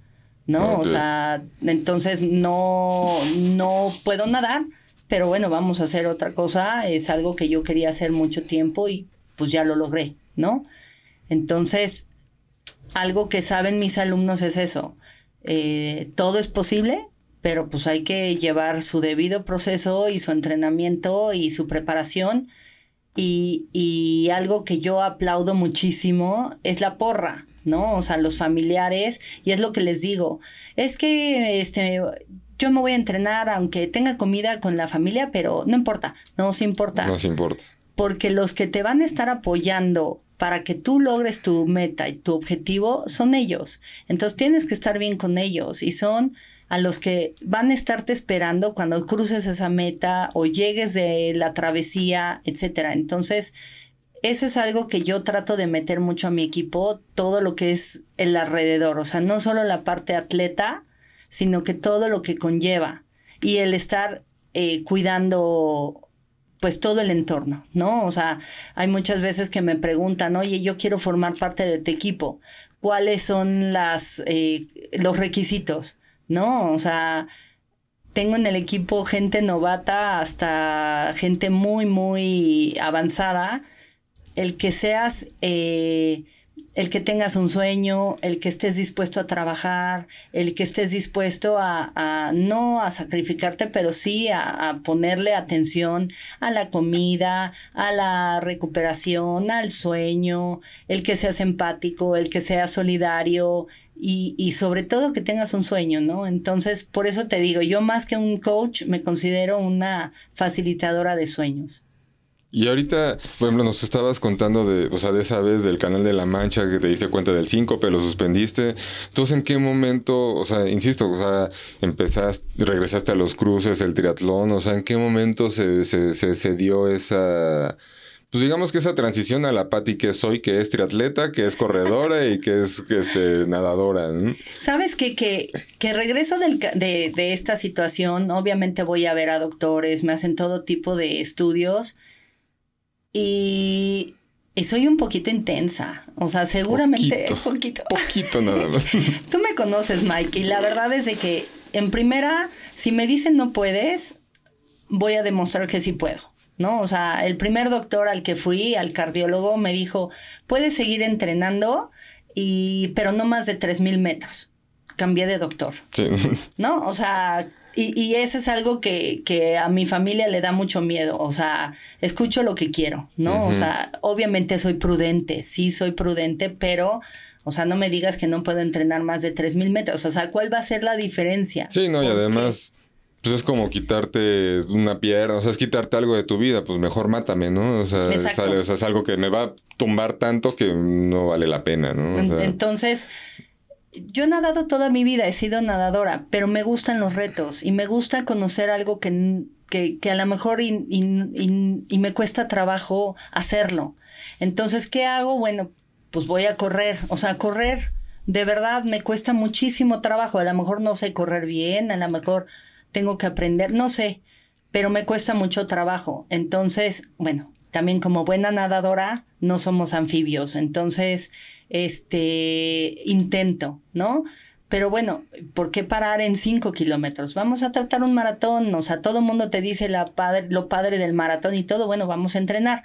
¿no? O sea, entonces no, no puedo nadar, pero bueno, vamos a hacer otra cosa, es algo que yo quería hacer mucho tiempo y pues ya lo logré, ¿no? Entonces, algo que saben mis alumnos es eso. Eh, todo es posible, pero pues hay que llevar su debido proceso y su entrenamiento y su preparación. Y, y, algo que yo aplaudo muchísimo es la porra, ¿no? O sea, los familiares, y es lo que les digo, es que este, yo me voy a entrenar aunque tenga comida con la familia, pero no importa, no se importa. No se importa. Porque los que te van a estar apoyando para que tú logres tu meta y tu objetivo son ellos. Entonces tienes que estar bien con ellos y son a los que van a estarte esperando cuando cruces esa meta o llegues de la travesía, etcétera. Entonces, eso es algo que yo trato de meter mucho a mi equipo, todo lo que es el alrededor, o sea, no solo la parte atleta, sino que todo lo que conlleva y el estar eh, cuidando pues todo el entorno, ¿no? O sea, hay muchas veces que me preguntan, oye, yo quiero formar parte de tu equipo, ¿cuáles son las, eh, los requisitos? ¿No? O sea, tengo en el equipo gente novata hasta gente muy, muy avanzada. El que seas... Eh, el que tengas un sueño, el que estés dispuesto a trabajar, el que estés dispuesto a, no a sacrificarte, pero sí a, ponerle atención a la comida, a la recuperación, al sueño, el que seas empático, el que seas solidario y, y sobre todo que tengas un sueño, ¿no? Entonces, por eso te digo, yo más que un coach me considero una facilitadora de sueños. Y ahorita, por ejemplo, nos estabas contando de, o sea, de esa vez del canal de la Mancha que te diste cuenta del 5, pero lo suspendiste. Entonces, ¿en qué momento, o sea, insisto, o sea, empezaste, regresaste a los cruces, el triatlón, o sea, ¿en qué momento se, se, se, dio esa, pues digamos que esa transición a la Pati que soy, que es triatleta, que es corredora y que es este, nadadora. Sabes que, que, que regreso del, de, de, esta situación, obviamente voy a ver a doctores, me hacen todo tipo de estudios y, soy un poquito intensa. O sea, seguramente. Poquito. Poquito, nada más. Tú me conoces, Mike, y la verdad es de que, en primera, si me dicen no puedes, voy a demostrar que sí puedo. ¿No? O sea, el primer doctor al que fui, al cardiólogo, me dijo: puedes seguir entrenando, y, pero no más de 3000 metros cambié de doctor. Sí. ¿No? O sea, y, y eso es algo que, que, a mi familia le da mucho miedo. O sea, escucho lo que quiero, ¿no? O sea, obviamente soy prudente, sí soy prudente, pero, o sea, no me digas que no puedo entrenar más de 3000 metros. O sea, ¿cuál va a ser la diferencia? Sí, no, y además pues es como quitarte una pierna, o sea, es quitarte algo de tu vida, pues mejor mátame, ¿no? O sea, es, es, algo que me va a tumbar tanto que no vale la pena, ¿no? Entonces, yo he nadado toda mi vida, he sido nadadora, pero me gustan los retos y me gusta conocer algo que, que, a lo mejor y, y, me cuesta trabajo hacerlo. Entonces, ¿qué hago? Bueno, pues voy a correr, o sea, correr de verdad me cuesta muchísimo trabajo, a lo mejor no sé correr bien, a lo mejor tengo que aprender, no sé, pero me cuesta mucho trabajo. Entonces, bueno, también como buena nadadora, no somos anfibios, entonces, este, intento, ¿no? Pero bueno, ¿por qué parar en cinco kilómetros? Vamos a tratar un maratón, o sea, todo el mundo te dice la padre, lo padre del maratón y todo, bueno, vamos a entrenar.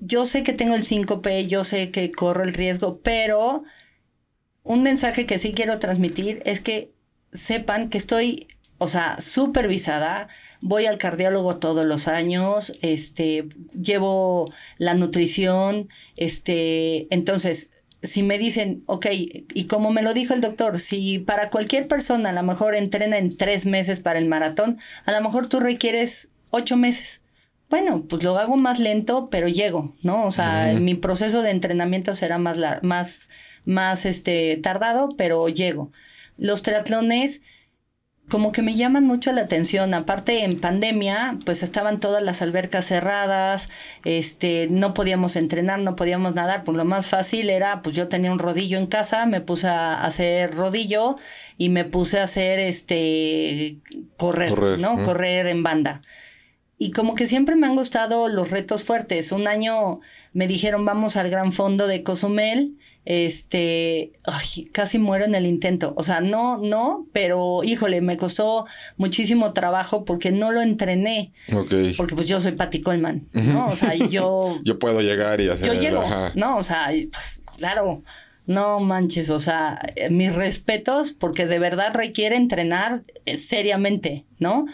Yo sé que tengo el 5P, yo sé que corro el riesgo, pero un mensaje que sí quiero transmitir es que sepan que estoy o sea, supervisada. Voy al cardiólogo todos los años, este, llevo la nutrición, este, entonces, si me dicen, ok, y como me lo dijo el doctor, si para cualquier persona a lo mejor entrena en tres meses para el maratón, a lo mejor tú requieres ocho meses. Bueno, pues lo hago más lento, pero llego, ¿no? O sea, mi proceso de entrenamiento será más, más, más este, tardado, pero llego. Los triatlones, como que me llaman mucho la atención. Aparte, en pandemia, pues estaban todas las albercas cerradas, este, no podíamos entrenar, no podíamos nadar. Pues lo más fácil era, pues yo tenía un rodillo en casa, me puse a hacer rodillo y me puse a hacer este correr, ¿no? Correr en banda. Y como que siempre me han gustado los retos fuertes. Un año me dijeron, vamos al gran fondo de Cozumel. Este, casi muero en el intento. O sea, no, no, pero híjole, me costó muchísimo trabajo porque no lo entrené. Ok. Porque pues yo soy Patty Coleman, ¿no? O sea, yo... yo puedo llegar y hacer... Yo llego, ¿no? O sea, pues claro. No manches, o sea, mis respetos porque de verdad requiere entrenar eh, seriamente, ¿no?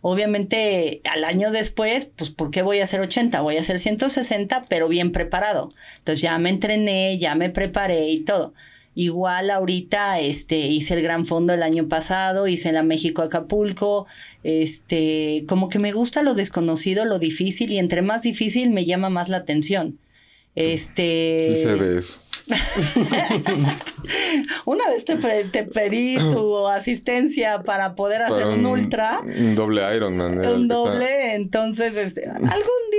Obviamente, al año después, pues, ¿por qué voy a hacer 80? Voy a hacer 160, pero bien preparado. Entonces ya me entrené, ya me preparé y todo. Igual ahorita este, hice el Gran Fondo el año pasado, hice la México Acapulco, este, como que me gusta lo desconocido, lo difícil, y entre más difícil me llama más la atención. Este. Sí se ve eso. Una vez te, pedí tu asistencia para poder hacer un, ultra. Un doble Ironman. Un doble, entonces este, algún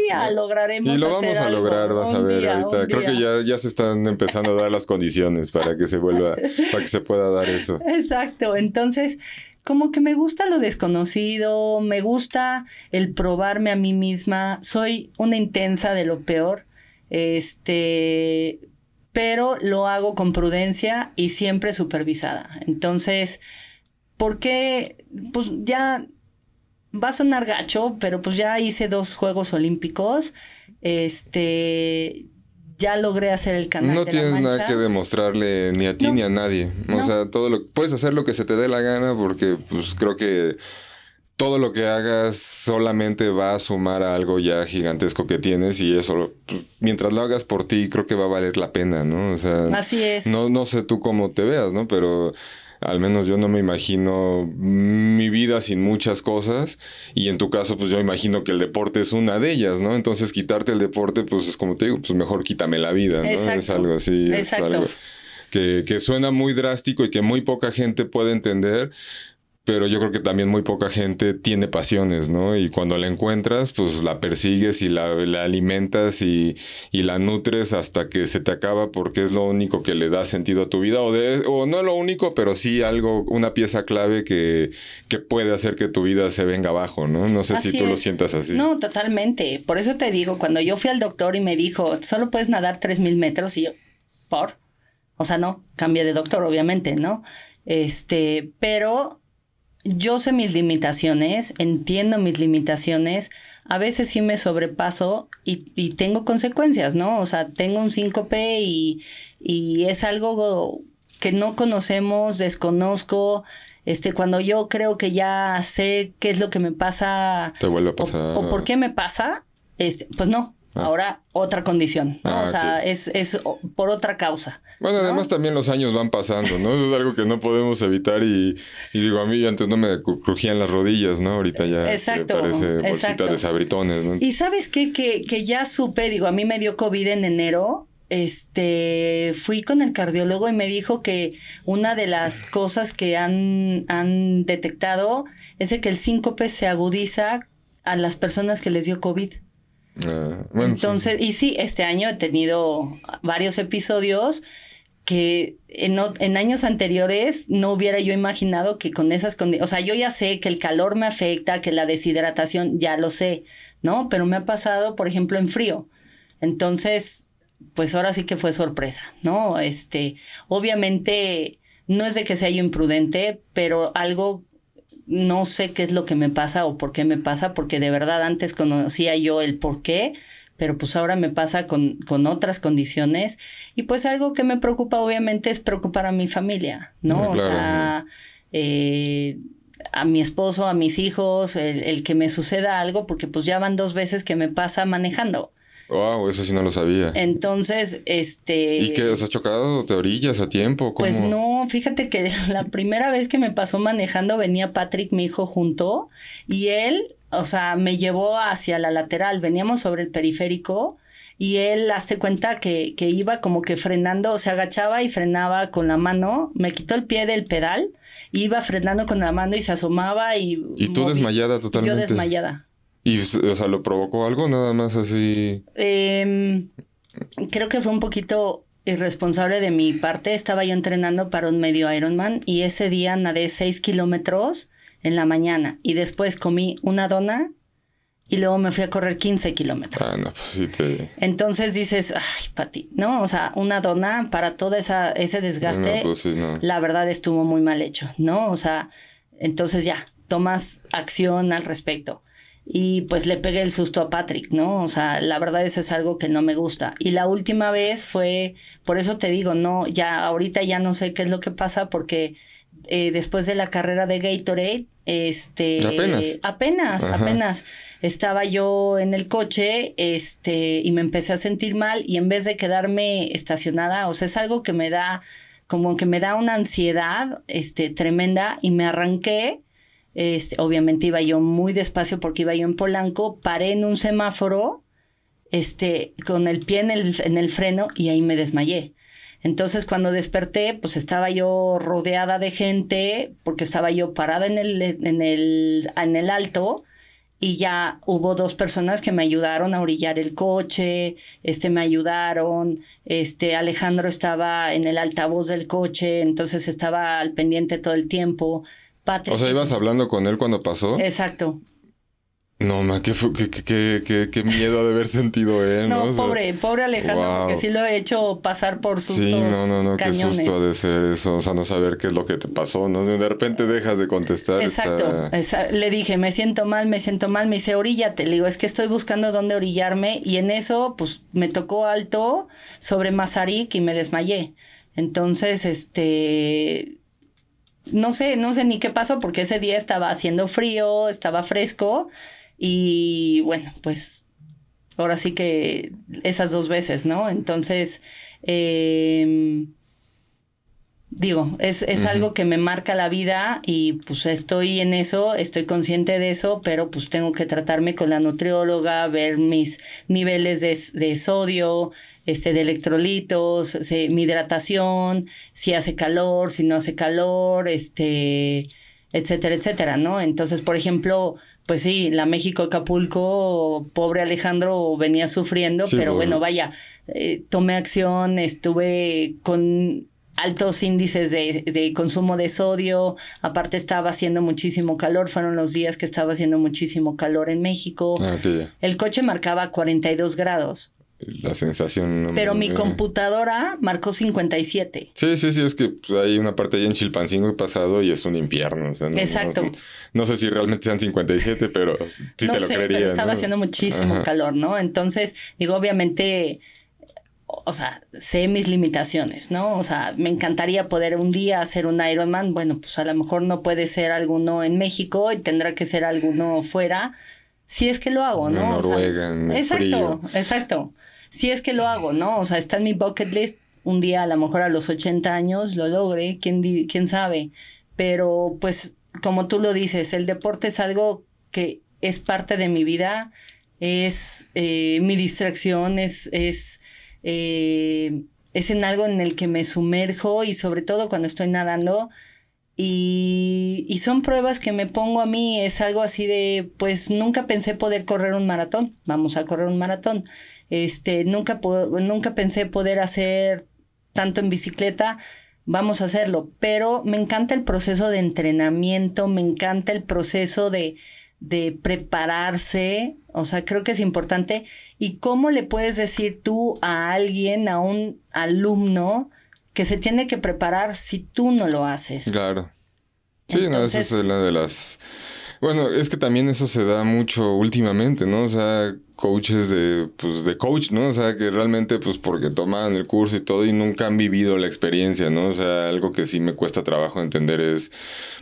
día lograremos. Y lo vamos a lograr, vas a ver ahorita. Creo que ya, ya se están empezando a dar las condiciones para que se vuelva, para que se pueda dar eso. Exacto, entonces como que me gusta lo desconocido, me gusta el probarme a mí misma, soy una intensa de lo peor. Este, pero lo hago con prudencia y siempre supervisada. Entonces, ¿por qué? Pues ya va a sonar gacho, pero pues ya hice dos Juegos Olímpicos. Este, ya logré hacer el canal. No tienes nada que demostrarle ni a ti ni a nadie. O sea, todo lo puedes hacer lo que se te dé la gana porque pues creo que todo lo que hagas solamente va a sumar a algo ya gigantesco que tienes y eso, pues, mientras lo hagas por ti, creo que va a valer la pena, ¿no? O sea, así es. No, no sé tú cómo te veas, ¿no? Pero al menos yo no me imagino mi vida sin muchas cosas y en tu caso pues yo imagino que el deporte es una de ellas, ¿no? Entonces quitarte el deporte pues es como te digo, pues mejor quítame la vida, ¿no? Es algo así, es algo que, que suena muy drástico y que muy poca gente puede entender, pero yo creo que también muy poca gente tiene pasiones, ¿no? Y cuando la encuentras, pues la persigues y la, alimentas y, la nutres hasta que se te acaba porque es lo único que le da sentido a tu vida, o, de, o no lo único, pero sí algo, una pieza clave que, que puede hacer que tu vida se venga abajo, ¿no? No sé si tú lo sientas así. No, totalmente. Por eso te digo, cuando yo fui al doctor y me dijo, solo puedes nadar 3.000 metros, y yo, ¿por? O sea, no, cambié de doctor, obviamente, ¿no? Este, pero yo sé mis limitaciones, entiendo mis limitaciones, a veces sí me sobrepaso y, y tengo consecuencias, ¿no? O sea, tengo un síncope y, y es algo que no conocemos, desconozco. Este, cuando yo creo que ya sé qué es lo que me pasa. Te vuelve a pasar. O, por qué me pasa, este, pues no, Ah. Ahora, otra condición, ¿no? Ah, o sea, es, es, por otra causa. Bueno, además también los años van pasando, ¿no? es algo que no podemos evitar y, digo, a mí antes no me crujían las rodillas, ¿no? Ahorita ya exacto, parece bolsita de sabritones, ¿no? Y ¿sabes qué? Que, que ya supe, digo, a mí me dio COVID en enero, este, fui con el cardiólogo y me dijo que una de las cosas que han, han detectado es de que el síncope se agudiza a las personas que les dio COVID. Ah, Entonces, y sí, este año he tenido varios episodios que en, años anteriores no hubiera yo imaginado que con esas condiciones, o sea, yo ya sé que el calor me afecta, que la deshidratación, ya lo sé, ¿no? Pero me ha pasado, por ejemplo, en frío. Entonces, pues ahora sí que fue sorpresa, ¿no? Este, obviamente, no es de que sea yo imprudente, pero algo no sé qué es lo que me pasa o por qué me pasa, porque de verdad antes conocía yo el por qué, pero pues ahora me pasa con, con otras condiciones. Y pues algo que me preocupa obviamente es preocupar a mi familia, ¿no? Ah, o sea, eh, a mi esposo, a mis hijos, el, el, que me suceda algo, porque pues ya van dos veces que me pasa manejando. Wow, eso sí no lo sabía. Entonces, este... ¿Y qué? ¿Os has chocado? ¿Te orillas a tiempo? Pues no, fíjate que la primera vez que me pasó manejando venía Patrick, mi hijo, junto y él, o sea, me llevó hacia la lateral. Veníamos sobre el periférico y él, hazte cuenta que, que iba como que frenando, se agachaba y frenaba con la mano, me quitó el pie del pedal, iba frenando con la mano y se asomaba y... ¿Y tú desmayada totalmente? yo desmayada. ¿Y, o sea, lo provocó algo nada más así? Em, creo que fue un poquito irresponsable de mi parte. Estaba yo entrenando para un medio Ironman y ese día nadé 6 kilómetros en la mañana y después comí una dona y luego me fui a correr 15 kilómetros. Ah, no, pues sí te... Entonces dices, ay, Pati, ¿no? O sea, una dona para todo esa, ese desgaste, pues sí, no. la verdad estuvo muy mal hecho, ¿no? O sea, entonces ya, tomas acción al respecto. Y pues le pegué el susto a Patrick, ¿no? O sea, la verdad eso es algo que no me gusta. Y la última vez fue, por eso te digo, no, ya ahorita ya no sé qué es lo que pasa porque eh, después de la carrera de Gatorade, este, apenas, apenas, apenas estaba yo en el coche, este, y me empecé a sentir mal y en vez de quedarme estacionada, o sea, es algo que me da, como que me da una ansiedad, este, tremenda y me arranqué. Este, obviamente iba yo muy despacio porque iba yo en Polanco, paré en un semáforo, este, con el pie en el, en el freno y ahí me desmayé. Entonces cuando desperté, pues estaba yo rodeada de gente, porque estaba yo parada en el, en el, en el alto, y ya hubo dos personas que me ayudaron a orillar el coche, este me ayudaron, este Alejandro estaba en el altavoz del coche, entonces estaba al pendiente todo el tiempo. O sea, ibas hablando con él cuando pasó. Exacto. No, ma, qué, qué, qué, qué, miedo de haber sentido él, ¿no? No, pobre, pobre Alejandro, porque sí lo he hecho pasar por sustos Sí, no, no, no, qué susto de ser eso, o sea, no saber qué es lo que te pasó, ¿no? De repente dejas de contestar. Exacto, le dije, me siento mal, me siento mal, me dice, oríllate, le digo, es que estoy buscando dónde orillarme, y en eso, pues, me tocó alto sobre Mazarik y me desmayé. Entonces, este, no sé, no sé ni qué pasó, porque ese día estaba haciendo frío, estaba fresco, y bueno, pues ahora sí que esas dos veces, ¿no? Entonces, em, digo, es, es algo que me marca la vida y pues estoy en eso, estoy consciente de eso, pero pues tengo que tratarme con la nutrióloga, ver mis niveles de, de sodio, este, de electrolitos, mi hidratación, si hace calor, si no hace calor, este, etcétera, etcétera, ¿no? Entonces, por ejemplo, pues sí, la México Acapulco, pobre Alejandro venía sufriendo, pero bueno, vaya, eh, tomé acción, estuve con altos índices de, de, consumo de sodio, aparte estaba haciendo muchísimo calor, fueron los días que estaba haciendo muchísimo calor en México. Ah, El coche marcaba 42 grados. La sensación. Pero mi computadora marcó 57. Sí, sí, sí, es que pues, hay una parte ahí en Chilpancingo y pasado y es un infierno. Exacto. No, sé si realmente sean 57, pero sí te lo creería. Pero estaba haciendo muchísimo calor, ¿no? Entonces, digo, obviamente, o sea, sé mis limitaciones, ¿no? O sea, me encantaría poder un día hacer un Ironman. Bueno, pues a lo mejor no puede ser alguno en México y tendrá que ser alguno fuera si es que lo hago, ¿no? En Noruega, exacto, exacto. Si es que lo hago, ¿no? O sea, está en mi bucket list. Un día, a lo mejor a los 80 años, lo logre, quién, quién sabe. Pero, pues, como tú lo dices, el deporte es algo que es parte de mi vida, es eh, mi distracción, es, es, eh, es en algo en el que me sumerjo y sobre todo cuando estoy nadando, y, y, son pruebas que me pongo a mí, es algo así de, pues nunca pensé poder correr un maratón, vamos a correr un maratón. Este, nunca, nunca pensé poder hacer tanto en bicicleta, vamos a hacerlo. Pero me encanta el proceso de entrenamiento, me encanta el proceso de, de prepararse, o sea, creo que es importante. ¿Y cómo le puedes decir tú a alguien, a un alumno, que se tiene que preparar si tú no lo haces. Claro. Sí, no, esa es una de las Bueno, es que también eso se da mucho últimamente, ¿no? O sea, coaches de, pues, de coach, ¿no? O sea, que realmente, pues, porque toman el curso y todo y nunca han vivido la experiencia, ¿no? O sea, algo que sí me cuesta trabajo entender es,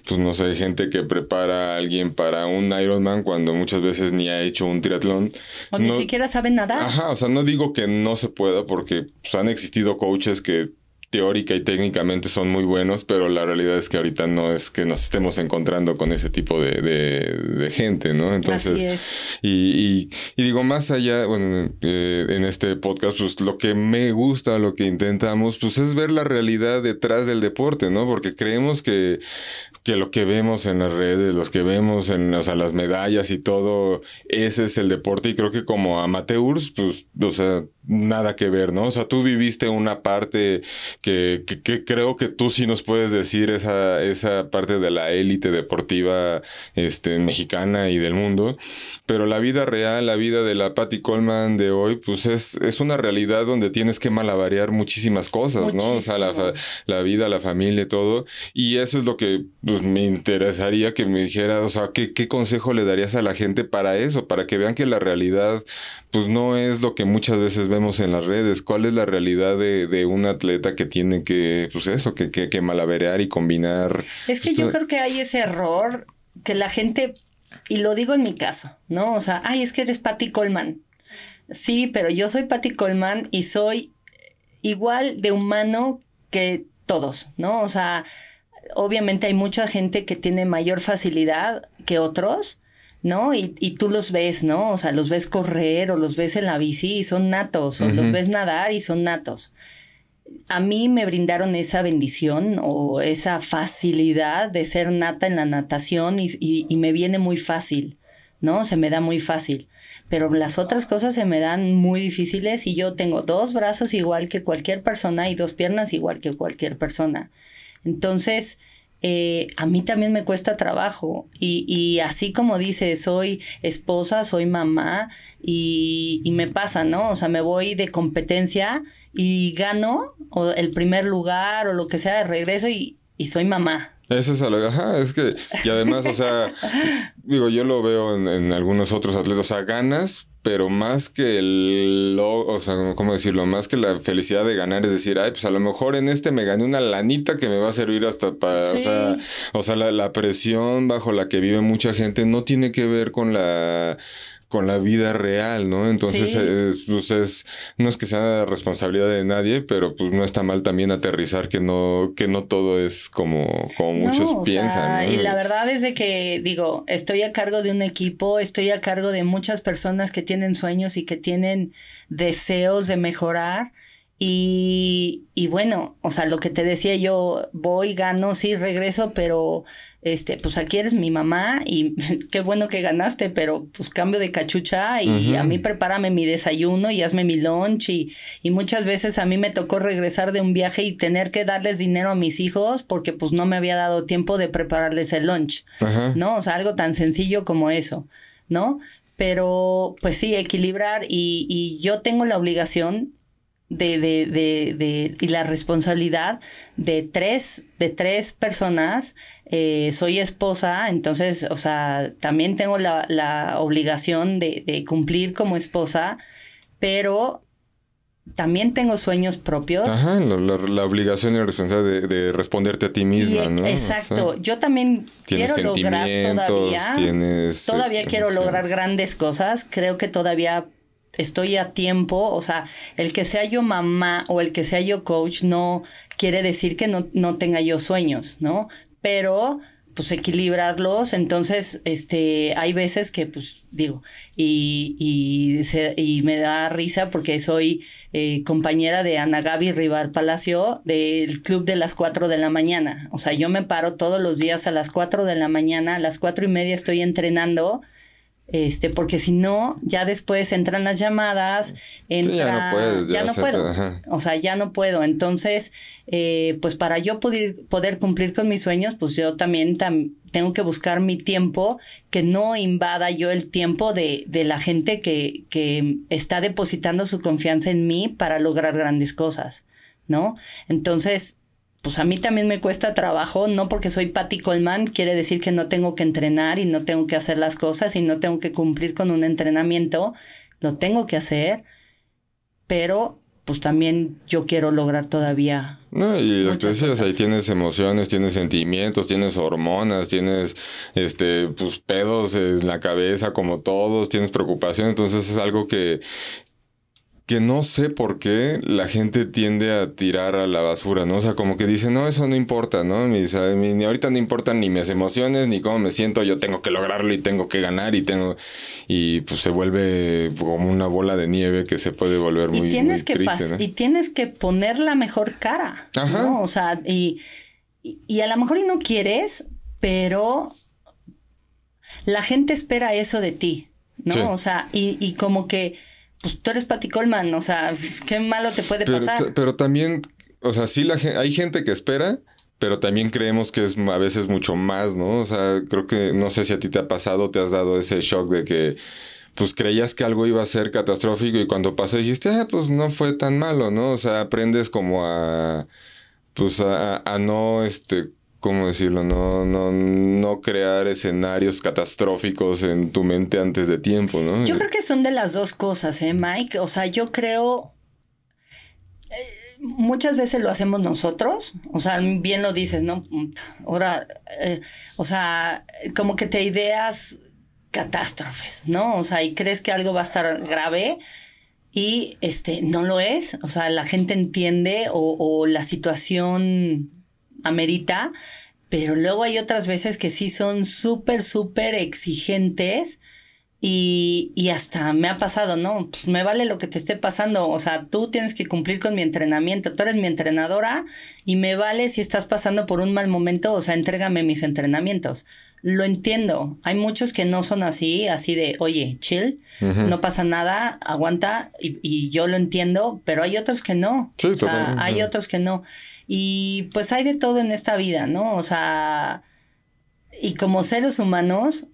pues, no sé, gente que prepara a alguien para un Ironman cuando muchas veces ni ha hecho un triatlón. O ni siquiera sabe nada. Ajá, o sea, no digo que no se pueda porque pues, han existido coaches que teórica y técnicamente son muy buenos, pero la realidad es que ahorita no es que nos estemos encontrando con ese tipo de, de, gente, ¿no? Entonces, Así es. Y, y, digo, más allá, bueno, eh, en este podcast, pues lo que me gusta, lo que intentamos, pues es ver la realidad detrás del deporte, ¿no? Porque creemos que que lo que vemos en las redes, los que vemos en o sea, las medallas y todo, ese es el deporte. Y creo que como amateurs, pues, o sea, nada que ver, ¿no? O sea, tú viviste una parte que, que, creo que tú sí nos puedes decir esa, esa parte de la élite deportiva este, mexicana y del mundo. Pero la vida real, la vida de la Patty Coleman de hoy, pues es, es una realidad donde tienes que malabarear muchísimas cosas, ¿no? O sea, la, la vida, la familia y todo. Y eso es lo que pues, me interesaría que me dijera, o sea, ¿qué, ¿qué consejo le darías a la gente para eso? Para que vean que la realidad, pues no es lo que muchas veces vemos en las redes. ¿Cuál es la realidad de, de un atleta que tiene que, pues eso, que, que, y combinar? Es que yo creo que hay ese error que la gente y lo digo en mi caso, ¿no? O sea, ay, es que eres Patty Coleman. Sí, pero yo soy Patty Coleman y soy igual de humano que todos, ¿no? O sea, obviamente hay mucha gente que tiene mayor facilidad que otros, ¿no? Y, y, tú los ves, ¿no? O sea, los ves correr o los ves en la bici y son natos, o los ves nadar y son natos a mí me brindaron esa bendición o esa facilidad de ser nata en la natación y, me viene muy fácil, ¿no? Se me da muy fácil. Pero las otras cosas se me dan muy difíciles y yo tengo dos brazos igual que cualquier persona y dos piernas igual que cualquier persona. Entonces, eh, a mí también me cuesta trabajo. Y, así como dice, soy esposa, soy mamá y, me pasa, ¿no? O sea, me voy de competencia y gano o el primer lugar o lo que sea de regreso y, soy mamá. Eso es algo, ajá, es que, y además, o sea, digo, yo lo veo en, en algunos otros atletas, o sea, ganas, pero más que el, o sea, ¿cómo decirlo? Más que la felicidad de ganar, es decir, ay, pues a lo mejor en este me gané una lanita que me va a servir hasta para, o sea, o sea, la, la presión bajo la que vive mucha gente no tiene que ver con la con la vida real, ¿no? Entonces, es, pues es, no es que sea responsabilidad de nadie, pero pues no está mal también aterrizar que no, que no todo es como, como muchos piensan. Y la verdad es de que, digo, estoy a cargo de un equipo, estoy a cargo de muchas personas que tienen sueños y que tienen deseos de mejorar. Y, y, bueno, o sea, lo que te decía yo, voy, gano, sí, regreso, pero este, pues aquí eres mi mamá y qué bueno que ganaste, pero pues cambio de cachucha y a mí prepárame mi desayuno y hazme mi lunch y, y, muchas veces a mí me tocó regresar de un viaje y tener que darles dinero a mis hijos porque pues no me había dado tiempo de prepararles el lunch, ¿no? O sea, algo tan sencillo como eso, ¿no? Pero pues sí, equilibrar y, y yo tengo la obligación de, de, de, de, y la responsabilidad de tres, de tres personas. Eh, soy esposa, entonces, o sea, también tengo la, la obligación de, de, cumplir como esposa, pero también tengo sueños propios. Ajá, la, obligación y la responsabilidad de, responderte a ti misma, ¿no? Exacto. Yo también quiero lograr todavía. todavía este, quiero lograr grandes cosas. Creo que todavía estoy a tiempo, o sea, el que sea yo mamá o el que sea yo coach no quiere decir que no, no tenga yo sueños, ¿no? Pero pues equilibrarlos, entonces, este, hay veces que, pues, digo, y, y, y me da risa porque soy eh, compañera de Ana Gaby Rival Palacio del club de las 4 de la mañana, o sea, yo me paro todos los días a las 4 de la mañana, a las cuatro y media estoy entrenando, este, porque si no, ya después entran las llamadas, entra, ya no, puedes, ya no puedo, o sea, ya no puedo. Entonces, eh, pues para yo poder, poder cumplir con mis sueños, pues yo también tengo que buscar mi tiempo, que no invada yo el tiempo de, de la gente que, que está depositando su confianza en mí para lograr grandes cosas, ¿no? Entonces, pues a mí también me cuesta trabajo, no porque soy Patty Coleman, quiere decir que no tengo que entrenar y no tengo que hacer las cosas y no tengo que cumplir con un entrenamiento, lo tengo que hacer, pero pues también yo quiero lograr todavía. No, y lo que decías, ahí tienes emociones, tienes sentimientos, tienes hormonas, tienes este pues pedos en la cabeza como todos, tienes preocupación, entonces es algo que que no sé por qué la gente tiende a tirar a la basura, ¿no? O sea, como que dice, no, eso no importa, ¿no? Ni, ni, ahorita no importan ni mis emociones, ni cómo me siento, yo tengo que lograrlo y tengo que ganar y tengo... Y pues se vuelve como una bola de nieve que se puede volver muy, y tienes que triste, Y tienes que poner la mejor cara, Ajá. ¿no? O sea, y, y a lo mejor y no quieres, pero la gente espera eso de ti, ¿no? O sea, y, y como que pues tú eres Patty Coleman, o sea, qué malo te puede pasar. Pero también, o sea, sí la, hay gente que espera, pero también creemos que es a veces mucho más, ¿no? O sea, creo que no sé si a ti te ha pasado, te has dado ese shock de que pues creías que algo iba a ser catastrófico y cuando pasó dijiste, ah, pues no fue tan malo, ¿no? O sea, aprendes como a, pues a, a no, este, ¿cómo decirlo? No, no, no crear escenarios catastróficos en tu mente antes de tiempo, ¿no? Yo creo que son de las dos cosas, ¿eh, Mike? O sea, yo creo... Eh, muchas veces lo hacemos nosotros, o sea, bien lo dices, ¿no? Ahora, eh, o sea, como que te ideas catástrofes, ¿no? O sea, y crees que algo va a estar grave y este no lo es, o sea, la gente entiende o, o la situación amerita, pero luego hay otras veces que sí son súper, súper exigentes. Y, y, hasta me ha pasado, ¿no? Pues me vale lo que te esté pasando. O sea, tú tienes que cumplir con mi entrenamiento. Tú eres mi entrenadora y me vale si estás pasando por un mal momento. O sea, entrégame mis entrenamientos. Lo entiendo. Hay muchos que no son así, así de, oye, chill, no pasa nada, aguanta. Y, y, yo lo entiendo, pero hay otros que no. Sí, o sea, hay otros que no. Y pues hay de todo en esta vida, ¿no? O sea, y como seres humanos,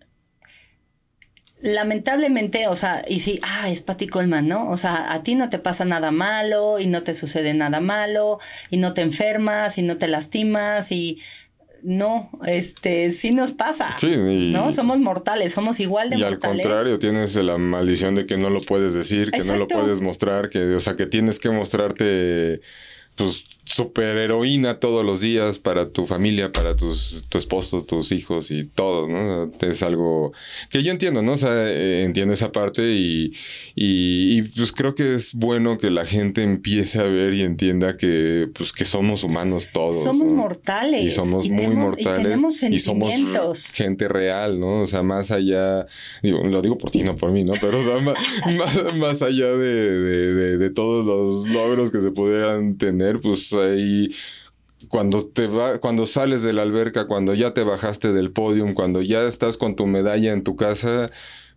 lamentablemente, o sea, y sí, ah, es Patty Coleman, ¿no? O sea, a ti no te pasa nada malo y no te sucede nada malo y no te enfermas y no te lastimas y no, este, sí nos pasa. Sí, ¿no? Somos mortales, somos igual de mortales. Y al contrario, tienes la maldición de que no lo puedes decir, que no lo puedes mostrar, que, o sea, que tienes que mostrarte pues super heroína todos los días para tu familia, para tus, tu esposo, tus hijos y todo, ¿no? Es algo que yo entiendo, ¿no? O sea, eh, entiendo esa parte y, y, pues creo que es bueno que la gente empiece a ver y entienda que pues que somos humanos todos. Somos mortales. Y somos muy mortales. Y, somos gente real, ¿no? O sea, más allá, digo, lo digo por ti, no por mí, ¿no? Pero o sea, más, más, allá de, de, de todos los logros que se pudieran tener pues ahí cuando te va, cuando sales de la alberca, cuando ya te bajaste del podium, cuando ya estás con tu medalla en tu casa,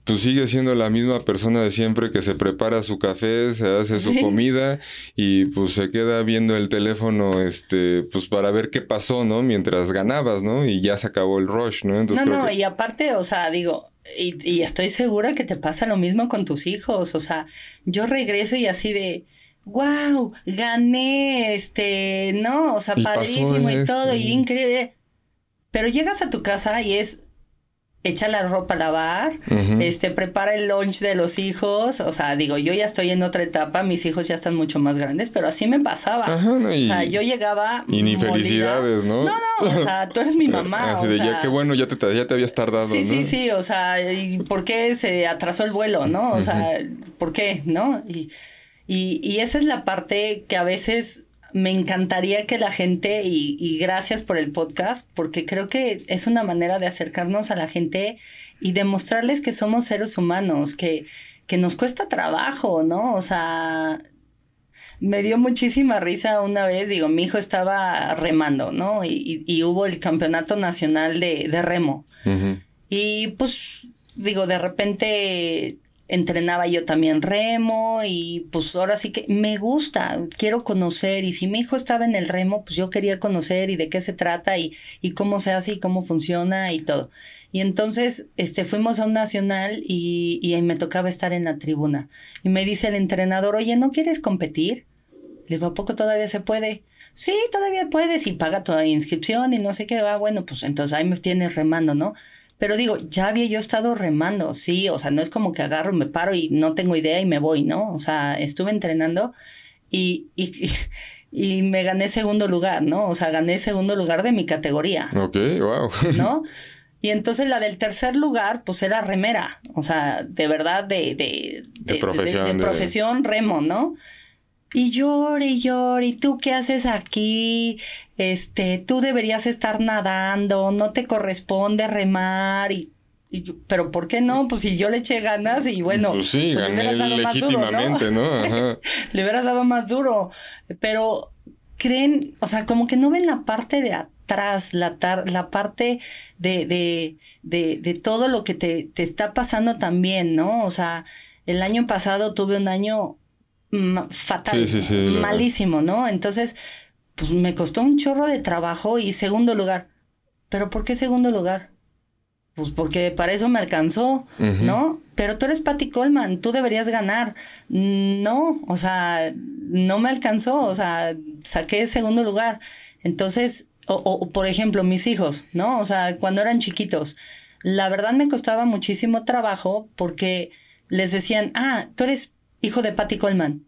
pues sigue siendo la misma persona de siempre que se prepara su café, se hace su comida y pues se queda viendo el teléfono, este, pues para ver qué pasó, ¿no? Mientras ganabas, ¿no? Y ya se acabó el rush, ¿no? Entonces, no, no, y aparte, o sea, digo, y, y estoy segura que te pasa lo mismo con tus hijos, o sea, yo regreso y así de wow, gané, este, no, o sea, padrísimo y todo, y increíble. Pero llegas a tu casa y es echa la ropa a lavar, este, prepara el lunch de los hijos, o sea, digo, yo ya estoy en otra etapa, mis hijos ya están mucho más grandes, pero así me pasaba. o sea, yo llegaba... Y ni felicidades, ¿no? No, no, o sea, tú eres mi mamá. Así de, ya qué bueno, ya te, ya te habías tardado, Sí, sí, sí, o sea, ¿y por qué se atrasó el vuelo, no? O sea, ¿por qué, no? Y y, y esa es la parte que a veces me encantaría que la gente, y, y, gracias por el podcast, porque creo que es una manera de acercarnos a la gente y demostrarles que somos seres humanos, que, que nos cuesta trabajo, ¿no? O sea, me dio muchísima risa una vez, digo, mi hijo estaba remando, ¿no? Y, y, hubo el campeonato nacional de, de remo. Y pues, digo, de repente entrenaba yo también remo y pues ahora sí que me gusta, quiero conocer y si mi hijo estaba en el remo, pues yo quería conocer y de qué se trata y, y cómo se hace y cómo funciona y todo. Y entonces este, fuimos a un nacional y, y me tocaba estar en la tribuna y me dice el entrenador, oye, ¿no quieres competir? Le digo, ¿a poco todavía se puede? Sí, todavía puedes y paga toda inscripción y no sé qué. ah, bueno, pues entonces ahí me tienes remando, ¿no? Pero digo, ya había yo estado remando, sí, o sea, no es como que agarro, me paro y no tengo idea y me voy, ¿no? O sea, estuve entrenando y, y, y me gané segundo lugar, ¿no? O sea, gané segundo lugar de mi categoría. Ok, wow. ¿No? Y entonces la del tercer lugar, pues era remera, o sea, de verdad, de, de, de, profesión, de, profesión remo, ¿no? Y llore y llore, ¿y tú qué haces aquí? Este, tú deberías estar nadando, no te corresponde remar y pero ¿por qué no? Pues si yo le eché ganas y bueno, pues sí, pues gané legítimamente, ¿no? ¿no? le hubieras dado más duro. Pero creen, o sea, como que no ven la parte de atrás, la, la parte de, de, de, de, todo lo que te, te está pasando también, ¿no? O sea, el año pasado tuve un año fatal, malísimo, ¿no? Entonces, pues me costó un chorro de trabajo y segundo lugar. ¿Pero por qué segundo lugar? Pues porque para eso me alcanzó, ¿no? Pero tú eres Patty Coleman, tú deberías ganar. No, o sea, no me alcanzó, o sea, saqué segundo lugar. Entonces, o, o por ejemplo, mis hijos, ¿no? O sea, cuando eran chiquitos, la verdad me costaba muchísimo trabajo porque les decían, ah, tú eres hijo de Patty Coleman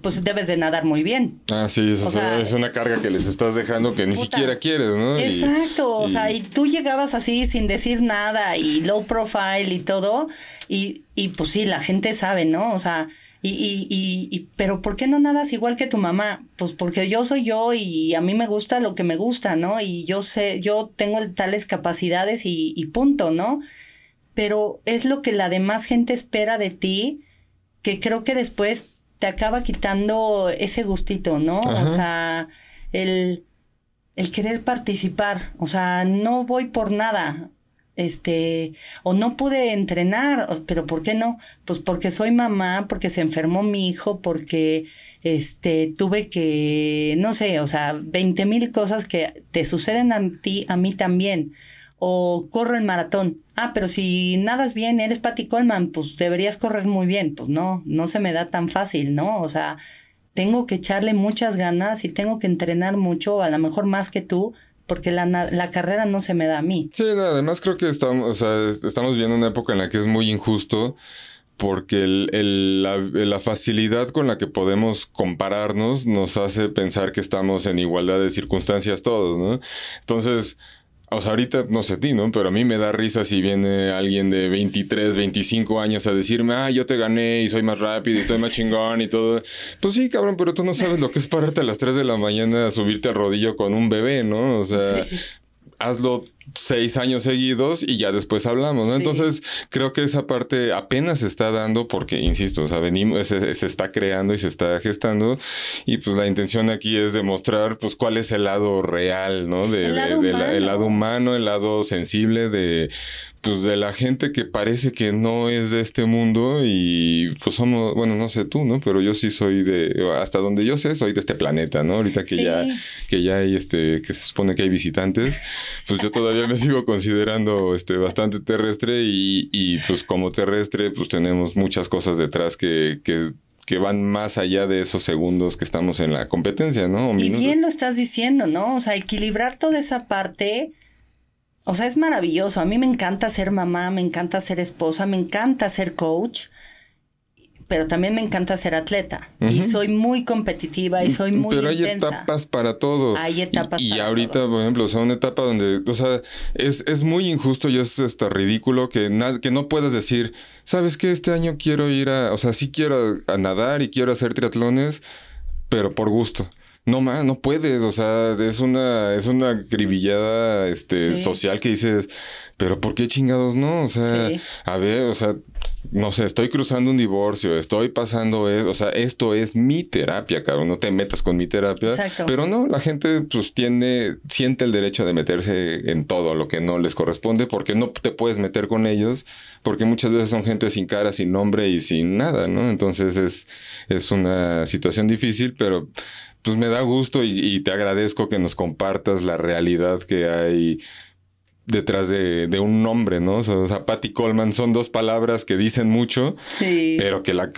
pues debes de nadar muy bien. Ah, sí, eso es una carga que les estás dejando que ni siquiera quieres, ¿no? Exacto, o sea, y tú llegabas así sin decir nada y low profile y todo, y, y pues sí, la gente sabe, ¿no? O sea, y, y, y, pero ¿por qué no nadas igual que tu mamá? Pues porque yo soy yo y a mí me gusta lo que me gusta, ¿no? Y yo sé, yo tengo tales capacidades y, y punto, ¿no? Pero es lo que la demás gente espera de ti, que creo que después te acaba quitando ese gustito, ¿no? O sea, el, el querer participar, o sea, no voy por nada, este, o no pude entrenar, pero ¿por qué no? Pues porque soy mamá, porque se enfermó mi hijo, porque, este, tuve que, no sé, o sea, veinte mil cosas que te suceden a ti, a mí también o corro el maratón. Ah, pero si nadas bien, eres Patty Coleman, pues deberías correr muy bien. Pues no, no se me da tan fácil, ¿no? O sea, tengo que echarle muchas ganas y tengo que entrenar mucho, a lo mejor más que tú, porque la, la carrera no se me da a mí. Sí, además creo que estamos, o sea, estamos viviendo una época en la que es muy injusto porque el, la, la, facilidad con la que podemos compararnos nos hace pensar que estamos en igualdad de circunstancias todos, ¿no? Entonces, o sea, ahorita no sé a ti, ¿no? Pero a mí me da risa si viene alguien de 23, 25 años a decirme, ah, yo te gané y soy más rápido y estoy más chingón y todo. Pues sí, cabrón, pero tú no sabes lo que es pararte a las 3 de la mañana a subirte al rodillo con un bebé, ¿no? O sea, hazlo seis años seguidos y ya después hablamos, ¿no? Entonces creo que esa parte apenas se está dando porque, insisto, o sea, venimos, se, está creando y se está gestando y pues la intención aquí es demostrar pues cuál es el lado real, ¿no? De, el lado humano, el lado sensible de pues de la gente que parece que no es de este mundo y pues somos, bueno, no sé tú, ¿no? Pero yo sí soy de, hasta donde yo sé, soy de este planeta, ¿no? Ahorita que ya, que ya hay este, que se supone que hay visitantes, pues yo todavía me sigo considerando este bastante terrestre y, y pues como terrestre, pues tenemos muchas cosas detrás que, que que van más allá de esos segundos que estamos en la competencia, ¿no? y bien lo estás diciendo, ¿no? O sea, equilibrar toda esa parte o sea, es maravilloso. A mí me encanta ser mamá, me encanta ser esposa, me encanta ser coach, pero también me encanta ser atleta. Y soy muy competitiva y soy muy Pero hay etapas para todo. Hay etapas y, y ahorita, por ejemplo, o sea, una etapa donde, o sea, es, es muy injusto y es hasta ridículo que, que no puedas decir, ¿sabes qué? Este año quiero ir a, o sea, sí quiero a nadar y quiero hacer triatlones, pero por gusto no más, no puedes, o sea, es una, es una grivillada este, social que dices, pero ¿por qué chingados no? O sea, a ver, o sea, no sé, estoy cruzando un divorcio, estoy pasando eso, o sea, esto es mi terapia, cabrón, no te metas con mi terapia. Exacto. Pero no, la gente pues tiene, siente el derecho de meterse en todo lo que no les corresponde porque no te puedes meter con ellos, porque muchas veces son gente sin cara, sin nombre y sin nada, ¿no? Entonces es, es una situación difícil, pero pues me da gusto y, te agradezco que nos compartas la realidad que hay detrás de, un nombre, ¿no? O sea, Patty Coleman son dos palabras que dicen mucho, sí. pero que la,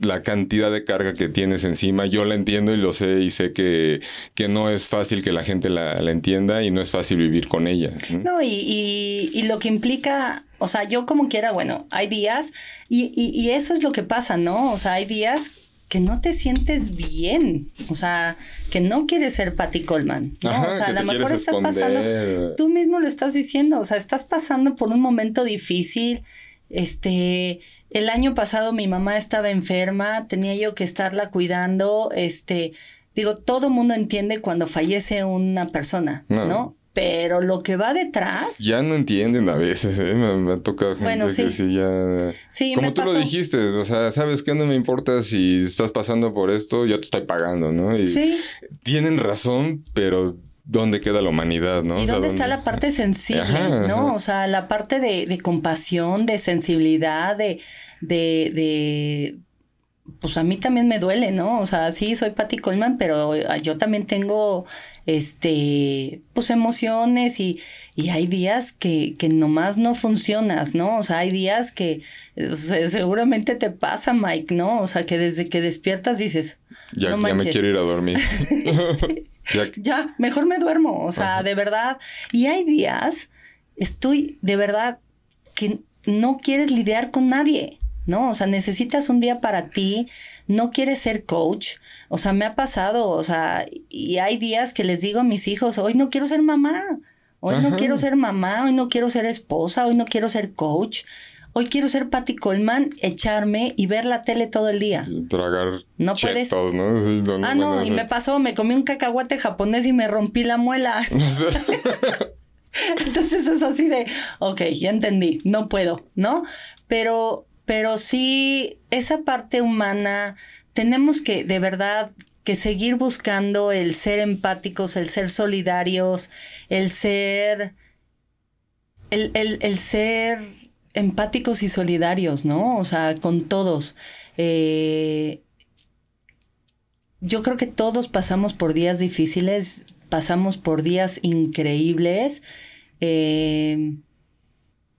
la cantidad de carga que tienes encima, yo la entiendo y lo sé y sé que, que no es fácil que la gente la, entienda y no es fácil vivir con ella. No, y, y, lo que implica, o sea, yo como quiera, bueno, hay días y, y eso es lo que pasa, ¿no? O sea, hay días que no te sientes bien, o sea, que no quieres ser Patty Coleman, ¿no? o sea, a lo mejor estás pasando, tú mismo lo estás diciendo, o sea, estás pasando por un momento difícil, este, el año pasado mi mamá estaba enferma, tenía yo que estarla cuidando, este, digo, todo mundo entiende cuando fallece una persona, ¿no? Pero lo que va detrás. Ya no entienden a veces, ¿eh? me, ha tocado gente que sí ya. Sí, Como tú lo dijiste, o sea, ¿sabes qué? No me importa si estás pasando por esto, yo te estoy pagando, ¿no? Y sí. Tienen razón, pero ¿dónde queda la humanidad, no? ¿Y dónde está la parte sensible, no? O sea, la parte de, de compasión, de sensibilidad, de, de, de pues a mí también me duele, ¿no? O sea, sí, soy Patty Coleman, pero ah, yo también tengo, este, pues emociones y, y hay días que, que nomás no funcionas, ¿no? O sea, hay días que seguramente te pasa, Mike, ¿no? O sea, que desde que despiertas dices, ya, ya me quiero ir a dormir. ya, mejor me duermo, o sea, de verdad. Y hay días, estoy de verdad que no quieres lidiar con nadie. ¿No? O sea, necesitas un día para ti, no quieres ser coach, o sea, me ha pasado, o sea, y hay días que les digo a mis hijos, hoy no quiero ser mamá, hoy no quiero ser mamá, hoy no quiero ser esposa, hoy no quiero ser coach. Hoy quiero ser Patty Coleman, echarme y ver la tele todo el día. Tragar no puedes. ¿no? ah, no, y me pasó, me comí un cacahuate japonés y me rompí la muela. Entonces es así de, ok, ya entendí, no puedo, ¿no? Pero pero sí, esa parte humana, tenemos que de verdad que seguir buscando el ser empáticos, el ser solidarios, el ser, el, ser empáticos y solidarios, ¿no? O sea, con todos. Eh, yo creo que todos pasamos por días difíciles, pasamos por días increíbles. Eh,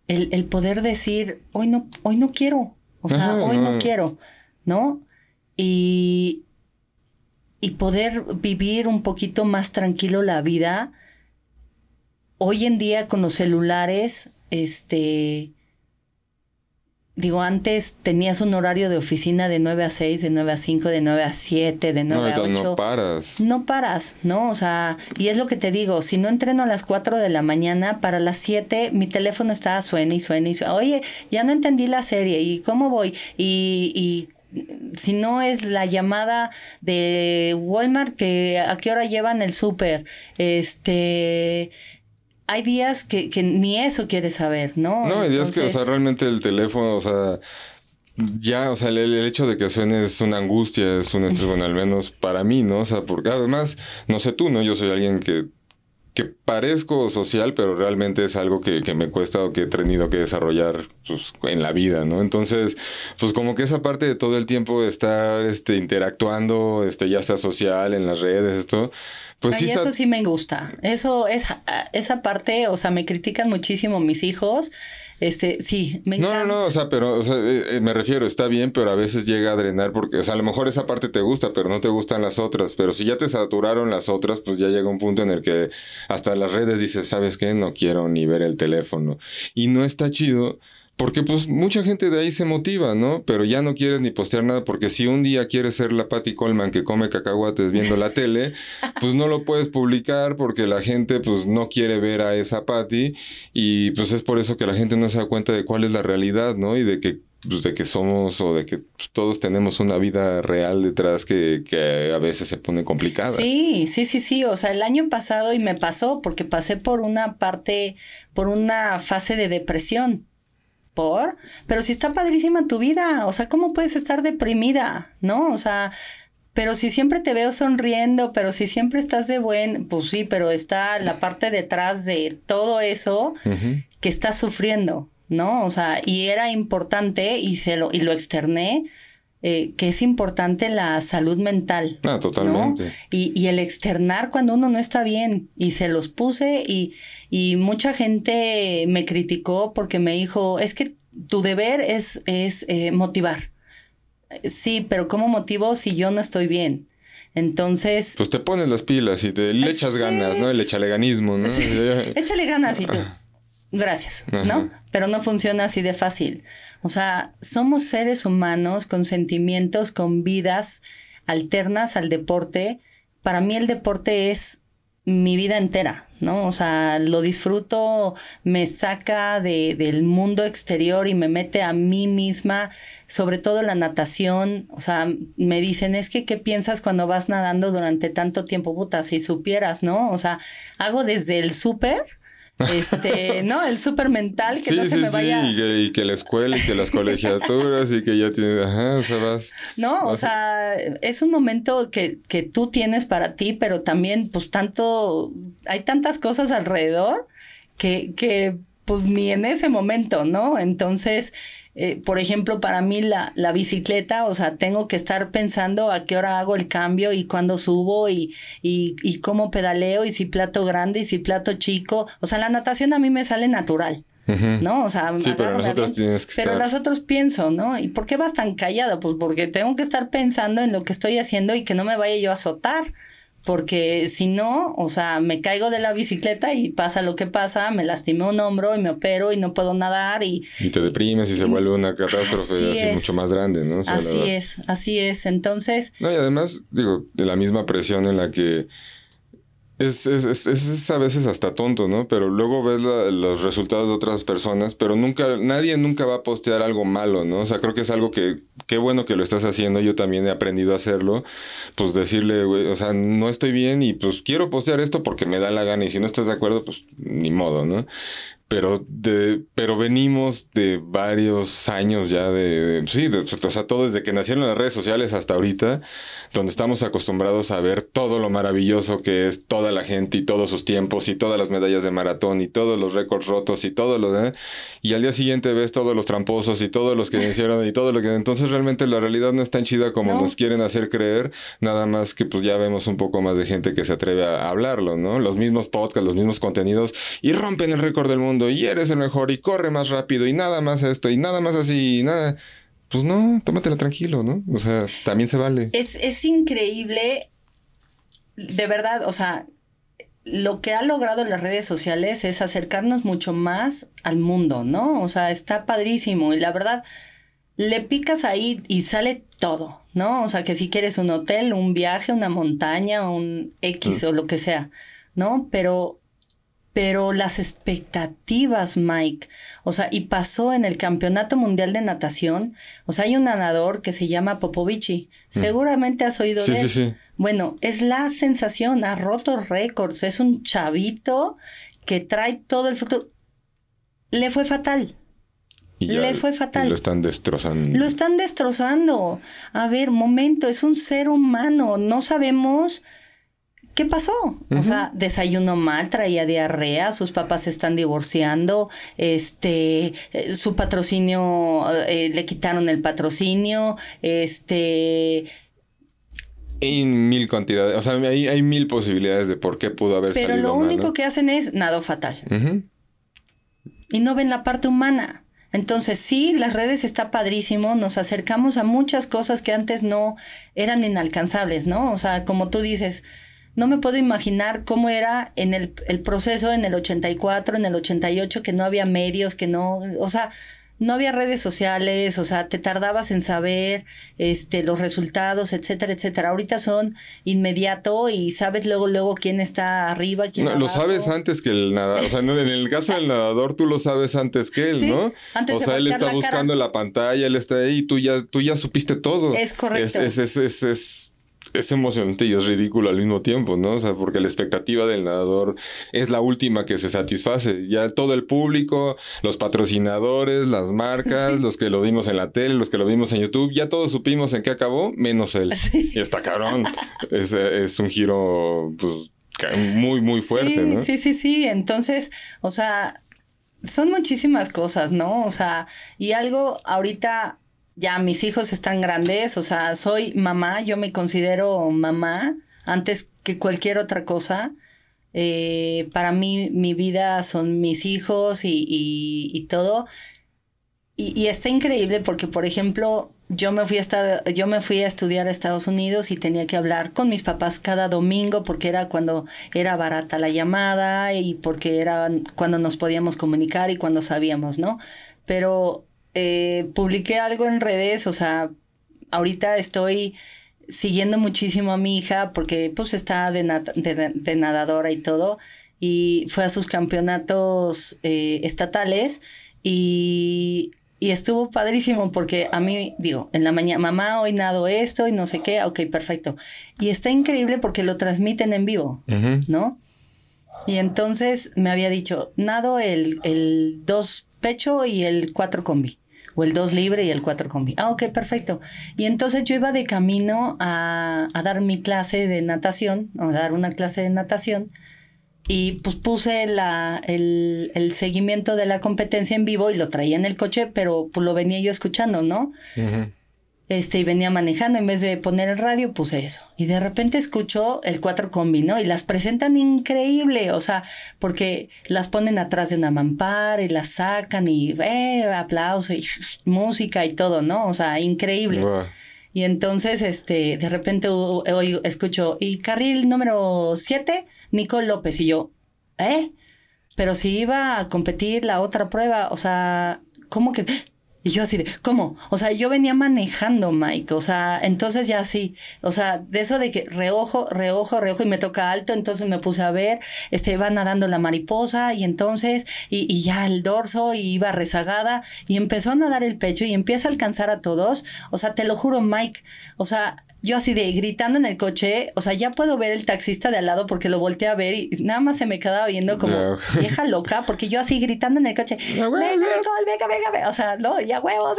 el, poder decir, hoy no, hoy no quiero, o sea, hoy no quiero, ¿no? Y, y poder vivir un poquito más tranquilo la vida. Hoy en día con los celulares, este, Digo, antes tenías un horario de oficina de 9 a 6, de 9 a 5, de 9 a 7, de 9 a 8. No paras. No paras, ¿no? O sea, y es lo que te digo, si no entreno a las 4 de la mañana, para las 7 mi teléfono está suena y suena y suena. Oye, ya no entendí la serie, ¿y cómo voy? Y, y si no es la llamada de Walmart que a qué hora llevan el súper, este hay días que, que ni eso quieres saber, ¿no? No, hay días que, o sea, realmente el teléfono, o sea, ya, o sea, el, hecho de que suene es una angustia, es un estrés, bueno, al menos para mí, ¿no? O sea, porque además, no sé tú, ¿no? Yo soy alguien que que parezco social, pero realmente es algo que, que, me cuesta o que he tenido que desarrollar pues, en la vida, ¿no? Entonces, pues como que esa parte de todo el tiempo estar este, interactuando, este, ya sea social, en las redes, esto, pues eso sí me gusta. Eso, es, esa parte, o sea, me critican muchísimo mis hijos. Este, sí, me encanta. No, no, no, o sea, pero, o sea, eh, eh, me refiero, está bien, pero a veces llega a drenar porque, o sea, a lo mejor esa parte te gusta, pero no te gustan las otras. Pero si ya te saturaron las otras, pues ya llega un punto en el que hasta las redes dices, ¿sabes qué? No quiero ni ver el teléfono. Y no está chido porque pues mucha gente de ahí se motiva, ¿no? Pero ya no quieres ni postear nada porque si un día quieres ser la Patty Coleman que come cacahuates viendo la tele, pues no lo puedes publicar porque la gente pues no quiere ver a esa Patty y pues es por eso que la gente no se da cuenta de cuál es la realidad, ¿no? Y de que pues, de que somos o de que pues, todos tenemos una vida real detrás que, que, a veces se pone complicada. Sí, sí, sí, sí. O sea, el año pasado y me pasó porque pasé por una parte, por una fase de depresión. ¿Por? Pero si está padrísima tu vida, o sea, ¿cómo puedes estar deprimida? ¿No? O sea, pero si siempre te veo sonriendo, pero si siempre estás de buen, pues sí, pero está la parte detrás de todo eso que estás sufriendo, ¿no? O sea, y era importante y se lo, y lo externé. Eh, que es importante la salud mental. Ah, totalmente. Y, y, el externar cuando uno no está bien. Y se los puse y, y, mucha gente me criticó porque me dijo, es que tu deber es, es eh, motivar. Sí, pero ¿cómo motivo si yo no estoy bien? Entonces. Pues te pones las pilas y te le echas ganas, ¿no? El echaleganismo, ¿no? Échale ganas y tú. Gracias, ¿no? Pero no funciona así de fácil. O sea, somos seres humanos con sentimientos, con vidas alternas al deporte. Para mí el deporte es mi vida entera, ¿no? O sea, lo disfruto, me saca de, del mundo exterior y me mete a mí misma, sobre todo la natación. O sea, me dicen, es que, ¿qué piensas cuando vas nadando durante tanto tiempo? Puta, si supieras, ¿no? O sea, hago desde el súper este, ¿no? El súper mental, que no se me vaya. Y que, y que, la escuela y que las colegiaturas y que ya tienes, ajá, o sea, vas. No, o sea, es un momento que, que tú tienes para ti, pero también, pues, tanto, hay tantas cosas alrededor que, que pues ni en ese momento, ¿no? Entonces, eh, por ejemplo, para mí la, la, bicicleta, o sea, tengo que estar pensando a qué hora hago el cambio y cuándo subo y, y, y cómo pedaleo y si plato grande y si plato chico. O sea, la natación a mí me sale natural. ¿No? O sea, sí, pero nosotros tienes que Pero nosotros pienso, ¿no? ¿Y por qué vas tan callado? Pues porque tengo que estar pensando en lo que estoy haciendo y que no me vaya yo a azotar porque si no, o sea, me caigo de la bicicleta y pasa lo que pasa, me lastimé un hombro y me opero y no puedo nadar y... Y te deprimes y se vuelve una catástrofe así, mucho más grande, ¿no? así es, así es. Entonces... No, y además, digo, de la misma presión en la que es, es, es, a veces hasta tonto, ¿no? Pero luego ves los resultados de otras personas, pero nunca, nadie nunca va a postear algo malo, ¿no? O sea, creo que es algo que, qué bueno que lo estás haciendo, yo también he aprendido a hacerlo, pues decirle, güey, o sea, no estoy bien y pues quiero postear esto porque me da la gana y si no estás de acuerdo, pues ni modo, ¿no? Pero de pero venimos de varios años ya de, sí, o sea, todo desde que nacieron las redes sociales hasta ahorita, donde estamos acostumbrados a ver todo lo maravilloso que es toda la gente y todos sus tiempos y todas las medallas de maratón y todos los récords rotos y todo lo de y al día siguiente ves todos los tramposos y todos los que hicieron y todo lo que entonces realmente la realidad no es tan chida como nos quieren hacer creer, nada más que pues ya vemos un poco más de gente que se atreve a hablarlo, ¿no? Los mismos podcasts, los mismos contenidos y rompen el récord del mundo y eres el mejor y corre más rápido y nada más esto y nada más así y nada. Pues no, tómatela tranquilo, ¿no? O sea, también se vale. Es, es increíble, de verdad, o sea, lo que ha logrado las redes sociales es acercarnos mucho más al mundo, ¿no? O sea, está padrísimo y la verdad, le picas ahí y sale todo, ¿no? O sea, que si quieres un hotel, un viaje, una montaña, un X mm. o lo que sea, ¿no? Pero pero las expectativas, Mike, o sea, y pasó en el Campeonato Mundial de Natación, o sea, hay un nadador que se llama Popovici, mm. seguramente has oído de él. Sí, sí. Bueno, es la sensación, ha roto récords, es un chavito que trae todo el futuro. Le fue fatal. Le fue fatal. lo están destrozando. Lo están destrozando. A ver, momento, es un ser humano, no sabemos ¿Qué pasó? O sea, desayunó mal, traía diarrea, sus papás se están divorciando, este, eh, su patrocinio, eh, le quitaron el patrocinio, este... En mil cantidades, o sea, hay, hay mil posibilidades de por qué pudo haber Pero salido lo único que hacen es nado fatal. Y no ven la parte humana. Entonces, sí, las redes está padrísimo, nos acercamos a muchas cosas que antes no eran inalcanzables, ¿no? O sea, como tú dices, no me puedo imaginar cómo era en el, el, proceso en el 84, en el 88, que no había medios, que no, o sea, no había redes sociales, o sea, te tardabas en saber este, los resultados, etcétera, etcétera. Ahorita son inmediato y sabes luego, luego quién está arriba, quién no, Lo sabes antes que el nadador. O sea, en el caso del nadador, tú lo sabes antes que él, ¿no? Antes o sea, él está buscando la pantalla, él está ahí y tú ya, tú ya supiste todo. Es correcto. es, es, es, es es emocionante y es ridículo al mismo tiempo, ¿no? O sea, porque la expectativa del nadador es la última que se satisface. Ya todo el público, los patrocinadores, las marcas, los que lo vimos en la tele, los que lo vimos en YouTube, ya todos supimos en qué acabó, menos él. Y está cabrón. es, es un giro, pues, muy, muy fuerte, sí, ¿no? Sí, sí, sí. Entonces, o sea, son muchísimas cosas, ¿no? O sea, y algo ahorita ya mis hijos están grandes, o sea, soy mamá, yo me considero mamá antes que cualquier otra cosa. Eh, para mí, mi vida son mis hijos y, y, todo. Y, y, está increíble porque, por ejemplo, yo me, fui a yo me fui a estudiar a Estados Unidos y tenía que hablar con mis papás cada domingo porque era cuando era barata la llamada y porque era cuando nos podíamos comunicar y cuando sabíamos, ¿no? Pero eh, publiqué algo en redes, o sea, ahorita estoy siguiendo muchísimo a mi hija porque pues está de, de, nadadora y todo y fue a sus campeonatos eh, estatales y, y, estuvo padrísimo porque a mí digo, en la mañana, mamá, hoy nado esto y no sé qué, ok, perfecto. Y está increíble porque lo transmiten en vivo, ¿no? Y entonces me había dicho, nado el, el dos pecho y el cuatro combi o el 2 libre y el 4 combi. Ah, ok, perfecto. Y entonces yo iba de camino a, a dar mi clase de natación, a dar una clase de natación, y pues puse la, el, el, seguimiento de la competencia en vivo y lo traía en el coche, pero pues lo venía yo escuchando, ¿no? Este, y venía manejando, en vez de poner el radio, puse eso. Y de repente escucho el 4 combi, ¿no? Y las presentan increíble, o sea, porque las ponen atrás de una mampara y las sacan y eh, aplauso y música y todo, ¿no? O sea, increíble. Y entonces, este, de repente oigo, escucho, y carril número 7, Nicole López, y yo, ¿eh? Pero si iba a competir la otra prueba, o sea, ¿cómo que? Y yo así de, ¿cómo? O sea, yo venía manejando, Mike. O sea, entonces ya sí. O sea, de eso de que reojo, reojo, reojo y me toca alto, entonces me puse a ver, este, va nadando la mariposa y entonces, y, y ya el dorso y iba rezagada y empezó a nadar el pecho y empieza a alcanzar a todos. O sea, te lo juro, Mike. O sea, yo así de gritando en el coche, o sea, ya puedo ver el taxista de al lado porque lo volteé a ver y nada más se me quedaba viendo como vieja loca, porque yo así gritando en el coche, venga, venga, venga, venga, o sea, no, ya huevos,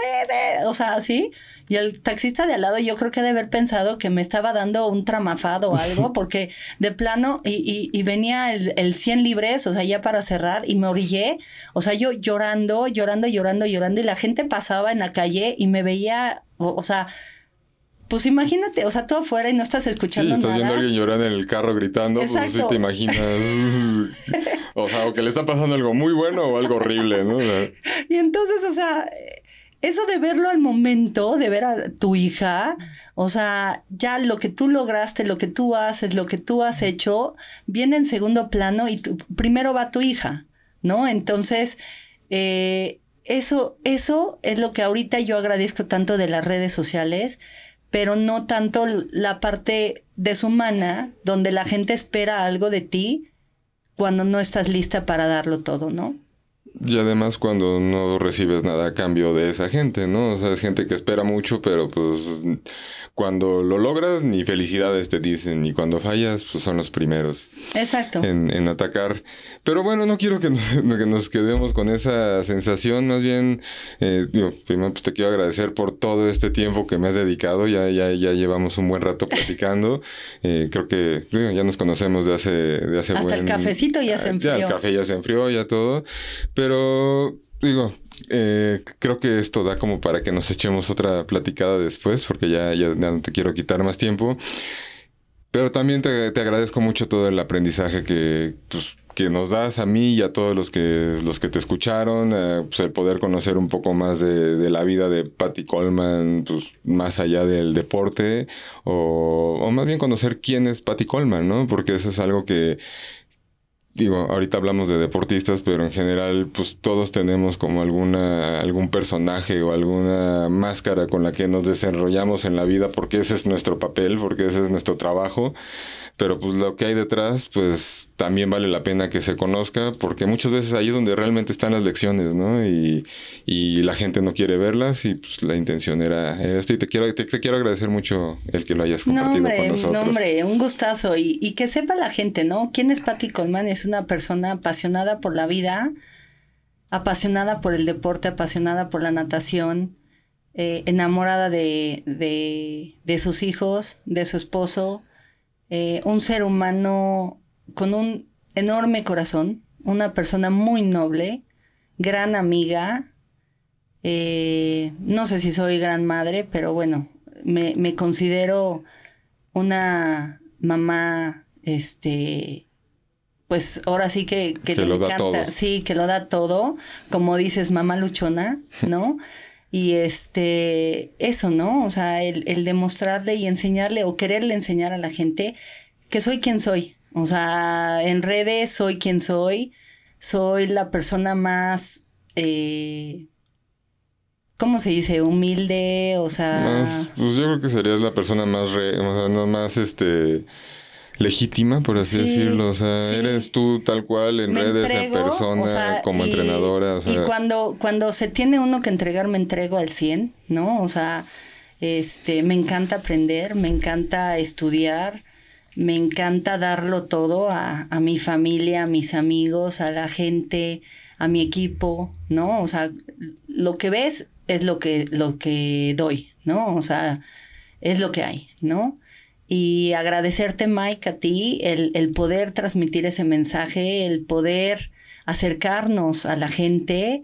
o sea, así. Y el taxista de al lado yo creo que debe haber pensado que me estaba dando un tramafado o algo, porque de plano, y, y, venía el, el 100 libres, o sea, ya para cerrar, y me orillé, o sea, yo llorando, llorando, llorando, llorando, y la gente pasaba en la calle y me veía, o sea, pues imagínate, o sea, todo afuera y no estás escuchando sí, estás viendo a alguien llorando en el carro gritando, pues sí te imaginas. o sea, o que le está pasando algo muy bueno o algo horrible, ¿no? y entonces, o sea, eso de verlo al momento, de ver a tu hija, o sea, ya lo que tú lograste, lo que tú haces, lo que tú has hecho, viene en segundo plano y primero va tu hija, ¿no? Entonces, eh, eso, eso es lo que ahorita yo agradezco tanto de las redes sociales, pero no tanto la parte deshumana donde la gente espera algo de ti cuando no estás lista para darlo todo, ¿no? Y además cuando no recibes nada a cambio de esa gente, ¿no? O sea, es gente que espera mucho, pero pues cuando lo logras, ni felicidades te dicen, y cuando fallas, pues son los primeros. Exacto. En, en atacar. Pero bueno, no quiero que nos, que nos quedemos con esa sensación, más bien, eh, digo, primero pues te quiero agradecer por todo este tiempo que me has dedicado, ya, ya, ya llevamos un buen rato platicando, eh, creo que ya nos conocemos de hace, de hace Hasta el cafecito ya se enfrió. Ya el café ya se enfrió, ya todo, pero digo, eh, creo que esto da como para que nos echemos otra platicada después, porque ya, ya, no te quiero quitar más tiempo. Pero también te, te agradezco mucho todo el aprendizaje que, pues, que nos das a mí y a todos los que, los que te escucharon, eh, pues el poder conocer un poco más de, de, la vida de Patty Coleman, pues más allá del deporte, o, o más bien conocer quién es Patty Coleman, ¿no? Porque eso es algo que, digo, ahorita hablamos de deportistas, pero en general, pues todos tenemos como alguna, algún personaje o alguna máscara con la que nos desarrollamos en la vida, porque ese es nuestro papel, porque ese es nuestro trabajo pero pues lo que hay detrás, pues también vale la pena que se conozca, porque muchas veces ahí es donde realmente están las lecciones, ¿no? Y, y la gente no quiere verlas y pues la intención era, esto. Y te quiero, te, quiero agradecer mucho el que lo hayas compartido con nosotros. No, hombre, un gustazo. Y, y que sepa la gente, ¿no? ¿Quién es Patty Colman? Es una persona apasionada por la vida, apasionada por el deporte, apasionada por la natación. Eh, enamorada de, de, de sus hijos, de su esposo, eh, un ser humano con un enorme corazón, una persona muy noble, gran amiga, Eh, no sé si soy gran madre, pero bueno, me, me considero una mamá, este, pues ahora sí que, que, lo da todo. Sí, que lo da todo, como dices, mamá luchona, ¿no? y este, eso, ¿no? O sea, el, demostrarle y enseñarle o quererle enseñar a la gente que soy quien soy. O sea, en redes soy quien soy, soy la persona más... Eh, ¿cómo se dice? Humilde, o sea... pues yo creo que serías la persona más, re, o sea, más, este, legítima, por así decirlo. O sea, eres tú tal cual en redes, en persona, como entrenadora. O sea. Y cuando, cuando se tiene uno que entregar, me entrego al 100, ¿no? O sea, este, me encanta aprender, me encanta estudiar, me encanta darlo todo a, a mi familia, a mis amigos, a la gente, a mi equipo, ¿no? O sea, lo que ves es lo que, lo que doy, ¿no? O sea, es lo que hay, ¿no? Y agradecerte, Mike, a ti, el, el poder transmitir ese mensaje, el poder acercarnos a la gente.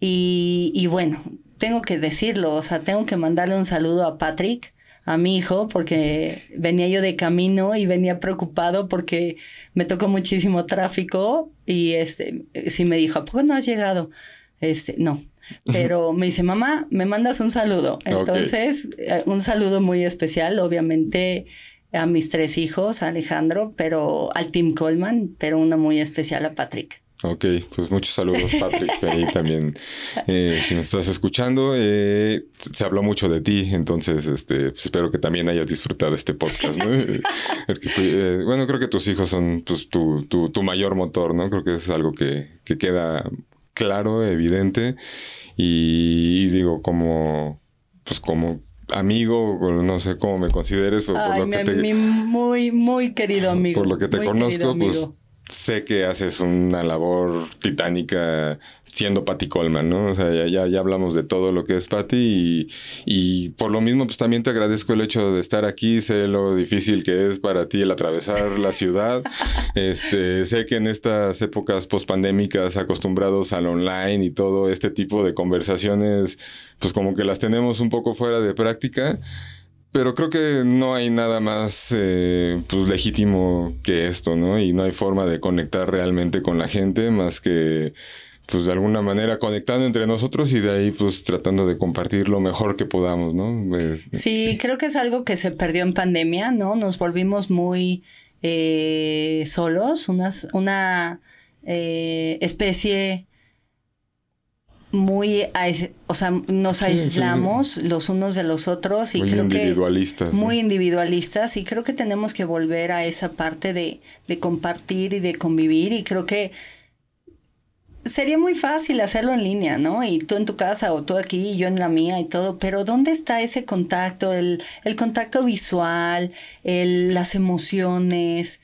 Y, y bueno, tengo que decirlo, o sea, tengo que mandarle un saludo a Patrick, a mi hijo porque venía yo de camino y venía preocupado porque me tocó muchísimo tráfico y este sí me dijo, ¿a poco no has llegado? Este, no, pero me dice, mamá, me mandas un saludo. Entonces, eh, un saludo muy especial, obviamente, a mis tres hijos, a Alejandro, pero al Tim Coleman, pero uno muy especial a Patrick. Ok, pues muchos saludos, Patrick. Ahí también, eh, si me estás escuchando, eh, se habló mucho de ti, entonces este, pues espero que también hayas disfrutado este podcast. ¿no? bueno, creo que tus hijos son pues, tu, tu, tu, mayor motor, ¿no? Creo que es algo que, que queda claro, evidente. Y, digo, como, pues como amigo, no sé cómo me consideres, por, lo que te, mi muy, muy querido amigo. Por lo que te conozco, pues sé que haces una labor titánica siendo Patty Coleman, ¿no? O sea, ya, ya, hablamos de todo lo que es Patty y, y, por lo mismo, pues también te agradezco el hecho de estar aquí, sé lo difícil que es para ti el atravesar la ciudad, este, sé que en estas épocas pospandémicas acostumbrados al online y todo este tipo de conversaciones, pues como que las tenemos un poco fuera de práctica. Pero creo que no hay nada más eh, pues legítimo que esto, ¿no? Y no hay forma de conectar realmente con la gente más que pues de alguna manera conectando entre nosotros y de ahí pues tratando de compartir lo mejor que podamos, ¿no? Pues, sí, creo que es algo que se perdió en pandemia, ¿no? Nos volvimos muy eh, solos, una eh, especie muy, o sea, nos aislamos los unos de los otros y muy creo individualistas, que muy individualistas y creo que tenemos que volver a esa parte de, de compartir y de convivir y creo que sería muy fácil hacerlo en línea, ¿no? Y tú en tu casa o tú aquí y yo en la mía y todo, pero ¿dónde está ese contacto, el, el contacto visual, el, las emociones?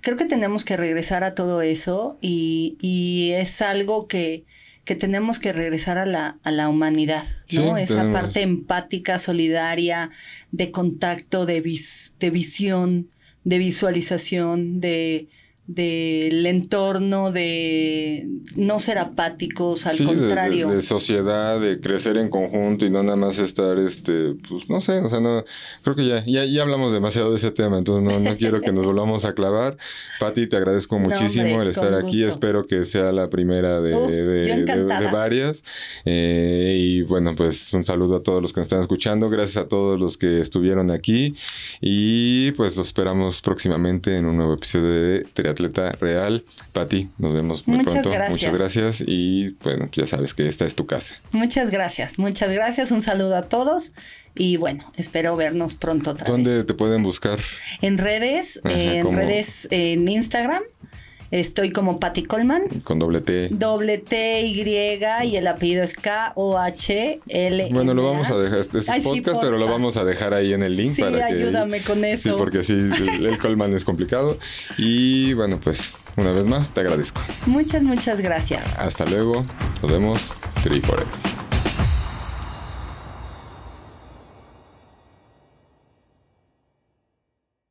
Creo que tenemos que regresar a todo eso y, y es algo que, que tenemos que regresar a la, a la humanidad, ¿no? Esa parte empática, solidaria, de contacto, de, vis, de visión, de visualización, de, del entorno, de no ser apáticos, al contrario. De, sociedad, de crecer en conjunto y no nada más estar, este, pues no sé, o sea, no, creo que ya, ya, ya hablamos demasiado de ese tema, entonces no, no quiero que nos volvamos a clavar. Pati, te agradezco muchísimo el estar aquí, espero que sea la primera de, de, varias. Eh, y bueno, pues un saludo a todos los que nos están escuchando, gracias a todos los que estuvieron aquí y pues los esperamos próximamente en un nuevo episodio de Teatro atleta real. Pati, nos vemos muy pronto. Muchas gracias y bueno, ya sabes que esta es tu casa. Muchas gracias, muchas gracias. Un saludo a todos y bueno, espero vernos pronto otra ¿Dónde te pueden buscar? En redes, en redes en Instagram Estoy como Patty Coleman. Con doble T. Doble T, Y y el apellido es K-O-H-L. Bueno, lo vamos a dejar. Este es podcast, pero lo vamos a dejar ahí en el link sí, para que. Ayúdame con eso. Sí, porque sí, el, Coleman es complicado. Y bueno, pues una vez más te agradezco. Muchas, muchas gracias. Hasta luego. Nos vemos.